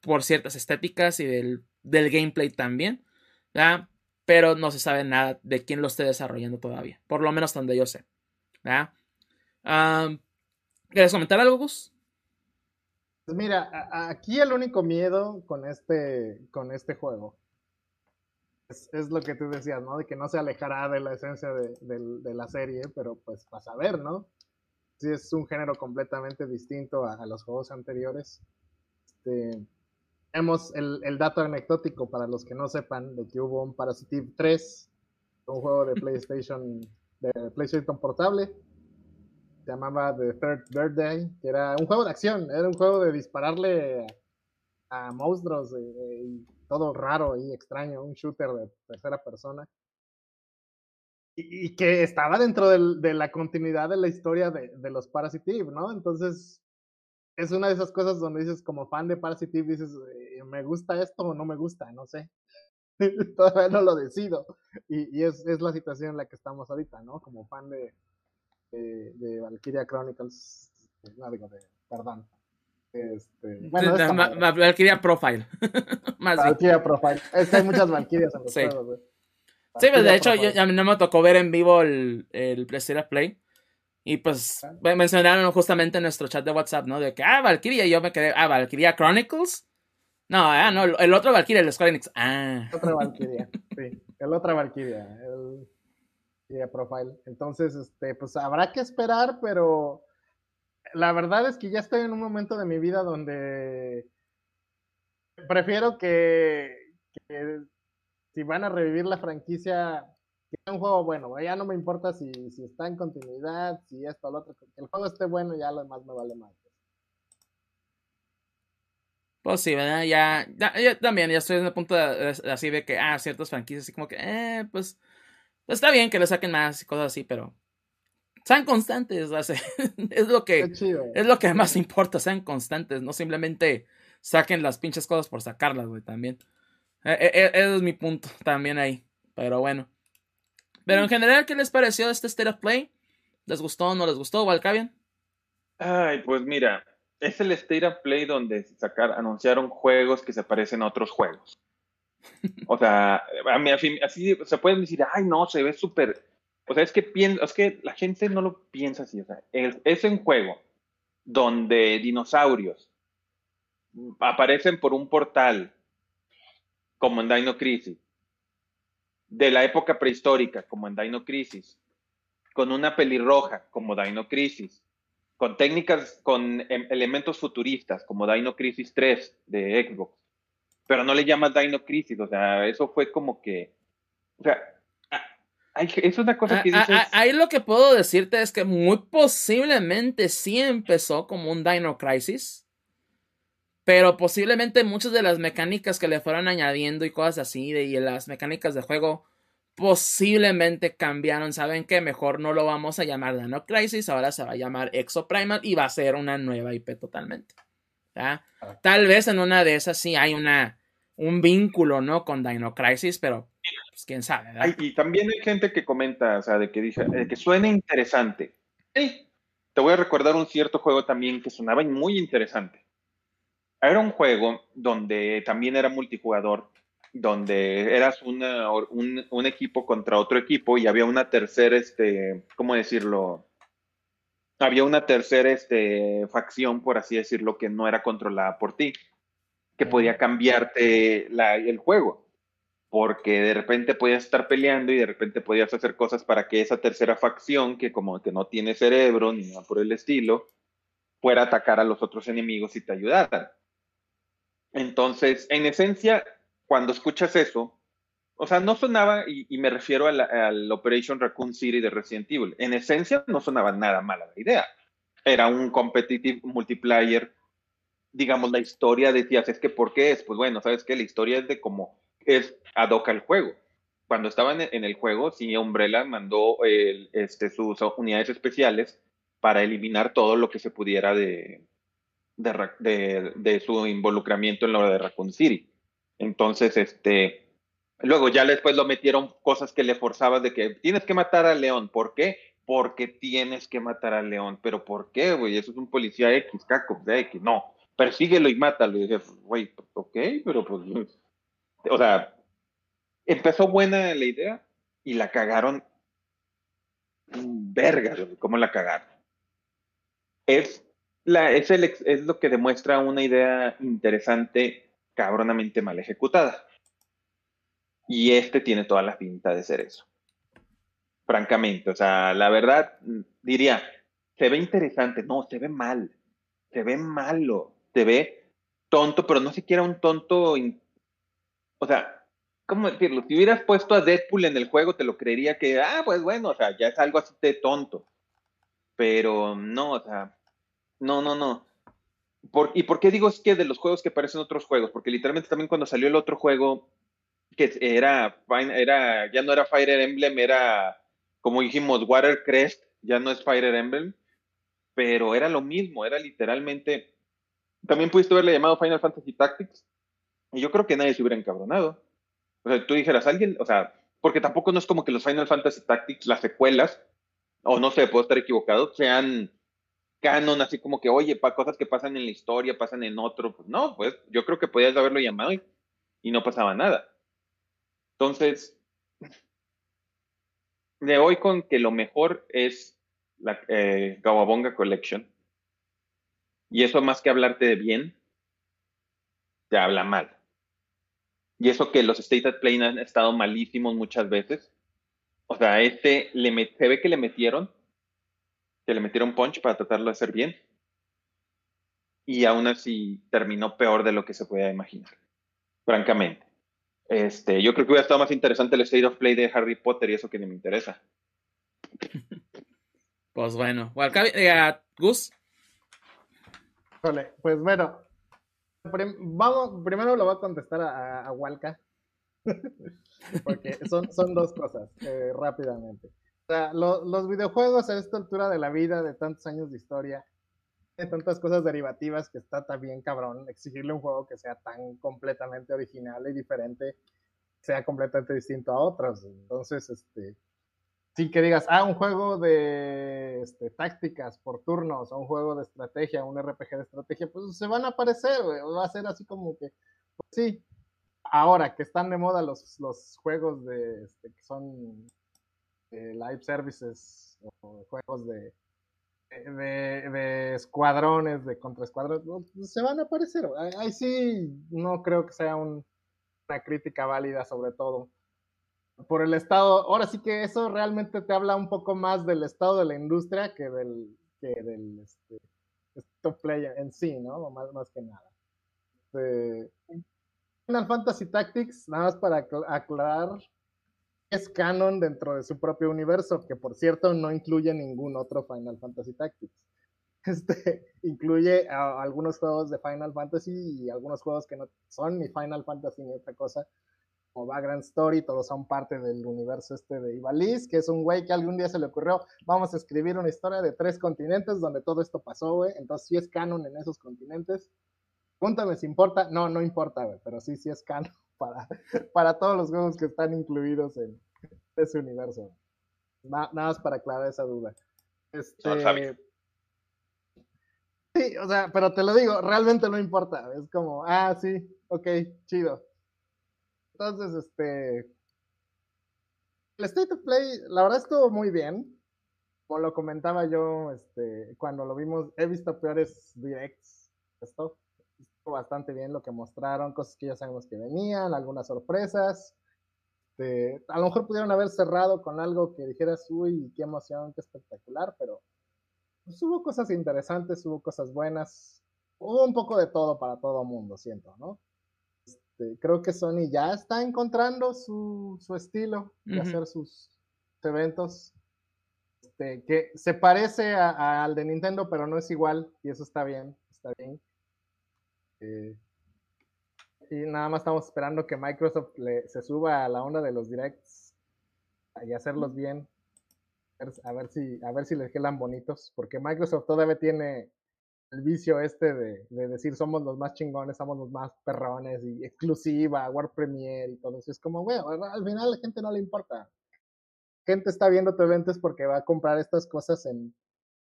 por ciertas estéticas y del, del gameplay también. ¿verdad? Pero no se sabe nada de quién lo esté desarrollando todavía. Por lo menos donde yo sé. ¿verdad? ¿Quieres comentar algo, Gus? Pues mira, aquí el único miedo con este, con este juego es, lo que tú decías, ¿no? De que no se alejará de la esencia de, la serie, pero pues vas a ver, ¿no? Si es un género completamente distinto a, los juegos anteriores. Este, tenemos el, dato anecdótico para los que no sepan de que hubo un Parasitive 3, un juego de PlayStation, de PlayStation portable, se llamaba The Third Birthday, que era un juego de acción, era un juego de dispararle a, monstruos eh, eh, y todo raro y extraño, un shooter de tercera persona. Y, que estaba dentro de la continuidad de la historia de, los Parasitive, ¿no? Entonces, es una de esas cosas donde dices, como fan de Parasitive, dices, eh, ¿me gusta esto o no me gusta? No sé. Todavía no lo decido. Y, es, la situación en la que estamos ahorita, ¿no? Como fan de, de, Valkyria Chronicles, no digo de, perdón, este, bueno, Valkyria Profile. Valkyria Profile. Es que hay muchas Valkyrias en los sí. juegos, Sí, pues de hecho, yo, a mí no me tocó ver en vivo el, el PlayStation Play. Y pues mencionaron justamente en nuestro chat de WhatsApp, ¿no? De que, ah, Valkyria. Y yo me quedé, ah, Valkyria Chronicles. No, ah, no, el otro Valkyria, el Square Enix. Ah. El otro Valkyria, sí. El otro Valkyria. El Valkyria Profile. Entonces, este, pues habrá que esperar, pero la verdad es que ya estoy en un momento de mi vida donde prefiero que, si van a revivir la franquicia, que sea un juego bueno. Ya no me importa si, está en continuidad, si esto o lo otro. Que el juego esté bueno, ya lo demás me vale más. Pues sí, ¿verdad? Ya, ya, también, ya estoy en el punto así de que, ah, ciertas franquicias, así como que, eh, pues, pues está bien que le saquen más y cosas así, pero sean constantes, es lo que es lo que más importa, sean constantes, no simplemente saquen las pinches cosas por sacarlas, güey, también. E, e, e, ese es mi punto también ahí, pero bueno. Pero en general, ¿qué les pareció este State of Play? ¿Les gustó o no les gustó, Valkavian? Ay, pues mira, es el State of Play donde sacar, anunciaron juegos que se parecen a otros juegos. O sea, a mí, así se pueden decir, ay, no, se ve súper o sea, es que, es que la gente no lo piensa así. O sea, es, un juego donde dinosaurios aparecen por un portal, como en Dino Crisis, de la época prehistórica, como en Dino Crisis, con una pelirroja, como Dino Crisis, con técnicas, con em, elementos futuristas, como Dino Crisis 3 de Xbox, pero no le llamas Dino Crisis, o sea, eso fue como que, o sea, es una cosa que dices... Ahí lo que puedo decirte es que muy posiblemente sí empezó como un Dino Crisis. Pero posiblemente muchas de las mecánicas que le fueron añadiendo y cosas así, de, y las mecánicas de juego, posiblemente cambiaron. ¿Saben qué? Mejor no lo vamos a llamar Dino Crisis, ahora se va a llamar Exoprimal y va a ser una nueva IP totalmente. Tal vez en una de esas sí hay una, un vínculo, ¿no? Con Dino Crisis, pero pues, quién sabe. y también hay gente que comenta, o sea, de que dice, que suena interesante. te voy a recordar un cierto juego también que sonaba muy interesante. Era un juego donde también era multijugador, donde eras un, un, equipo contra otro equipo y había una tercera, este, ¿cómo decirlo? Había una tercera este, facción, por así decirlo, que no era controlada por ti, que podía cambiarte la, el juego, porque de repente podías estar peleando y de repente podías hacer cosas para que esa tercera facción, que como que no tiene cerebro ni nada por el estilo, fuera a atacar a los otros enemigos y te ayudaran. Entonces, en esencia, cuando escuchas eso, o sea, no sonaba, y, me refiero al Operation Raccoon City de Resident Evil, en esencia no sonaba nada mala la idea. Era un competitive multiplayer, digamos, la historia decías, es que ¿por qué es? Pues bueno, sabes que la historia es de cómo es ad hoc al juego. Cuando estaban en el juego, sí, Umbrella mandó este, sus unidades especiales para eliminar todo lo que se pudiera de, de, su involucramiento en lo de Raccoon City. Entonces, este, luego ya después lo metieron cosas que le forzabas de que tienes que matar al león. ¿Por qué? Porque tienes que matar al león. ¿Pero por qué, güey? Eso es un policía X, caco, de X. No, persíguelo y mátalo. Y dije, güey, ok, pero pues, o sea, empezó buena la idea y la cagaron. Verga, ¿cómo la cagaron? Es, la, es, el, es lo que demuestra una idea interesante cabronamente mal ejecutada. Y este tiene toda la pinta de ser eso. Francamente, o sea, la verdad, diría, se ve interesante, no, se ve mal, se ve malo, se ve tonto, pero no siquiera un tonto, o sea, ¿cómo decirlo? Si hubieras puesto a Deadpool en el juego, te lo creería que, ah, pues bueno, o sea, ya es algo así de tonto. Pero no, o sea, no, no, no. ¿Y por qué digo es que de los juegos que parecen otros juegos? Porque literalmente también cuando salió el otro juego, que era, era ya no era Fire Emblem, era, como dijimos, Watercrest, ya no es Fire Emblem, pero era lo mismo, era literalmente, también pudiste haberle llamado Final Fantasy Tactics, y yo creo que nadie se hubiera encabronado. O sea, tú dijeras, alguien, o sea, porque tampoco no es como que los Final Fantasy Tactics, las secuelas, o no sé, puedo estar equivocado, sean canon, así como que, oye, para cosas que pasan en la historia, pasan en otro. Pues no, pues yo creo que podías haberlo llamado y, no pasaba nada. Entonces, de hoy con que lo mejor es la eh, Collection. Y eso más que hablarte de bien, te habla mal. Y eso que los State of Play han estado malísimos muchas veces. O sea, este le se ve que le metieron que le metieron punch para tratarlo de hacer bien. Y aún así terminó peor de lo que se podía imaginar, francamente. Este, yo creo que hubiera estado más interesante el State of Play de Harry Potter y eso que ni me interesa. Pues bueno, eh, Gus. pues bueno, vamos, primero lo voy a contestar a, a, Walca, porque son, son dos cosas, eh, rápidamente sea, los videojuegos a esta altura de la vida, de tantos años de historia, de tantas cosas derivativas que está también cabrón exigirle un juego que sea tan completamente original y diferente, sea completamente distinto a otros. Entonces, este, sin que digas, ah, un juego de este, tácticas por turnos, o un juego de estrategia, un RPG de estrategia, pues se van a aparecer, va a ser así como que, pues sí, ahora que están de moda los, los juegos de, este, que son live services o juegos de, de, escuadrones, de contraescuadrones, pues, se van a aparecer. Ahí sí no creo que sea una crítica válida sobre todo por el estado. Ahora sí que eso realmente te habla un poco más del estado de la industria que del, que del este, top player en sí, ¿no? Más, más que nada. Este, Final Fantasy Tactics, nada más para aclarar, es canon dentro de su propio universo, que por cierto no incluye ningún otro Final Fantasy Tactics. Este, incluye algunos juegos de Final Fantasy y algunos juegos que no son ni Final Fantasy ni otra cosa, como Background Story, todos son parte del universo este de Ivalice, que es un güey que algún día se le ocurrió, vamos a escribir una historia de tres continentes donde todo esto pasó, güey, entonces sí es canon en esos continentes. Pregúntame si importa, no, no importa, güey, pero sí, sí es canon para, para todos los juegos que están incluidos en ese universo. nada más para aclarar esa duda. Este... Sí, o sea, pero te lo digo, realmente no importa. Es como, ah, sí, ok, chido. Entonces, este. El State of Play, la verdad estuvo muy bien. Como lo comentaba yo, este, cuando lo vimos, he visto peores directs. Esto estuvo bastante bien lo que mostraron, cosas que ya sabemos que venían, algunas sorpresas. Este, a lo mejor pudieron haber cerrado con algo que dijeras, uy, qué emoción, qué espectacular, pero pues, hubo cosas interesantes, hubo cosas buenas, hubo un poco de todo para todo mundo, siento, ¿no? Este, creo que Sony ya está encontrando su, su estilo de hacer sus eventos. Este, que se parece al de Nintendo, pero no es igual, y eso está bien, está bien. Eh, y nada más estamos esperando que Microsoft se suba a la onda de los directs y hacerlos bien. A ver, si, a ver si les quedan bonitos, porque Microsoft todavía tiene el vicio este de, decir somos los más chingones, somos los más perrones y exclusiva, War Premiere y todo eso. Es como, güey, al final a la gente no le importa. Gente está viendo tu evento es porque va a comprar estas cosas en,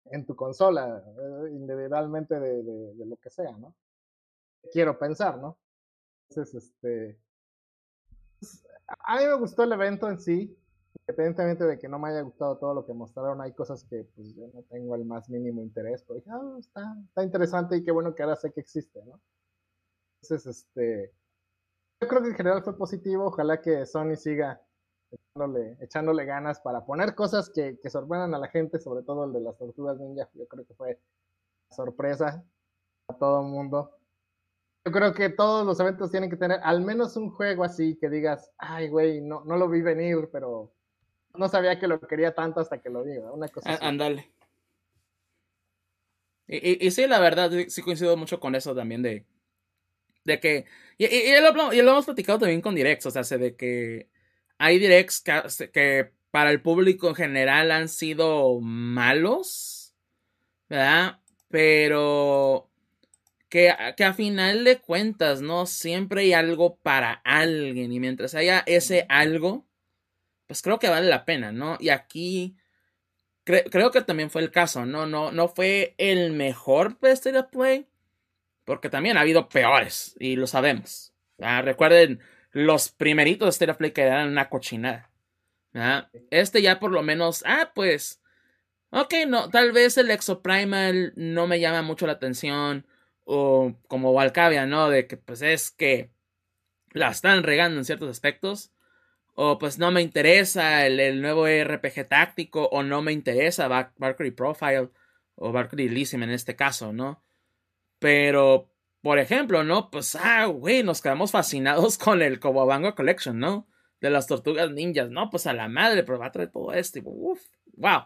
en tu consola, eh, individualmente de, de, lo que sea, ¿no? Quiero pensar, ¿no? Entonces, este. Pues, a mí me gustó el evento en sí, independientemente de que no me haya gustado todo lo que mostraron, hay cosas que pues yo no tengo el más mínimo interés, pero dije, ah, está, está interesante y qué bueno que ahora sé que existe, ¿no? Entonces, este, yo creo que en general fue positivo, ojalá que Sony siga echándole, ganas para poner cosas que, que sorprendan a la gente, sobre todo el de las tortugas ninja, yo creo que fue sorpresa a todo el mundo. Yo creo que todos los eventos tienen que tener al menos un juego así que digas, ay, güey, no, no lo vi venir, pero no sabía que lo quería tanto hasta que lo vi, una cosa así. Ándale. Y, y, sí, la verdad, sí coincido mucho con eso también de, de que, y, y, lo, y, lo, hemos platicado también con directs, o sea, de que hay directs que, que para el público en general han sido malos, ¿verdad? Pero que, que, a final de cuentas, ¿no? Siempre hay algo para alguien y mientras haya ese algo, pues creo que vale la pena, ¿no? Y aquí creo que también fue el caso, ¿no? No, no fue el mejor Best of Play, porque también ha habido peores, y lo sabemos. Recuerden los primeritos de State of Play que eran una cochinada. Este ya por lo menos, ah, pues, ok, no, tal vez el Exoprimal no me llama mucho la atención, o como Valcavia, ¿no? De que pues es que la están regando en ciertos aspectos o pues no me interesa el, nuevo RPG táctico, o no me interesa Valkyrie Profile, o Valkyrie Elysium en este caso, ¿no? Pero, por ejemplo, ¿no? Pues, ah, güey, nos quedamos fascinados con el Cobobango Collection, ¿no? De las tortugas ninjas, ¿no? Pues a la madre, pero va a traer todo esto, y wow,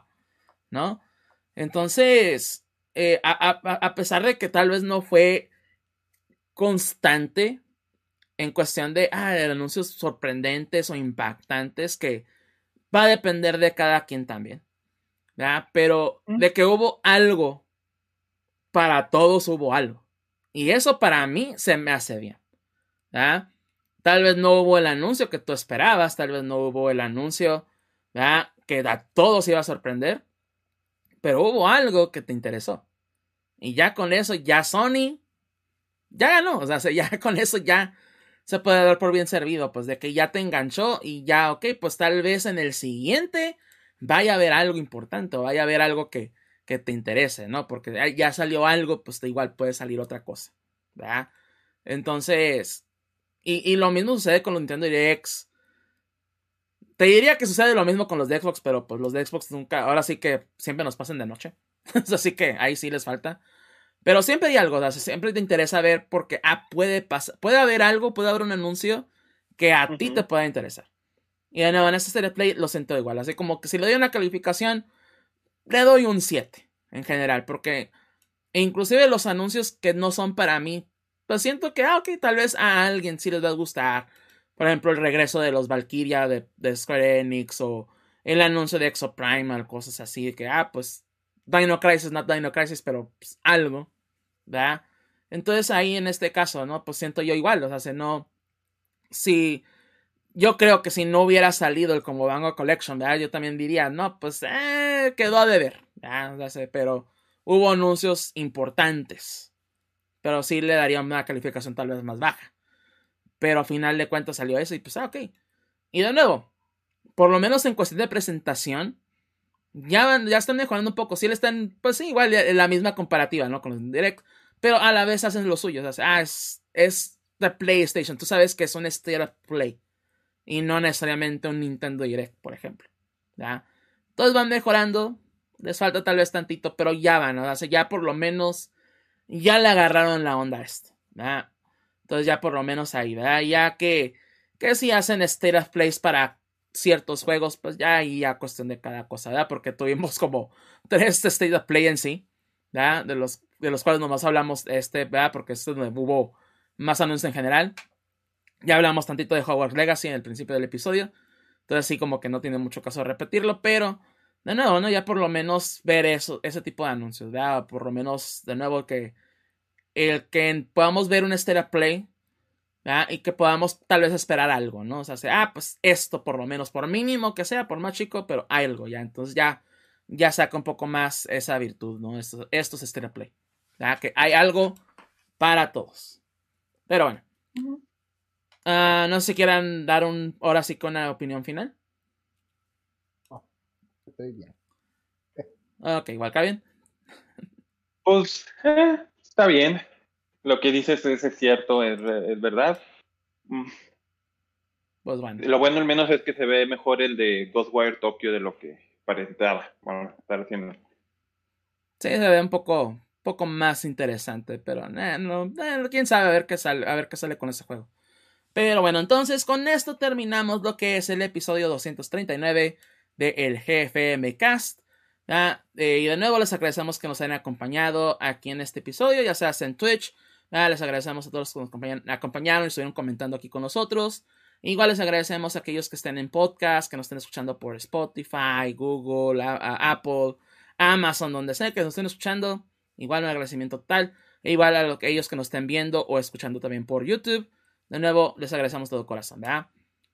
¿no? Entonces, eh, a pesar de que tal vez no fue constante, en cuestión de, ah, de anuncios sorprendentes o impactantes que va a depender de cada quien también. ¿verdad? Pero de que hubo algo, para todos hubo algo. Y eso para mí se me hace bien. ¿verdad? Tal vez no hubo el anuncio que tú esperabas, tal vez no hubo el anuncio ¿verdad? que a todos iba a sorprender, pero hubo algo que te interesó. Y ya con eso, ya Sony, ya ganó. O sea, ya con eso ya se puede dar por bien servido, pues de que ya te enganchó y ya, ok, pues tal vez en el siguiente vaya a haber algo importante vaya a haber algo que, que te interese, ¿no? Porque ya salió algo, pues igual puede salir otra cosa, ¿verdad? Entonces, y, y lo mismo sucede con los Nintendo Directs. Te diría que sucede lo mismo con los de Xbox, pero pues los de Xbox nunca, ahora sí que siempre nos pasan de noche. Así que ahí sí les falta. Pero siempre hay algo, siempre te interesa ver porque ah, puede pasar, puede haber algo, puede haber un anuncio que a ti te pueda interesar. Y de nuevo, en este serie play lo siento igual. Así como que si le doy una calificación, le doy un 7 en general. Porque inclusive los anuncios que no son para mí, pues siento que, ah, ok, tal vez a alguien sí les va a gustar. Por ejemplo, el regreso de los Valkyria de, Square Enix o el anuncio de Exoprimal, cosas así. Que, ah, pues Dino Crisis, not Dino Crisis, pero pues, algo. Entonces ahí en este caso, ¿no? Pues siento yo igual, o sea, no, si, yo creo que si no hubiera salido el Como Bango Collection, ¿verdad? Yo también diría, no, pues, eh, quedó a deber, ¿verdad? pero hubo anuncios importantes, pero sí le daría una calificación tal vez más baja. Pero al final de cuentas salió eso y pues, ah, ok. Y de nuevo, por lo menos en cuestión de presentación, ya, ya están mejorando un poco. Sí, le están, pues sí, igual la misma comparativa, ¿no? Con los direct, pero a la vez hacen lo suyo. Ah, es, es de PlayStation. Tú sabes que es un State Play y no necesariamente un Nintendo Direct, por ejemplo. ¿ya? Todos van mejorando. Les falta tal vez tantito, pero ya van. O sea, ya por lo menos ya le agarraron la onda a esto. ¿ya? Entonces ya por lo menos ahí, ¿verdad? Ya que, que si hacen State of Plays para ciertos juegos, pues ya ahí ya cuestión de cada cosa, ¿verdad? Porque tuvimos como tres State of Play en sí, ¿verdad? De los, de los cuales nomás hablamos, este, ¿verdad? Porque esto hubo más anuncios en general. Ya hablamos tantito de Hogwarts Legacy en el principio del episodio. Entonces sí como que no tiene mucho caso repetirlo, pero de nuevo, ¿no? Ya por lo menos ver eso, ese tipo de anuncios, ¿verdad? Por lo menos, de nuevo, que el que podamos ver un Stereo Play, ¿verdad? Y que podamos tal vez esperar algo, ¿no? O sea, ah, pues esto por lo menos, por mínimo que sea, por más chico, pero algo, ¿ya? Entonces ya, ya saca un poco más esa virtud, ¿no? Estos, estos Stereo Play, ¿verdad? Que hay algo para todos. Pero bueno. Uh, no sé si quieran dar un ahora sí con una opinión final. Oh, estoy bien. Ok, igual está bien. Pues eh, está bien. Lo que dices es, es cierto, es, es, verdad. Mm. Pues bueno. Lo bueno al menos es que se ve mejor el de Ghostwire Tokyo de lo que parecía. Bueno, estar haciendo. Sí, se ve un poco, poco más interesante, pero eh, eh, quién sabe a ver qué sale, a ver qué sale con ese juego. Pero bueno, entonces con esto terminamos lo que es el episodio 239 de el GFM Cast. Eh, y de nuevo les agradecemos que nos hayan acompañado aquí en este episodio, ya sea en Twitch. Les agradecemos a todos los que nos acompañaron, y estuvieron comentando aquí con nosotros. Igual les agradecemos a aquellos que estén en podcast, que nos estén escuchando por Spotify, Google, Apple, Amazon, donde sea que nos estén escuchando. Igual un agradecimiento total. E igual a aquellos que nos estén viendo o escuchando también por YouTube. De nuevo, les agradecemos todo corazón, ¿verdad?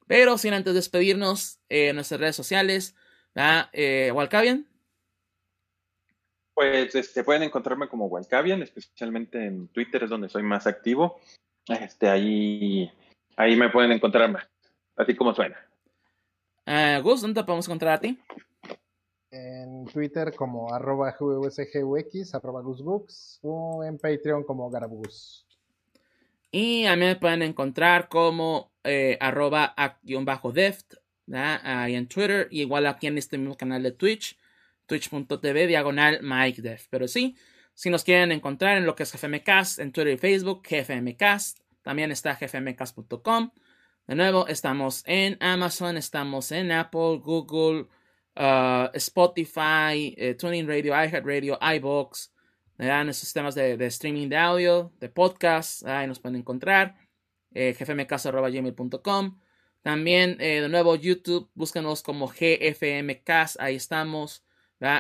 Pero sin antes despedirnos, eh, en nuestras redes sociales, ¿verdad? Eh, Walcavian. Pues este, pueden encontrarme como Walcavian, especialmente en Twitter es donde soy más activo. Este, ahí, ahí me pueden encontrar más, así como suena. Uh, Gus, ¿dónde te podemos encontrar a ti? En Twitter como arroba arroba gusbooks, o en Patreon como garabugus. Y a mí me pueden encontrar como eh, arroba deft ahí en Twitter. Y igual aquí en este mismo canal de Twitch, twitch.tv diagonal MikeDef. Pero sí, si nos quieren encontrar en lo que es GFMcast, en Twitter y Facebook, GFMcast. También está gfmcast.com. De nuevo, estamos en Amazon, estamos en Apple, Google, uh, Spotify, eh, Tuning Radio, iHeartRadio, iBox, en esos sistemas de, streaming de audio, de podcast, ahí nos pueden encontrar, eh. También, eh, de nuevo, YouTube, búsquenos como GFMcast, ahí estamos.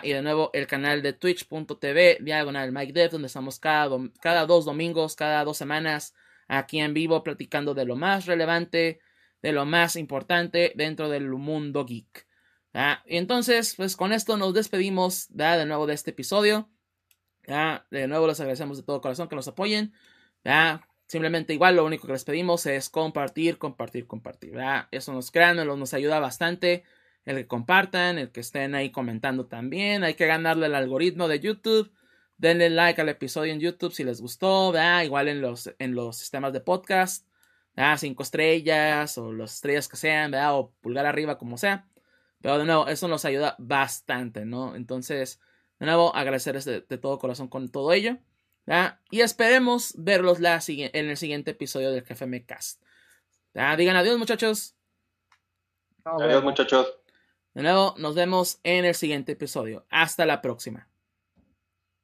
Y de nuevo, el canal de twitch.tv, diagonal Mike Dev, donde estamos cada, cada dos domingos, cada dos semanas, aquí en vivo, platicando de lo más relevante, de lo más importante dentro del mundo geek. Y entonces, pues con esto nos despedimos de nuevo de este episodio. ¿ya? De nuevo les agradecemos de todo corazón que nos apoyen. Simplemente igual lo único que les pedimos es compartir, compartir, compartir. Eso nos crean, nos ayuda bastante. El que compartan, el que estén ahí comentando también. Hay que ganarle el algoritmo de YouTube. Denle like al episodio en YouTube si les gustó. Igual en los, en los sistemas de podcast. Cinco estrellas o las estrellas que sean. O pulgar arriba como sea. Pero de nuevo, eso nos ayuda bastante, ¿no? Entonces, de nuevo, agradecerles de, todo corazón con todo ello. Y esperemos verlos la, en el siguiente episodio del GFM Cast. Digan adiós, muchachos. Adiós, muchachos. De nuevo, nos vemos en el siguiente episodio. Hasta la próxima.